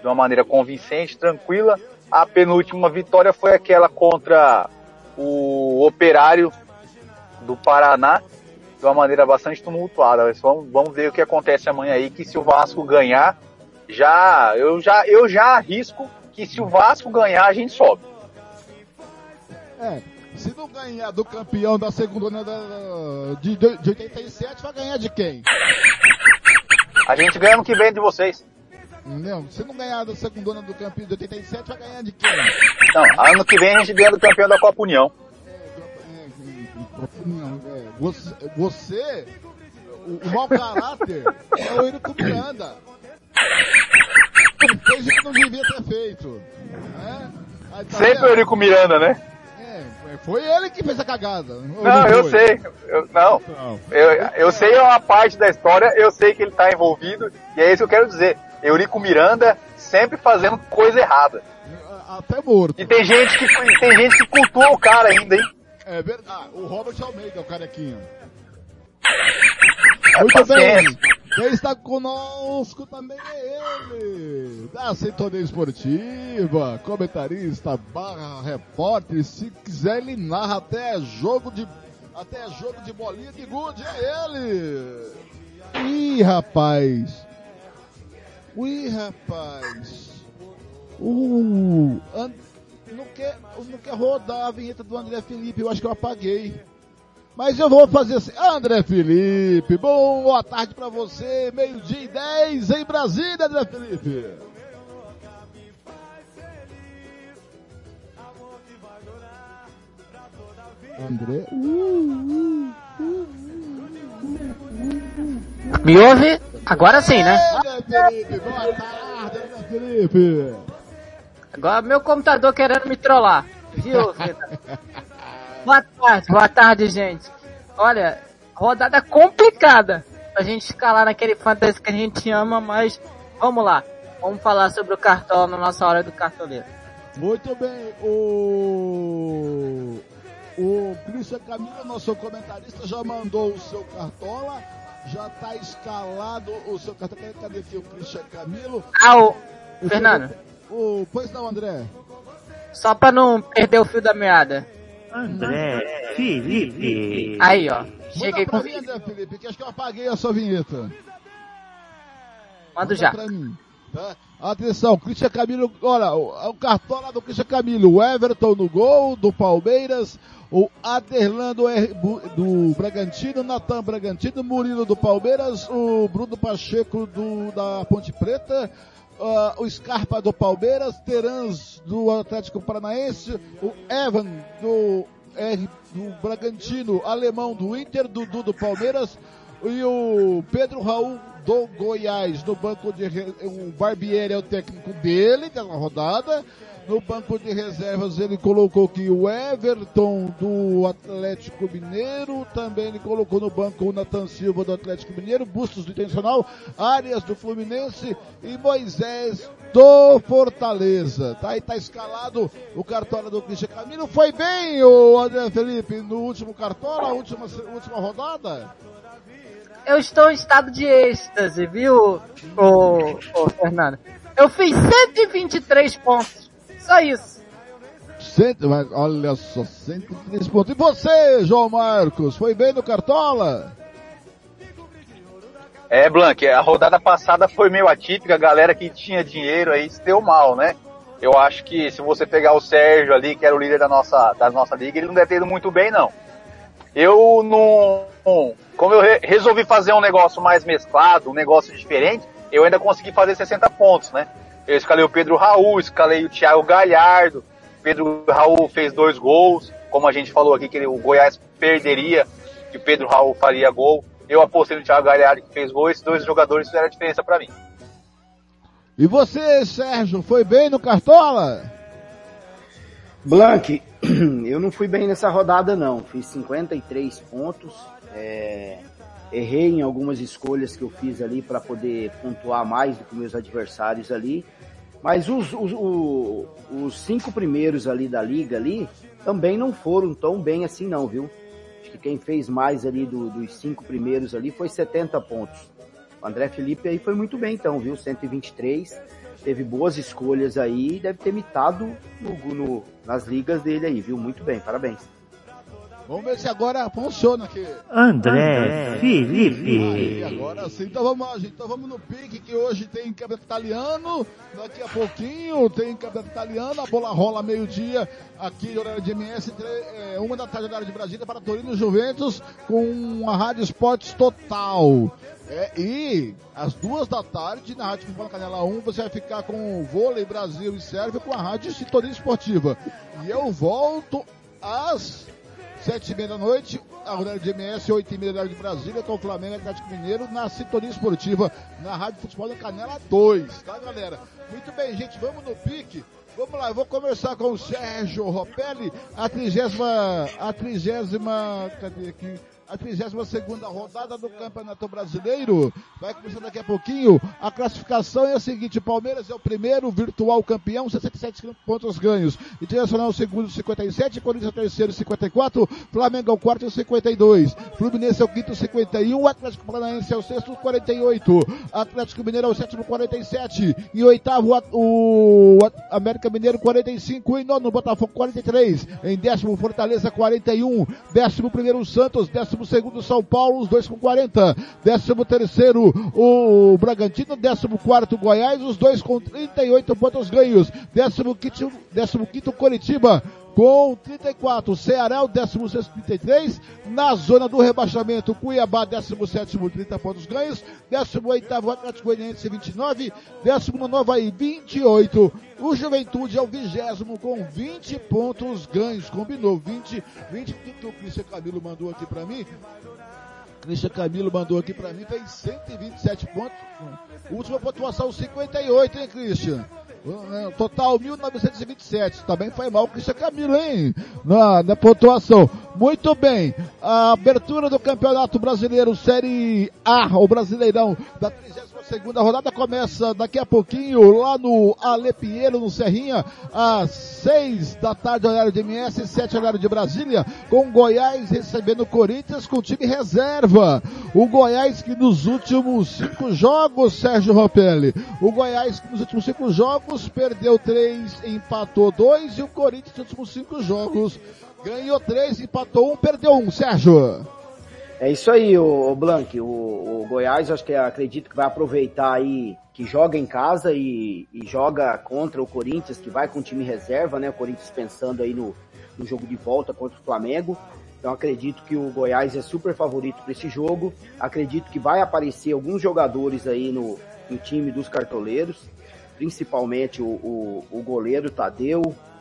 de uma maneira convincente, tranquila. A penúltima vitória foi aquela contra o Operário do Paraná de uma maneira bastante tumultuada. Vamos, vamos ver o que acontece amanhã aí, que se o Vasco ganhar, já eu já eu já arrisco que se o Vasco ganhar, a gente sobe. É, se não ganhar do campeão da segunda da- de, de, de 87, vai ganhar de quem? A gente ganha no que vem de vocês. Entendeu? Se não ganhar da segunda do campeão de 87, vai ganhar de quem? Não, ano que vem a gente ganha do campeão da Copa União. Não, é, você, você o, o mau caráter é o Eurico Miranda. Fez o que não devia ter feito. Né? Tá Sempre o Eurico Miranda, né? É, foi ele que fez a cagada. Não, eu sei. Eu, não, eu, eu sei uma parte da história, eu sei que ele tá envolvido, e é isso que eu quero dizer. Eurico Miranda sempre fazendo coisa errada. Até morto. E tem gente que, tem gente que cultua o cara ainda, hein? É verdade. O Robert Almeida, o carequinho. É Muito bem. Quem está conosco também é ele, da Sintonia Esportiva, comentarista, barra repórter, se quiser ele narra até jogo de, até jogo de bolinha de gude, é ele! Ih, rapaz! Ih, rapaz! Uh, não quer, não quer rodar a vinheta do André Felipe, eu acho que eu apaguei. Mas eu vou fazer assim. André Felipe, bom, boa tarde pra você. Meio-dia e 10 em Brasília, André Felipe. André. Me ouve? Agora sim, né? André Felipe, boa tarde, André Felipe. Agora meu computador querendo me trollar. Viu? <laughs> Boa tarde, boa tarde, gente. Olha, rodada complicada pra gente escalar naquele fantasy que a gente ama, mas vamos lá. Vamos falar sobre o cartão na nossa hora do cartoleiro. Muito bem, o. O Christian Camilo, nosso comentarista, já mandou o seu cartola. Já tá escalado o seu cartola. Cadê aqui o Christian Camilo? Ah, o. Fernando, O, pois não, André. só pra não perder o fio da meada. André Felipe. Aí, ó. Cheguei com. mim, André Felipe, que acho que eu apaguei a sua vinheta. Manda já. pra mim. Tá? Atenção, Christian Camilo, olha, o, o cartola do Christian Camilo, o Everton no gol do Palmeiras, o Aderlando R- Bu- do Bragantino, Natan Bragantino, Murilo do Palmeiras, o Bruno Pacheco do, da Ponte Preta, ah, o Scarpa do Palmeiras, Terans do Atlético Paranaense, o Evan do, R, do Bragantino, Alemão do Inter, Dudu do Palmeiras e o Pedro Raul do Goiás no banco de o Barbieri é o técnico dele dessa rodada. No banco de reservas ele colocou aqui o Everton do Atlético Mineiro, também ele colocou no banco o Nathan Silva do Atlético Mineiro, Bustos do Internacional, Arias do Fluminense e Moisés do Fortaleza. Tá aí, tá escalado o cartola do Christian Camilo. Foi bem, o André Felipe, no último cartola, última, última rodada? Eu estou em estado de êxtase, viu, ô Fernando? Eu fiz 123 pontos. Só isso. Cento, mas olha só, 103 pontos. E você, João Marcos, foi bem no Cartola? É, Blank, a rodada passada foi meio atípica, a galera que tinha dinheiro aí se deu mal, né? Eu acho que se você pegar o Sérgio ali, que era o líder da nossa, da nossa liga, ele não deve ter ido muito bem, não. Eu não. Como eu re- resolvi fazer um negócio mais mesclado, um negócio diferente, eu ainda consegui fazer 60 pontos, né? Eu escalei o Pedro Raul, escalei o Thiago Galhardo. Pedro Raul fez dois gols, como a gente falou aqui, que ele- o Goiás perderia, que o Pedro Raul faria gol. Eu apostei no Thiago Galhardo que fez gol, esses dois jogadores fizeram a diferença para mim. E você, Sérgio, foi bem no Cartola? Blank, <clears throat> eu não fui bem nessa rodada não. Fiz 53 pontos. é, errei em algumas escolhas que eu fiz ali para poder pontuar mais do que meus adversários ali. Mas os, os, o- os cinco primeiros ali da liga ali também não foram tão bem assim não, viu? Acho que quem fez mais ali do- dos cinco primeiros ali foi 70 pontos. O André Felipe aí foi muito bem então, viu? 123. Teve boas escolhas aí deve ter mitado no- no- nas ligas dele aí, viu? Muito bem, parabéns. Vamos ver se agora funciona aqui. André Aí, agora sim, então vamos lá, gente. Então vamos no pique que hoje tem campeonato italiano. Daqui a pouquinho tem campeonato italiano. A bola rola meio-dia aqui no horário de MS, é, uma da tarde, horário de Brasília, para Torino e Juventus, com a Rádio Esportes Total. É, e às duas da tarde, na Rádio Futebol Canela 1, você vai ficar com o Vôlei Brasil e Sérvia com a Rádio Sintonia Esportiva. E eu volto às Sete e meia da noite, a horário de MS, oito e meia da de Brasília, com o Flamengo Atlético Mineiro na sintonia esportiva, na Rádio Futebol da Canela 2, tá galera? Muito bem, gente, vamos no pique. Vamos lá, eu vou conversar com o Sérgio Ropelli, a trigésima, a trigésima, cadê aqui? A 32 segunda rodada do Campeonato Brasileiro. Vai começar daqui a pouquinho. A classificação é a seguinte: Palmeiras é o primeiro virtual campeão, 67 pontos ganhos. Internacional o segundo, 57. Corinthians é o terceiro, 54. Flamengo é o quarto, 52. Fluminense é o quinto, 51. Atlético Paranaense é o sexto, 48. Atlético Mineiro é o sétimo, 47. E oitavo, o América Mineiro, 45. Em nono, Botafogo, 43. Em décimo, Fortaleza, 41. Décimo primeiro, Santos. Décimo segundo, São Paulo, os dois com 40. Décimo terceiro, o Bragantino. Décimo quarto, Goiás, os dois com 38 pontos ganhos. Décimo quinto, décimo quinto Coritiba com 34, Ceará o 16 33, na zona do rebaixamento, Cuiabá 17 30 pontos ganhos, 18 Atlético Goianiense 29, 19 Havaí 28, o Juventude é o vigésimo com 20 pontos ganhos, combinou 20, 20 que o Cristian Camilo mandou aqui pra mim, Cristian Camilo mandou aqui pra mim, tem 127 pontos, última pontuação 58, hein Cristian? Total 1927. Também foi mal o Cristian Camilo, hein? Na, na pontuação. Muito bem. A abertura do Campeonato Brasileiro Série A, o Brasileirão, da 32 segunda rodada começa daqui a pouquinho lá no Ale Pinheiro, no Serrinha, às 6 da tarde, horário de MS, 7 horário de Brasília, com Goiás recebendo o Corinthians com time reserva. O Goiás que nos últimos cinco jogos, Sérgio Ropelli, o Goiás que nos últimos cinco jogos perdeu três, empatou dois, e o Corinthians nos últimos cinco jogos ganhou três, empatou um, perdeu um, Sérgio. É isso aí, o, Blank. O, o Goiás, acho que acredito que vai aproveitar aí que joga em casa e, e joga contra o Corinthians, que vai com time reserva, né? O Corinthians pensando aí no, no jogo de volta contra o Flamengo. Então acredito que o Goiás é super favorito para esse jogo. Acredito que vai aparecer alguns jogadores aí no, no time dos cartoleiros, principalmente o, o, o goleiro Tadeu,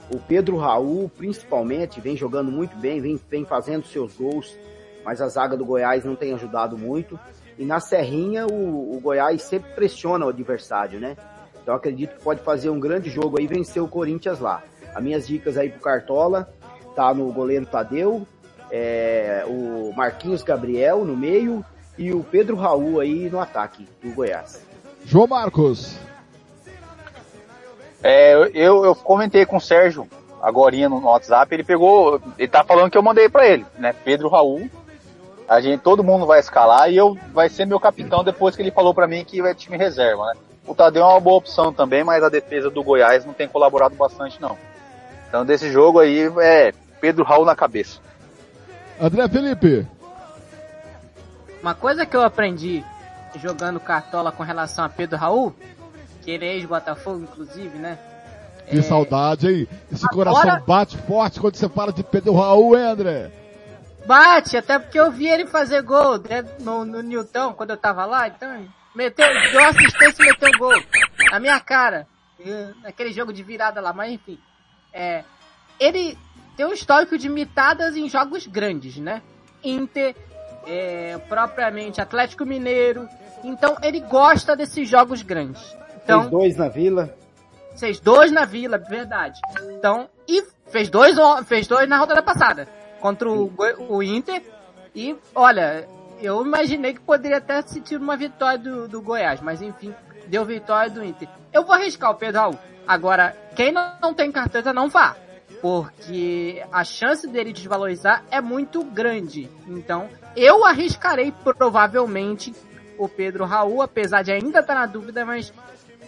o Pedro Raul, principalmente, vem jogando muito bem, vem, vem fazendo seus gols, mas a zaga do Goiás não tem ajudado muito. E na Serrinha, o, o Goiás sempre pressiona o adversário, né? Então acredito que pode fazer um grande jogo aí e vencer o Corinthians lá. As minhas dicas aí pro Cartola, tá no goleiro Tadeu, é, o Marquinhos Gabriel no meio e o Pedro Raul aí no ataque do Goiás. João Marcos. É, eu, eu comentei com o Sérgio agora no, no WhatsApp, ele pegou, ele tá falando que eu mandei para ele, né? Pedro Raul. A gente, todo mundo vai escalar e eu vai ser meu capitão depois que ele falou para mim que vai time reserva, né? O Tadeu é uma boa opção também, mas a defesa do Goiás não tem colaborado bastante não. Então desse jogo aí é Pedro Raul na cabeça. André Felipe. Uma coisa que eu aprendi jogando cartola com relação a Pedro Raul, que ele é ex-Botafogo, inclusive, né? Que é... saudade, hein? Esse Agora... coração bate forte quando você fala de Pedro Raul, hein, André? Bate, até porque eu vi ele fazer gol né, no, no Newton, quando eu tava lá, então, meteu, deu assistência e meteu gol. Na minha cara. Naquele jogo de virada lá, mas enfim. É, ele tem um histórico de mitadas em jogos grandes, né? Inter, é, propriamente Atlético Mineiro. Então ele gosta desses jogos grandes. Então, fez dois na Vila. Fez dois na Vila, verdade. Então, e fez dois, fez dois na rodada passada. Contra o, o Inter. E, olha, eu imaginei que poderia até sentir uma vitória do, do Goiás, mas enfim, deu vitória do Inter. Eu vou arriscar o Pedro Raul. Agora, quem não, não tem carteza não vá porque a chance dele desvalorizar é muito grande. Então, eu arriscarei provavelmente o Pedro Raul, apesar de ainda estar na dúvida, mas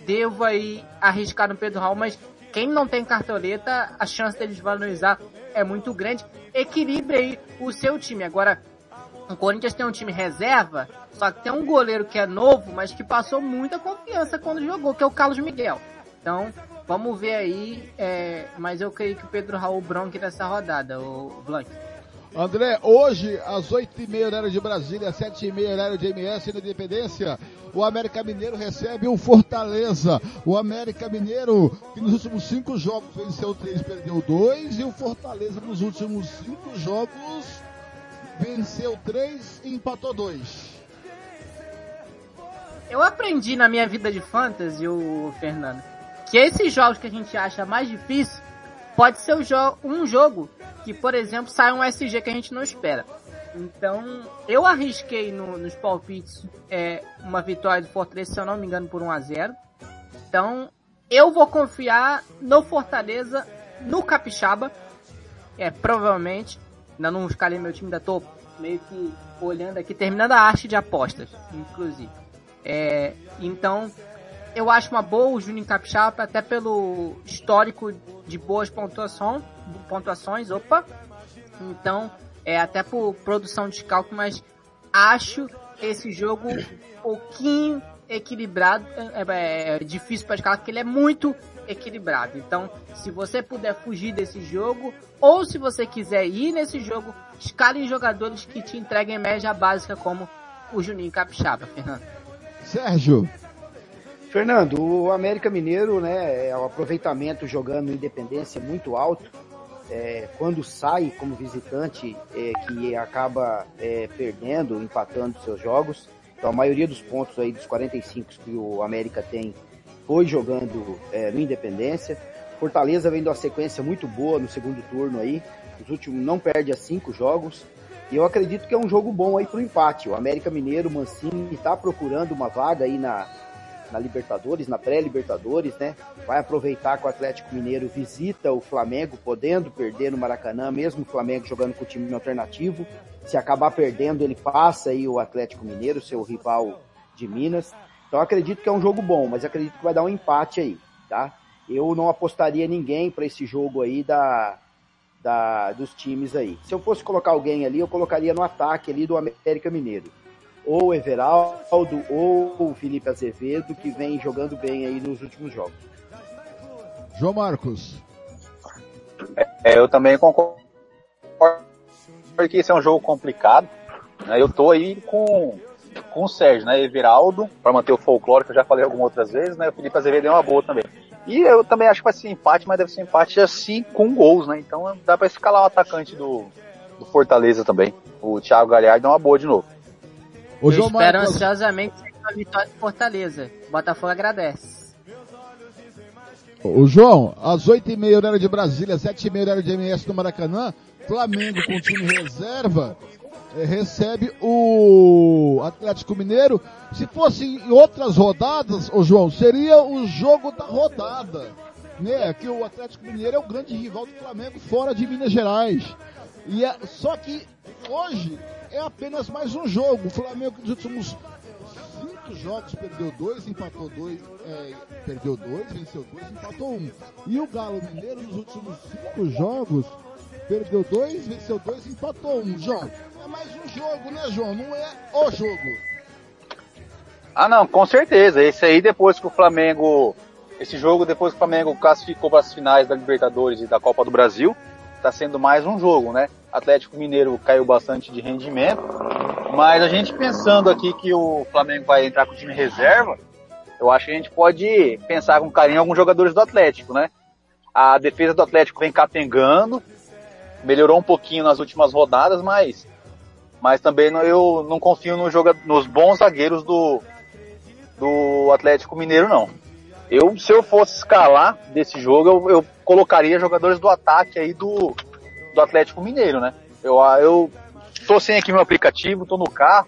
devo aí arriscar no Pedro Raul, mas quem não tem cartoleta, a chance dele desvalorizar é muito grande. Equilibre aí o seu time. Agora, o Corinthians tem um time reserva, só que tem um goleiro que é novo, mas que passou muita confiança quando jogou, que é o Carlos Miguel. Então, Vamos ver aí, é, mas eu creio que o Pedro Raul bronque nessa rodada, o Blank. André, hoje, às 8h30 horário de Brasília, 7h30 horário de MS na Independência, o América Mineiro recebe o Fortaleza. O América Mineiro, que nos últimos cinco jogos venceu três, perdeu dois, e o Fortaleza nos últimos cinco jogos venceu três e empatou dois. Eu aprendi na minha vida de fantasy, o Fernando, que esses jogos que a gente acha mais difícil pode ser um, jo um jogo que, por exemplo, sai um SG que a gente não espera. Então, eu arrisquei no, nos palpites é, uma vitória do Fortaleza, se eu não me engano, por 1 a 0 Então, eu vou confiar no Fortaleza, no Capixaba. É, provavelmente. Ainda não escalei meu time, ainda tô meio que olhando aqui, terminando a arte de apostas, inclusive. É, então, eu acho uma boa o Juninho Capixaba, até pelo histórico de boas pontuações, pontuações, opa. Então, é até por produção de cálculo, mas acho esse jogo um pouquinho equilibrado, é, é, é difícil para escalar, porque ele é muito equilibrado. Então, se você puder fugir desse jogo, ou se você quiser ir nesse jogo, escale jogadores que te entreguem média básica, como o Juninho Capixaba, Fernando. Sérgio. Fernando, o América Mineiro, né, é o aproveitamento jogando Independência muito alto. É, quando sai como visitante, é, que acaba é, perdendo, empatando seus jogos. Então a maioria dos pontos aí dos 45 que o América tem foi jogando é, no Independência. Fortaleza vem de uma sequência muito boa no segundo turno aí. Os últimos não perde a cinco jogos. E eu acredito que é um jogo bom aí pro empate. O América Mineiro, Mancini, está procurando uma vaga aí na, na Libertadores, na pré-Libertadores, né? Vai aproveitar que o Atlético Mineiro visita o Flamengo, podendo perder no Maracanã, mesmo o Flamengo jogando com o time alternativo. Se acabar perdendo, ele passa aí o Atlético Mineiro, seu rival de Minas. Então acredito que é um jogo bom, mas acredito que vai dar um empate aí, tá? Eu não apostaria ninguém para esse jogo aí da, da, dos times aí. Se eu fosse colocar alguém ali, eu colocaria no ataque ali do América Mineiro. Ou o Everaldo, ou o Felipe Azevedo, que vem jogando bem aí nos últimos jogos. João Marcos. É, eu também concordo que esse é um jogo complicado. Né? Eu tô aí com, com o Sérgio, né? Everaldo, para manter o folclore, que eu já falei algumas outras vezes, né? O Felipe Azevedo é uma boa também. E eu também acho que vai ser empate, mas deve ser empate assim com gols, né? Então dá pra escalar o atacante do, do Fortaleza também. O Thiago Galhardo é uma boa de novo. Eu espero ansiosamente a vitória do Fortaleza. Botafogo agradece. O João, às 8h30 horário de Brasília, 7h30 horário de MS no Maracanã, Flamengo com time reserva eh, recebe o Atlético Mineiro. Se fosse em outras rodadas, o João, seria o jogo da rodada. Né? Que o Atlético Mineiro é o grande rival do Flamengo fora de Minas Gerais. E é, só que hoje é apenas mais um jogo. O Flamengo nos últimos cinco jogos perdeu dois, empatou dois, é, perdeu dois, venceu dois, empatou um. E o Galo Mineiro nos últimos cinco jogos perdeu dois, venceu dois, empatou um. João, é mais um jogo, né, João? Não é o jogo. Ah, não, com certeza. Esse aí depois que o Flamengo, esse jogo depois que o Flamengo classificou para as finais da Libertadores e da Copa do Brasil, está sendo mais um jogo, né? Atlético Mineiro caiu bastante de rendimento, mas a gente pensando aqui que o Flamengo vai entrar com o time reserva, eu acho que a gente pode pensar com carinho alguns jogadores do Atlético, né? A defesa do Atlético vem capengando, melhorou um pouquinho nas últimas rodadas, mas, mas também não, eu não confio no joga, nos bons zagueiros do, do Atlético Mineiro, não. Eu, se eu fosse escalar desse jogo, eu, eu colocaria jogadores do ataque aí do, do Atlético Mineiro, né? Eu, eu tô sem aqui meu aplicativo, tô no carro.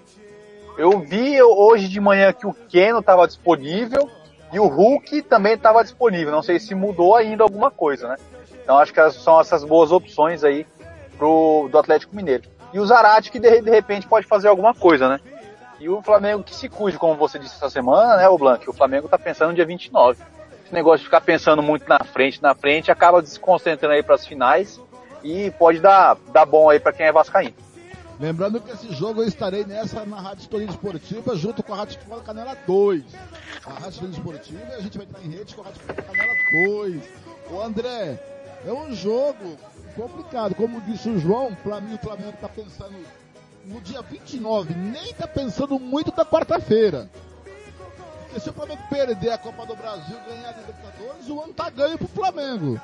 Eu vi hoje de manhã que o Keno estava disponível e o Hulk também estava disponível. Não sei se mudou ainda alguma coisa, né? Então acho que são essas boas opções aí pro, do Atlético Mineiro. E o Zarate que de, de repente pode fazer alguma coisa, né? E o Flamengo que se cuide, como você disse essa semana, né, o Blanc? O Flamengo tá pensando no dia 29. Esse negócio de ficar pensando muito na frente, na frente, acaba desconcentrando aí para as finais e pode dar, dar bom aí para quem é vascaíno. Lembrando que esse jogo eu estarei nessa na Rádio Estoril Esportiva junto com a Rádio Futebol Canela 2. A Rádio Estoril Esportiva a gente vai estar em rede com a Rádio Futebol Canela 2. O André, é um jogo complicado. Como disse o João, para mim o Flamengo está pensando no dia 29, nem está pensando muito da quarta-feira. Porque se o Flamengo perder a Copa do Brasil ganhar a Libertadores, o ano tá ganho pro Flamengo.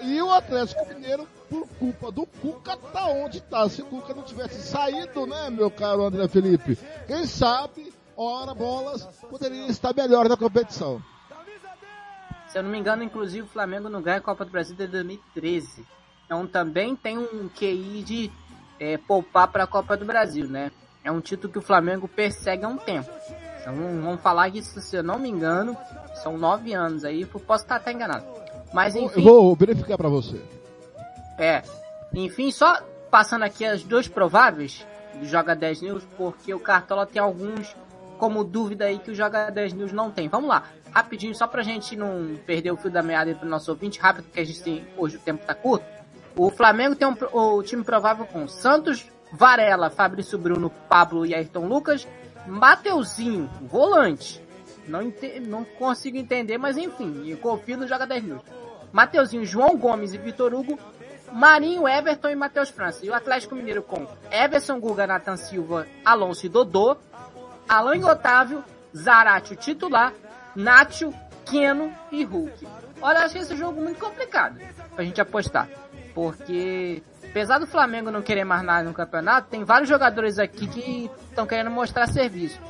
E o Atlético Mineiro, por culpa do Cuca, tá onde tá. Se o Cuca não tivesse saído, né, meu caro André Felipe? Quem sabe, ora bolas, poderia estar melhor na competição. Se eu não me engano, inclusive o Flamengo não ganha a Copa do Brasil desde 2013. Então também tem um QI de é, poupar para a Copa do Brasil, né? É um título que o Flamengo persegue há um tempo. Então vamos falar que, se eu não me engano, são nove anos aí, posso estar até enganado. Mas enfim. Eu vou verificar para você. É. Enfim, só passando aqui as duas prováveis do Joga 10 News, porque o Cartola tem alguns como dúvida aí que o Joga 10 News não tem. Vamos lá, rapidinho, só pra gente não perder o fio da meada pro nosso ouvinte, rápido, porque a gente tem, hoje o tempo tá curto. O Flamengo tem um, o time provável com Santos, Varela, Fabrício Bruno, Pablo e Ayrton Lucas, Mateuzinho, volante. Não, ente, não consigo entender, mas enfim, eu confio no Joga 10 News. Mateuzinho, João Gomes e Vitor Hugo, Marinho, Everton e Matheus França. E o Atlético Mineiro com Everson Guga, Nathan Silva, Alonso e Dodô, Alan e Otávio, Zarate, o titular, Nacho, Keno e Hulk. Olha, acho esse jogo muito complicado pra gente apostar. Porque, apesar do Flamengo não querer mais nada no campeonato, tem vários jogadores aqui que estão querendo mostrar serviço.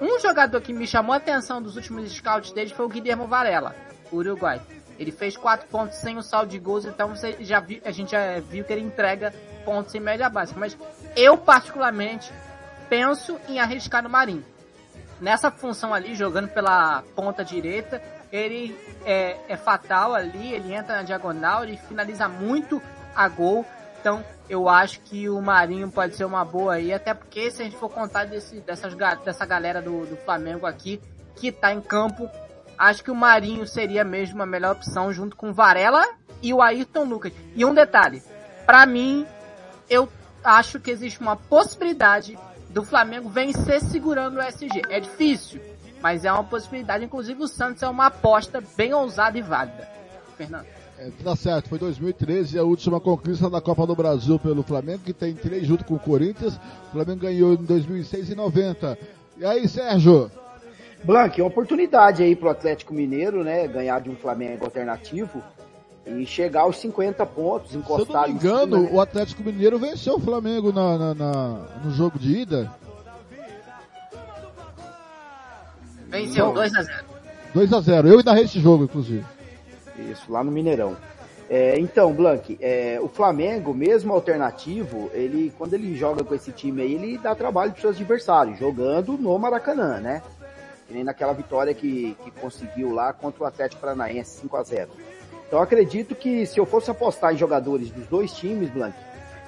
Um jogador que me chamou a atenção dos últimos scouts deles foi o Guilherme Varela, Uruguai. Ele fez 4 pontos sem o saldo de gols, então você já viu, a gente já viu que ele entrega pontos em média básica. Mas eu, particularmente, penso em arriscar no Marinho. Nessa função ali, jogando pela ponta direita, ele é, é fatal ali, ele entra na diagonal, ele finaliza muito a gol. Então, eu acho que o Marinho pode ser uma boa aí, até porque se a gente for contar desse, dessas, dessa galera do, do Flamengo aqui, que tá em campo, acho que o Marinho seria mesmo a melhor opção junto com Varela e o Ayrton Lucas. E um detalhe, para mim, eu acho que existe uma possibilidade do Flamengo vencer segurando o SG. É difícil, mas é uma possibilidade. Inclusive o Santos é uma aposta bem ousada e válida. Fernando. É, tá certo, foi 2013 a última conquista da Copa do Brasil pelo Flamengo, que tem três junto com o Corinthians. O Flamengo ganhou em 2006 e 90. E aí, Sérgio? Blank, uma oportunidade aí pro Atlético Mineiro, né? Ganhar de um Flamengo alternativo e chegar aos 50 pontos, encostar Se eu não me engano, cima, né? o Atlético Mineiro venceu o Flamengo na, na, na no jogo de ida. Venceu 2x0. 2x0. Eu ainda narrei esse jogo, inclusive. Isso, lá no Mineirão. É, então, Blank, é, o Flamengo, mesmo alternativo, ele quando ele joga com esse time aí, ele dá trabalho para seus adversários, jogando no Maracanã, né? Que nem naquela vitória que, que conseguiu lá contra o Atlético Paranaense, 5 a 0 Então acredito que se eu fosse apostar em jogadores dos dois times, Blank,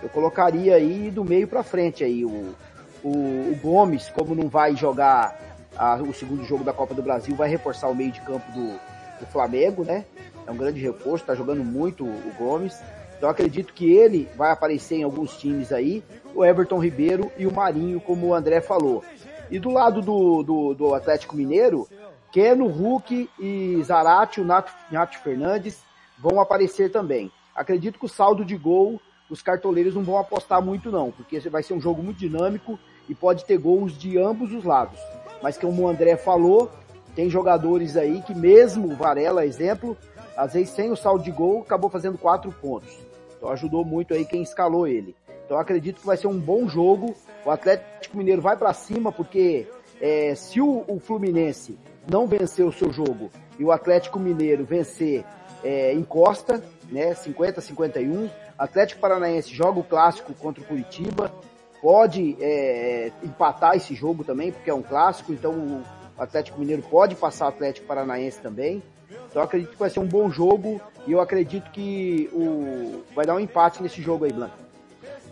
eu colocaria aí do meio para frente aí o, o, o, Gomes, como não vai jogar a, o segundo jogo da Copa do Brasil, vai reforçar o meio de campo do, do Flamengo, né? é um grande reforço, está jogando muito o Gomes. Então acredito que ele vai aparecer em alguns times aí, o Everton Ribeiro e o Marinho, como o André falou. E do lado do, do, do Atlético Mineiro, Keno, Hulk e Zarate, o Nato, Nato Fernandes vão aparecer também. Acredito que o saldo de gol, os cartoleiros não vão apostar muito não, porque vai ser um jogo muito dinâmico e pode ter gols de ambos os lados. Mas como o André falou, tem jogadores aí que mesmo, Varela, exemplo, às vezes sem o saldo de gol, acabou fazendo quatro pontos. Então ajudou muito aí quem escalou ele. Então acredito que vai ser um bom jogo. O Atlético Mineiro vai para cima porque é, se o, o, Fluminense não vencer o seu jogo e o Atlético Mineiro vencer é, encosta, né, 50-51. Atlético Paranaense joga o clássico contra o Curitiba, pode é, empatar esse jogo também, porque é um clássico, então o Atlético Mineiro pode passar o Atlético Paranaense também. Então acredito que vai ser um bom jogo e eu acredito que o vai dar um empate nesse jogo aí, Blanco.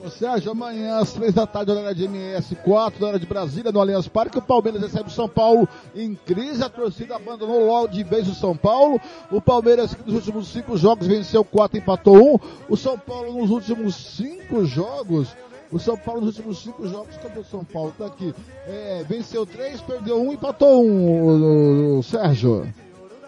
Ô Sérgio, amanhã às três da tarde, hora de MS, quatro hora de Brasília, no Allianz Parque, o Palmeiras recebe o São Paulo em crise, a torcida abandonou logo de vez o São Paulo, o Palmeiras nos últimos cinco jogos venceu quatro, empatou um, o São Paulo nos últimos cinco jogos, o São Paulo nos últimos cinco jogos, cadê o São Paulo? Tá aqui, é, venceu três, perdeu um, empatou um, o, Sérgio.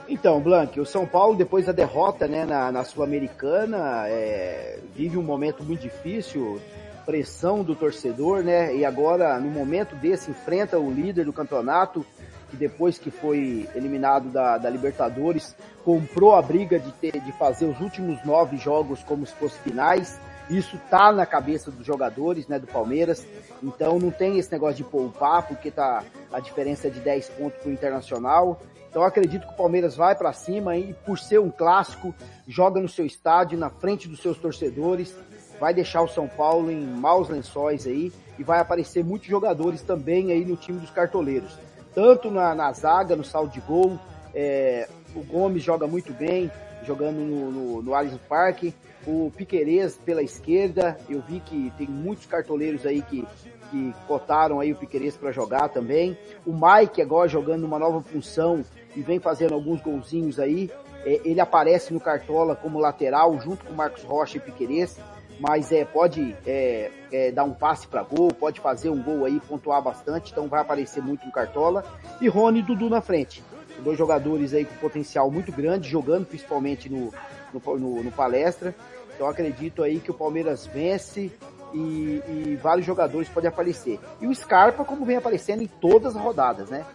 Então, Blank, o São Paulo, depois da derrota né, na, na Sul-Americana, é, vive um momento muito difícil, pressão do torcedor, né? E agora, no momento desse, enfrenta o líder do campeonato, que depois que foi eliminado da, da Libertadores, comprou a briga de, ter, de fazer os últimos nove jogos como se fossem finais. Isso tá na cabeça dos jogadores, né, do Palmeiras. Então não tem esse negócio de poupar, porque tá a diferença de 10 pontos pro Internacional. Então acredito que o Palmeiras vai para cima e por ser um clássico, joga no seu estádio, na frente dos seus torcedores, vai deixar o São Paulo em maus lençóis aí e vai aparecer muitos jogadores também aí no time dos cartoleiros. Tanto na, na zaga, no saldo de gol, é, o Gomes joga muito bem, jogando no, no, no Allianz Parque, o Piquerez pela esquerda, eu vi que tem muitos cartoleiros aí que que cotaram aí o Piqueires para jogar também. O Mike agora jogando uma nova função e vem fazendo alguns golzinhos aí. É, ele aparece no Cartola como lateral junto com Marcos Rocha e Piqueires, mas é, pode é, é, dar um passe para gol, pode fazer um gol aí, pontuar bastante, então vai aparecer muito no Cartola. E Rony e Dudu na frente. Dois jogadores aí com potencial muito grande, jogando principalmente no, no, no, no palestra. Então acredito aí que o Palmeiras vence e, e, vários jogadores podem aparecer. E o Scarpa, como vem aparecendo em todas as rodadas, né?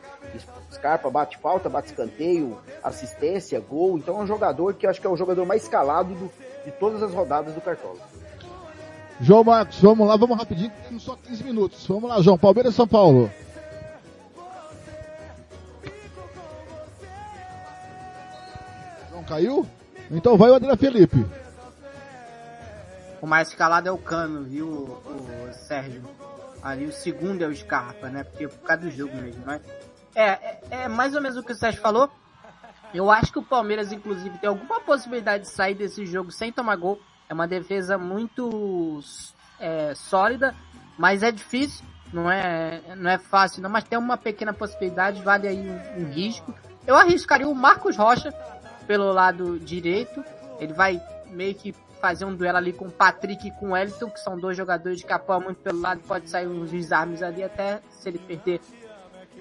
Scarpa bate falta, bate escanteio, assistência, gol. Então é um jogador que eu acho que é o jogador mais escalado do, de todas as rodadas do Cartola. João Marcos, vamos lá, vamos rapidinho, temos só 15 minutos. Vamos lá, João. Palmeiras São Paulo. João caiu? Então vai o André Felipe. O mais escalado é o Cano, viu, o, Sérgio? Ali o segundo é o Scarpa, né? Porque por causa do jogo mesmo, né? É, é, é mais ou menos o que o Sérgio falou. Eu acho que o Palmeiras, inclusive, tem alguma possibilidade de sair desse jogo sem tomar gol. É uma defesa muito é, sólida, mas é difícil. Não é, não é fácil, não, mas tem uma pequena possibilidade, vale aí um, um risco. Eu arriscaria o Marcos Rocha pelo lado direito. Ele vai meio que fazer um duelo ali com o Patrick e com o Wellington, que são dois jogadores que apoiam muito pelo lado, pode sair uns desarmes ali até se ele perder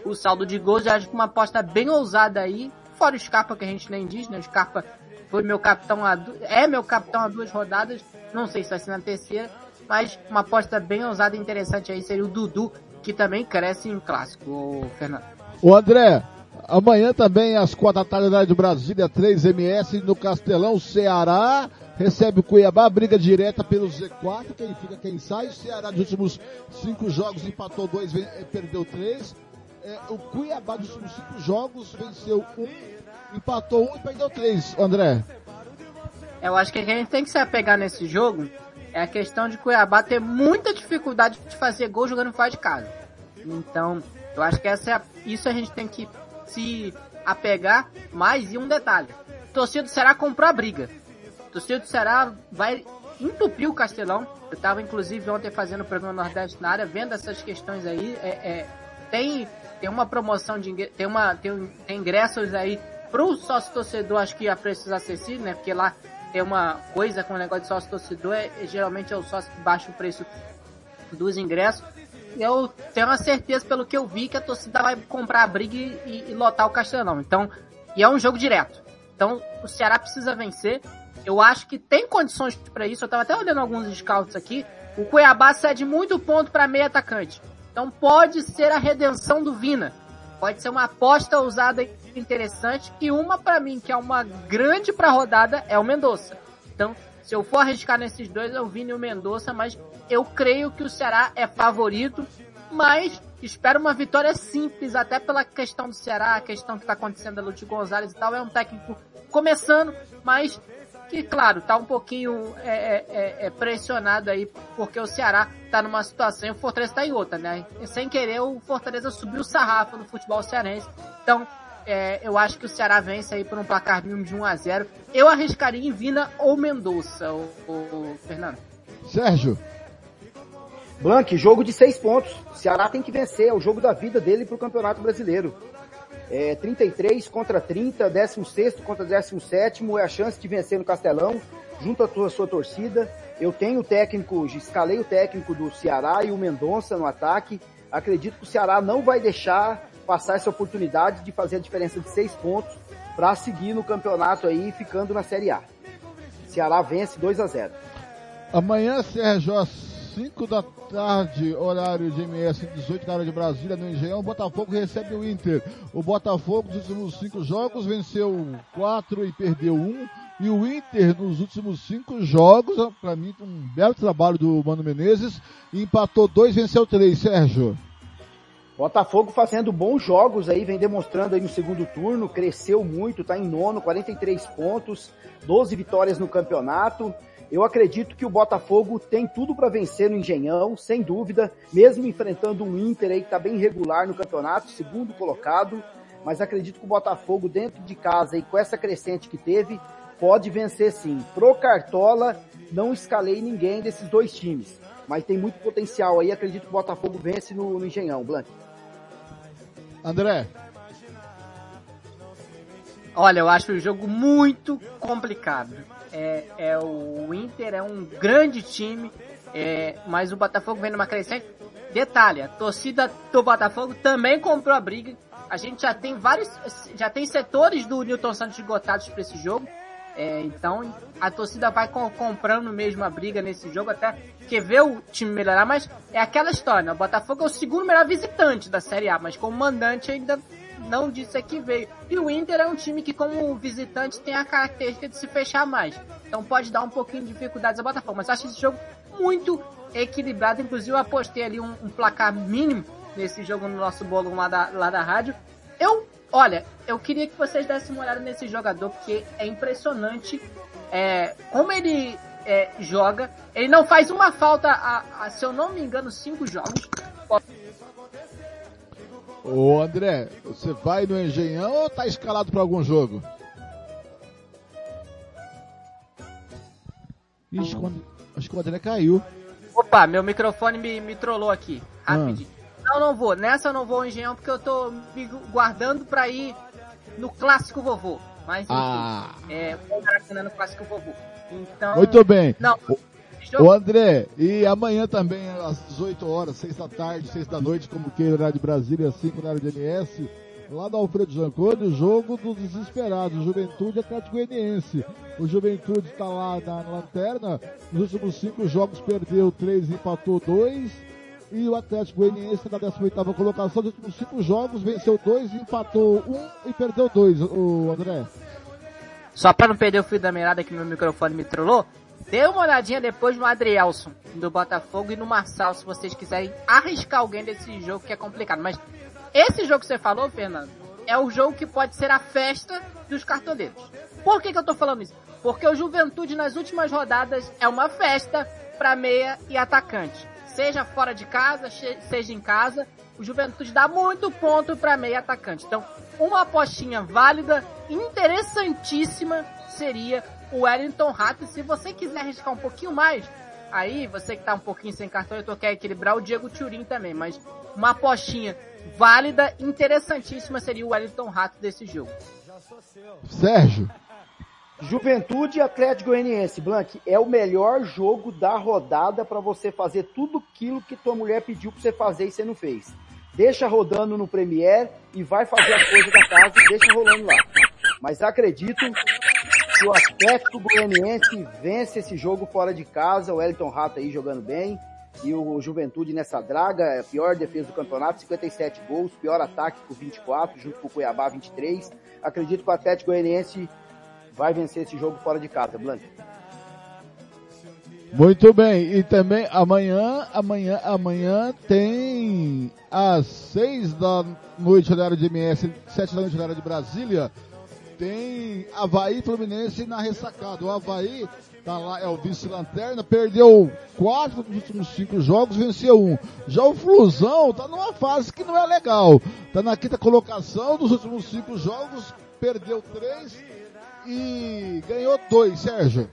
o saldo de gols. Eu acho que uma aposta bem ousada aí, fora o Scarpa que a gente nem diz, né? O Scarpa foi meu capitão a du... é meu capitão a duas rodadas, não sei se vai ser na terceira, mas uma aposta bem ousada e interessante aí seria o Dudu, que também cresce em clássico, o Fernando. O André, amanhã também às quatro da tarde, horário Brasília, 3 MS no Castelão, Ceará, recebe o Cuiabá, briga direta pelo Z4, quem fica, quem sai, o Ceará dos últimos cinco jogos empatou dois, eh, perdeu três, É, o Cuiabá dos últimos cinco jogos venceu um, empatou um e perdeu três, André. Eu acho que a gente tem que se apegar nesse jogo é a questão de Cuiabá ter muita dificuldade de fazer gol jogando fora de casa. Então, eu acho que essa é a- isso a gente tem que se apegar mais e um detalhe. Torcida comprou a briga. Torcida do Ceará vai entupir o Castelão. Eu estava inclusive ontem fazendo o programa Nordeste na área, vendo essas questões aí. É, é, tem, tem uma promoção de tem uma tem, tem ingressos aí pro sócio torcedor, acho que a preços acessíveis, né? Porque lá tem uma coisa com o negócio de sócio torcedor, é, geralmente é o sócio que baixa o preço dos ingressos. Eu tenho a certeza, pelo que eu vi, que a torcida vai comprar a briga e- e lotar o Castelão. Então, e é um jogo direto. Então, o Ceará precisa vencer. Eu acho que tem condições para isso. Eu tava até olhando alguns scouts aqui. O Cuiabá cede muito ponto para meio atacante. Então, pode ser a redenção do Vina. Pode ser uma aposta ousada e interessante. E uma para mim, que é uma grande pra rodada, é o Mendonça. Então, se eu for arriscar nesses dois, é o Vini e o Mendonça, mas eu creio que o Ceará é favorito, mas espero uma vitória simples, até pela questão do Ceará, a questão que está acontecendo da Lute Gonzalez e tal, é um técnico começando, mas que, claro, tá um pouquinho é, é, é, é pressionado aí, porque o Ceará tá numa situação e o Fortaleza tá em outra, né? E sem querer, o Fortaleza subiu o sarrafo no futebol cearense. Então, é, eu acho que o Ceará vence aí por um placar mínimo de 1 a 0 Eu arriscaria em Vina ou Mendonça, o, o, o Fernando. Sérgio. Blank, jogo de seis pontos. O Ceará tem que vencer, é o jogo da vida dele pro Campeonato Brasileiro. É, 33 contra 30, 16 contra 17 é a chance de vencer no Castelão, junto à sua torcida. Eu tenho o técnico, escalei o técnico do Ceará e o Mendonça no ataque. Acredito que o Ceará não vai deixar passar essa oportunidade de fazer a diferença de seis pontos para seguir no campeonato aí, ficando na Série A. Ceará vence 2 a 0. Amanhã, Sérgio, às 5 da tarde, horário de MS, 18 da hora de Brasília, no Engenhão, o Botafogo recebe o Inter. O Botafogo, nos últimos cinco jogos, venceu quatro e perdeu um. E o Inter, nos últimos cinco jogos, para mim, um belo trabalho do Mano Menezes, empatou dois, venceu três, Sérgio. Botafogo fazendo bons jogos aí, vem demonstrando aí no segundo turno, cresceu muito, tá em nono, 43 pontos, 12 vitórias no campeonato. Eu acredito que o Botafogo tem tudo para vencer no Engenhão, sem dúvida, mesmo enfrentando um Inter aí que tá bem regular no campeonato, segundo colocado, mas acredito que o Botafogo dentro de casa e com essa crescente que teve, pode vencer sim. Pro Cartola, não escalei ninguém desses dois times, mas tem muito potencial aí, acredito que o Botafogo vence no, no Engenhão, Blanc. André. Olha, eu acho o jogo muito complicado. É, é o Inter é um grande time, é, mas o Botafogo vem numa crescente. Detalhe, a torcida do Botafogo também comprou a briga. A gente já tem vários, já tem setores do Newton Santos esgotados para esse jogo. É, então a torcida vai com, comprando mesmo a briga nesse jogo até que vê o time melhorar, mas é aquela história, né? O Botafogo é o segundo melhor visitante da Série A, mas como mandante ainda não disse que veio. E o Inter é um time que como visitante tem a característica de se fechar mais. Então pode dar um pouquinho de dificuldades ao Botafogo, mas acho esse jogo muito equilibrado, inclusive eu apostei ali um, um placar mínimo nesse jogo no nosso bolo lá da, lá da rádio. Eu Olha, eu queria que vocês dessem uma olhada nesse jogador, porque é impressionante é, como ele é, joga. Ele não faz uma falta, a, a, se eu não me engano, cinco jogos. Ô André, você vai no Engenhão ou tá escalado para algum jogo? Ixi, quando, acho que o André caiu. Opa, meu microfone me, me trollou aqui, rapidinho. Ah. Não, não vou. Nessa eu não vou ao Engenhão porque eu tô me guardando pra ir no clássico vovô. Mas enfim, ah. é, vou no clássico vovô. Então, Muito bem. Não, O André, e amanhã também, às 18 horas, 6 da tarde, 6 da noite, como que é horário de Brasília, 5 horário de MS, lá da Alfredo Jancone, o jogo dos desesperados, Juventude Atlético Goianiense. O Juventude está lá na lanterna, nos últimos 5 jogos perdeu 3 empatou 2. E o Atlético Goianiense na 18ª colocação, nos últimos 5 jogos, venceu 2, empatou 1 um, e perdeu 2, o André. Só pra não perder o fio da meada que meu microfone me trollou, dê uma olhadinha depois no Adrielson do Botafogo e no Marçal, se vocês quiserem arriscar alguém desse jogo que é complicado. Mas esse jogo que você falou, Fernando, é o jogo que pode ser a festa dos cartoleiros. Por que, que eu tô falando isso? Porque o Juventude nas últimas rodadas é uma festa para meia e atacante. Seja fora de casa, seja em casa, o Juventude dá muito ponto para meia atacante. Então, uma apostinha válida, interessantíssima, seria o Wellington Rato. Se você quiser arriscar um pouquinho mais, aí você que tá um pouquinho sem cartão, eu tô querendo equilibrar o Diego Turin também, mas uma apostinha válida, interessantíssima seria o Wellington Rato desse jogo. Sérgio. Juventude e Atlético Goianiense, Blank, é o melhor jogo da rodada para você fazer tudo aquilo que tua mulher pediu para você fazer e você não fez. Deixa rodando no Premier e vai fazer as coisas da casa e deixa rolando lá. Mas acredito que o Atlético Goianiense vence esse jogo fora de casa, o Wellington Rato aí jogando bem, e o Juventude nessa draga, é a pior defesa do campeonato, 57 gols, pior ataque com 24, junto com o Cuiabá 23. Acredito que o Atlético Goianiense vai vencer esse jogo fora de casa, Blanca. Muito bem, e também amanhã, amanhã, amanhã tem às seis da noite, horário de MS, sete da noite, horário de Brasília, tem Havaí Fluminense na ressacada. O Havaí tá lá, é o vice-lanterna, perdeu quatro dos últimos cinco jogos, venceu um. Já o Flusão tá numa fase que não é legal. Tá na quinta colocação dos últimos cinco jogos, perdeu três e ganhou dois, Sérgio.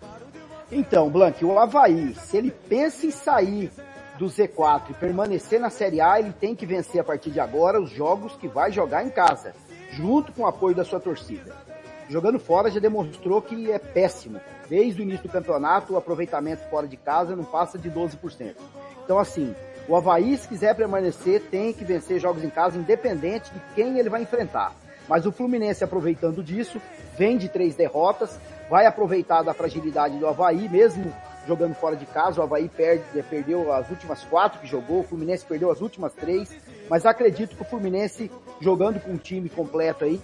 Então, Blank, o Havaí, se ele pensa em sair do Z4 e permanecer na Série A, ele tem que vencer a partir de agora os jogos que vai jogar em casa, junto com o apoio da sua torcida. Jogando fora já demonstrou que é péssimo. Desde o início do campeonato, o aproveitamento fora de casa não passa de 12%. Então, assim, o Havaí, se quiser permanecer, tem que vencer jogos em casa, independente de quem ele vai enfrentar. Mas o Fluminense, aproveitando disso, vem de três derrotas, vai aproveitar da fragilidade do Havaí, mesmo jogando fora de casa. O Havaí perde, perdeu as últimas quatro que jogou, o Fluminense perdeu as últimas três, mas acredito que o Fluminense, jogando com um time completo aí,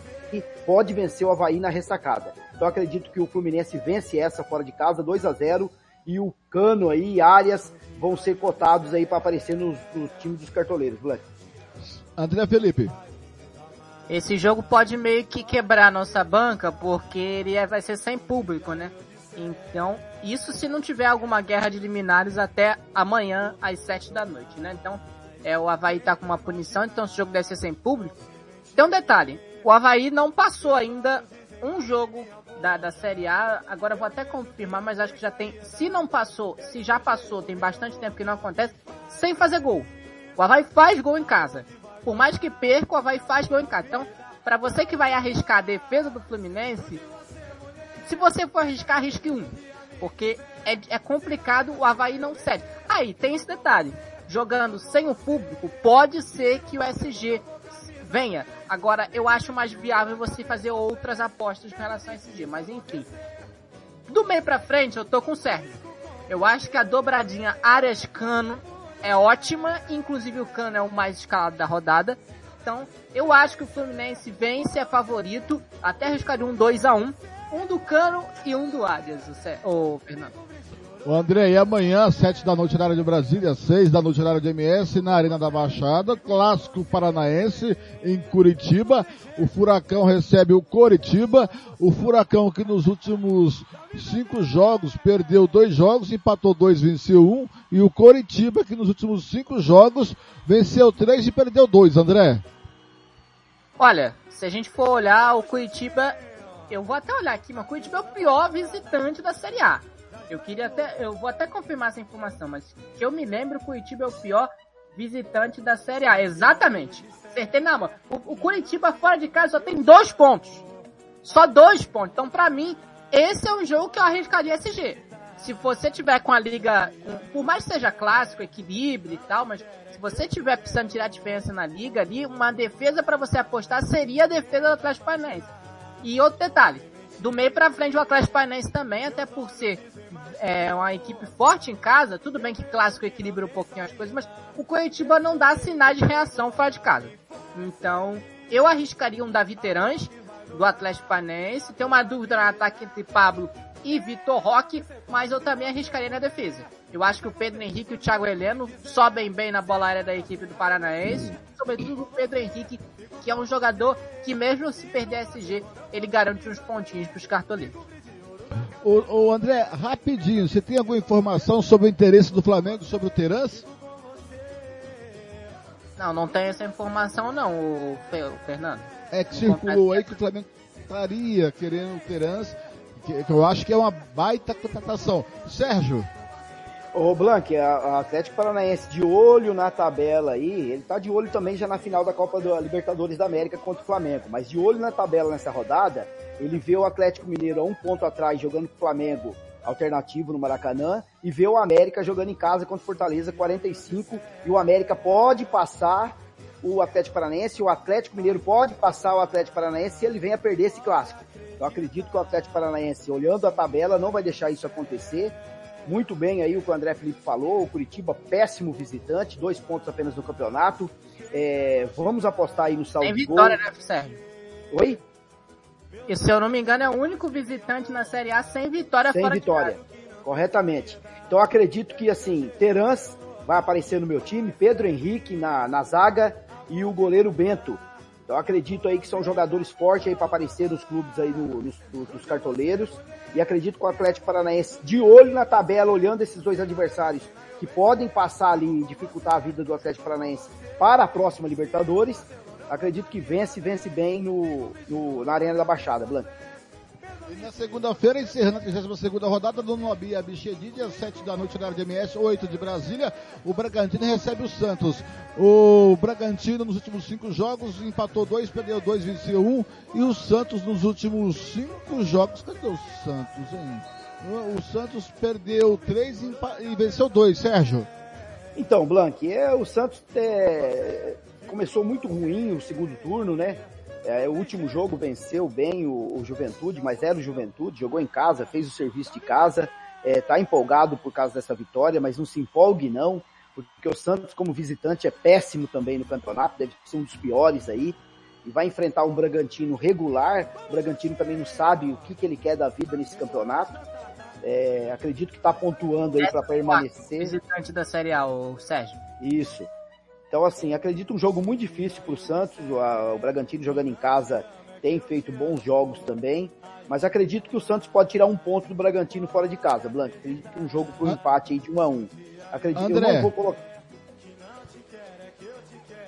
pode vencer o Havaí na ressacada. Então acredito que o Fluminense vence essa fora de casa, 2 a 0 e o Cano aí, Arias, vão ser cotados aí para aparecer nos, nos times dos cartoleiros, Black. André Felipe. Esse jogo pode meio que quebrar a nossa banca, porque ele é, vai ser sem público, né? Então, isso se não tiver alguma guerra de liminares até amanhã às 7 da noite, né? Então, é, o Havaí tá com uma punição, então esse jogo deve ser sem público. Tem um detalhe, o Havaí não passou ainda um jogo da, da Série A, agora vou até confirmar, mas acho que já tem, se não passou, se já passou, tem bastante tempo que não acontece, sem fazer gol. O Havaí faz gol em casa por mais que perca, o Havaí faz gol em casa. Então, para você que vai arriscar a defesa do Fluminense, se você for arriscar, arrisque um. Porque é, é complicado, o Havaí não cede. Aí, tem esse detalhe. Jogando sem o público, pode ser que o SG venha. Agora, eu acho mais viável você fazer outras apostas com relação a SG. Mas, enfim. Do meio pra frente, eu tô com o Sérgio. Eu acho que a dobradinha Arias Cano é ótima, inclusive o Cano é o mais escalado da rodada. Então, eu acho que o Fluminense vence, é favorito, até arriscaria um 2 a 1 um do Cano e um do Arias, o, Fernando. O André, e amanhã, às 7 da noite, na área de Brasília, 6 da noite, na área de MS, na Arena da Baixada, clássico paranaense, em Curitiba. O Furacão recebe o Coritiba. O Furacão que nos últimos cinco jogos perdeu dois jogos, empatou dois, venceu um. E o Coritiba que nos últimos cinco jogos venceu três e perdeu dois, André. Olha, se a gente for olhar o Curitiba, eu vou até olhar aqui, mas o Curitiba é o pior visitante da Série A. Eu queria até, eu vou até confirmar essa informação, mas que eu me lembro, Curitiba é o pior visitante da Série A. Exatamente. Acertei na mão. O, o Curitiba fora de casa só tem dois pontos. Só dois pontos. Então, pra mim, esse é um jogo que eu arriscaria SG. se você tiver com a liga, por mais que seja clássico, equilíbrio e tal, mas se você tiver precisando tirar diferença na liga ali, uma defesa para você apostar seria a defesa do Atlético Paranaense. E outro detalhe, do meio para frente o Atlético Paranaense também, até por ser é, uma equipe forte em casa, tudo bem que clássico equilibra um pouquinho as coisas, mas o Curitiba não dá sinais de reação fora de casa. Então, eu arriscaria um Davi Terãs, do Atlético Paranaense. Tem uma dúvida no ataque entre Pablo e Vitor Roque, mas eu também arriscaria na defesa. Eu acho que o Pedro Henrique e o Thiago Heleno sobem bem na bola aérea da equipe do Paranaense, sobretudo o Pedro Henrique, que é um jogador que mesmo se perder SG, ele garante uns pontinhos para os cartoleiros. Ô, ô, André, rapidinho, você tem alguma informação sobre o interesse do Flamengo sobre o Terãs? Não, não tem essa informação não, o, Fernando. É que circulou aí que o Flamengo estaria querendo o Terãs, que, que eu acho que é uma baita contratação. Sérgio? Ô Blank, a, Atlético Paranaense de olho na tabela aí, ele tá de olho também já na final da Copa do Libertadores da América contra o Flamengo, mas de olho na tabela nessa rodada, ele vê o Atlético Mineiro a um ponto atrás jogando com o Flamengo alternativo no Maracanã e vê o América jogando em casa contra o Fortaleza 45 e o América pode passar o Atlético Paranaense, o Atlético Mineiro pode passar o Atlético Paranaense se ele venha perder esse clássico. Eu acredito que o Atlético Paranaense, olhando a tabela, não vai deixar isso acontecer. Muito bem aí o que o André Felipe falou, o Curitiba péssimo visitante, dois pontos apenas no campeonato. É, vamos apostar aí no saldo Tem vitória, né, Sérgio? Oi? E se eu não me engano é o único visitante na Série A sem vitória sem fora vitória. Corretamente. Então acredito que assim, Terans vai aparecer no meu time, Pedro Henrique na, na zaga e o goleiro Bento. Então acredito aí que são jogadores fortes aí para aparecer nos clubes aí no, nos, dos cartoleiros. E acredito que o Atlético Paranaense, de olho na tabela, olhando esses dois adversários que podem passar ali e dificultar a vida do Atlético Paranaense para a próxima Libertadores, acredito que vence, vence bem no, no na Arena da Baixada, Blanco. E na segunda-feira, encerrando a 32 rodada do Nobi Abichedid, às 7 da noite na área de MS, 8 de Brasília, o Bragantino recebe o Santos. O Bragantino nos últimos cinco jogos empatou dois, perdeu dois, venceu um. E o Santos nos últimos cinco jogos, cadê o Santos, hein? O Santos perdeu três e venceu dois, Sérgio. Então, Blank, é, o Santos é, começou muito ruim o segundo turno, né? É, o último jogo venceu bem o, o, Juventude, mas era o Juventude, jogou em casa, fez o serviço de casa, é, tá empolgado por causa dessa vitória, mas não se empolgue não, porque o Santos como visitante é péssimo também no campeonato, deve ser um dos piores aí, e vai enfrentar um Bragantino regular, o Bragantino também não sabe o que, que ele quer da vida nesse campeonato, é, acredito que está pontuando aí para permanecer. Visitante da Série A, o Sérgio. Isso. Então, assim, acredito um jogo muito difícil para o Santos. O Bragantino jogando em casa tem feito bons jogos também. Mas acredito que o Santos pode tirar um ponto do Bragantino fora de casa, Blanco. Acredito que um jogo por um empate aí de 1 um a 1 um. Acredito que eu não vou colocar.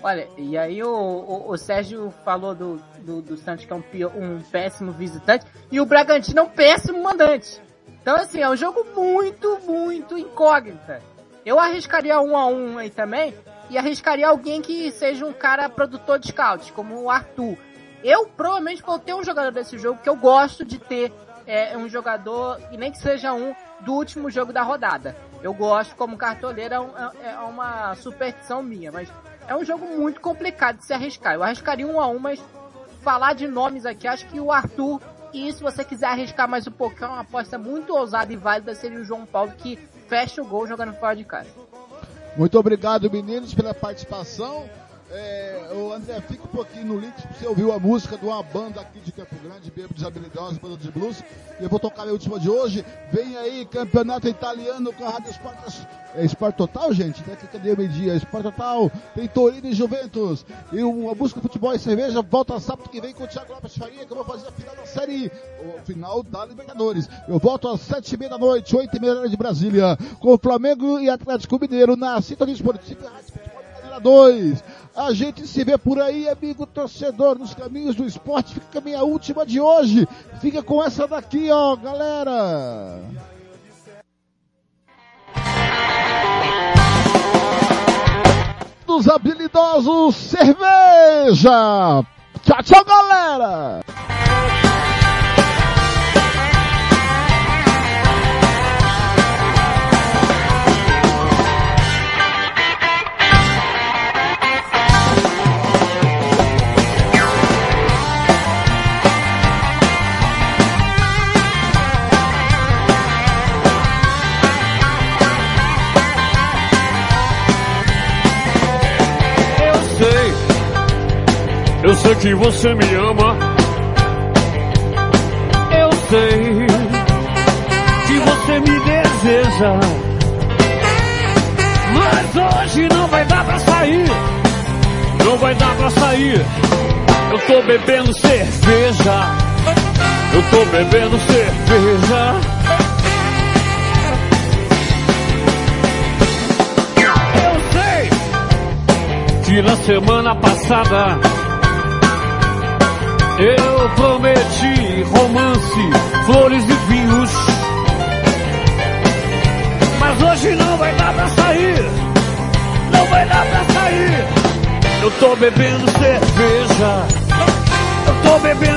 Olha, e aí o, o, o Sérgio falou do, do, do, Santos que é um, um péssimo visitante e o Bragantino é um péssimo mandante. Então, assim, é um jogo muito, muito incógnita. Eu arriscaria um a um aí também, e arriscaria alguém que seja um cara produtor de scouts, como o Arthur. Eu provavelmente vou ter um jogador desse jogo que eu gosto de ter é, um jogador, e nem que seja um, do último jogo da rodada. Eu gosto como cartoleiro, é, é, é uma superstição minha, mas é um jogo muito complicado de se arriscar. Eu arriscaria um a um, mas falar de nomes aqui, acho que o Arthur, e se você quiser arriscar mais um pouquinho, é uma aposta muito ousada e válida, seria o João Paulo que fecha o gol jogando fora de casa. Muito obrigado, meninos, pela participação. É, o André, fica um pouquinho no link se você ouviu a música de uma banda aqui de Campo Grande, Bêbados Habilidosos, banda de blues. E eu vou tocar a última de hoje. Vem aí, campeonato italiano com a Rádio Esportes. É Sport Total, gente? Né? Cadê o meio-dia? Sport Total, tem Torino e Juventus. E a busca futebol e cerveja volta sábado que vem com o Thiago Lopes Faria, que eu vou fazer a final da série, o final da Libertadores. Eu volto às sete e meia da noite, oito e meia de Brasília, com o Flamengo e Atlético Mineiro na Sintonia Esportiva Rádio Futebol Canela 2. A gente se vê por aí, amigo torcedor, nos caminhos do esporte. Fica a minha última de hoje. Fica com essa daqui, ó, galera. Dos habilidosos cerveja. Tchau, tchau, galera. Que você me ama. Eu sei que você me deseja. Mas hoje não vai dar pra sair. Não vai dar pra sair. Eu tô bebendo cerveja. Eu tô bebendo cerveja. Eu sei que na semana passada eu prometi romance, flores e vinhos. Mas hoje não vai dar pra sair. Não vai dar pra sair. Eu tô bebendo cerveja. Eu tô bebendo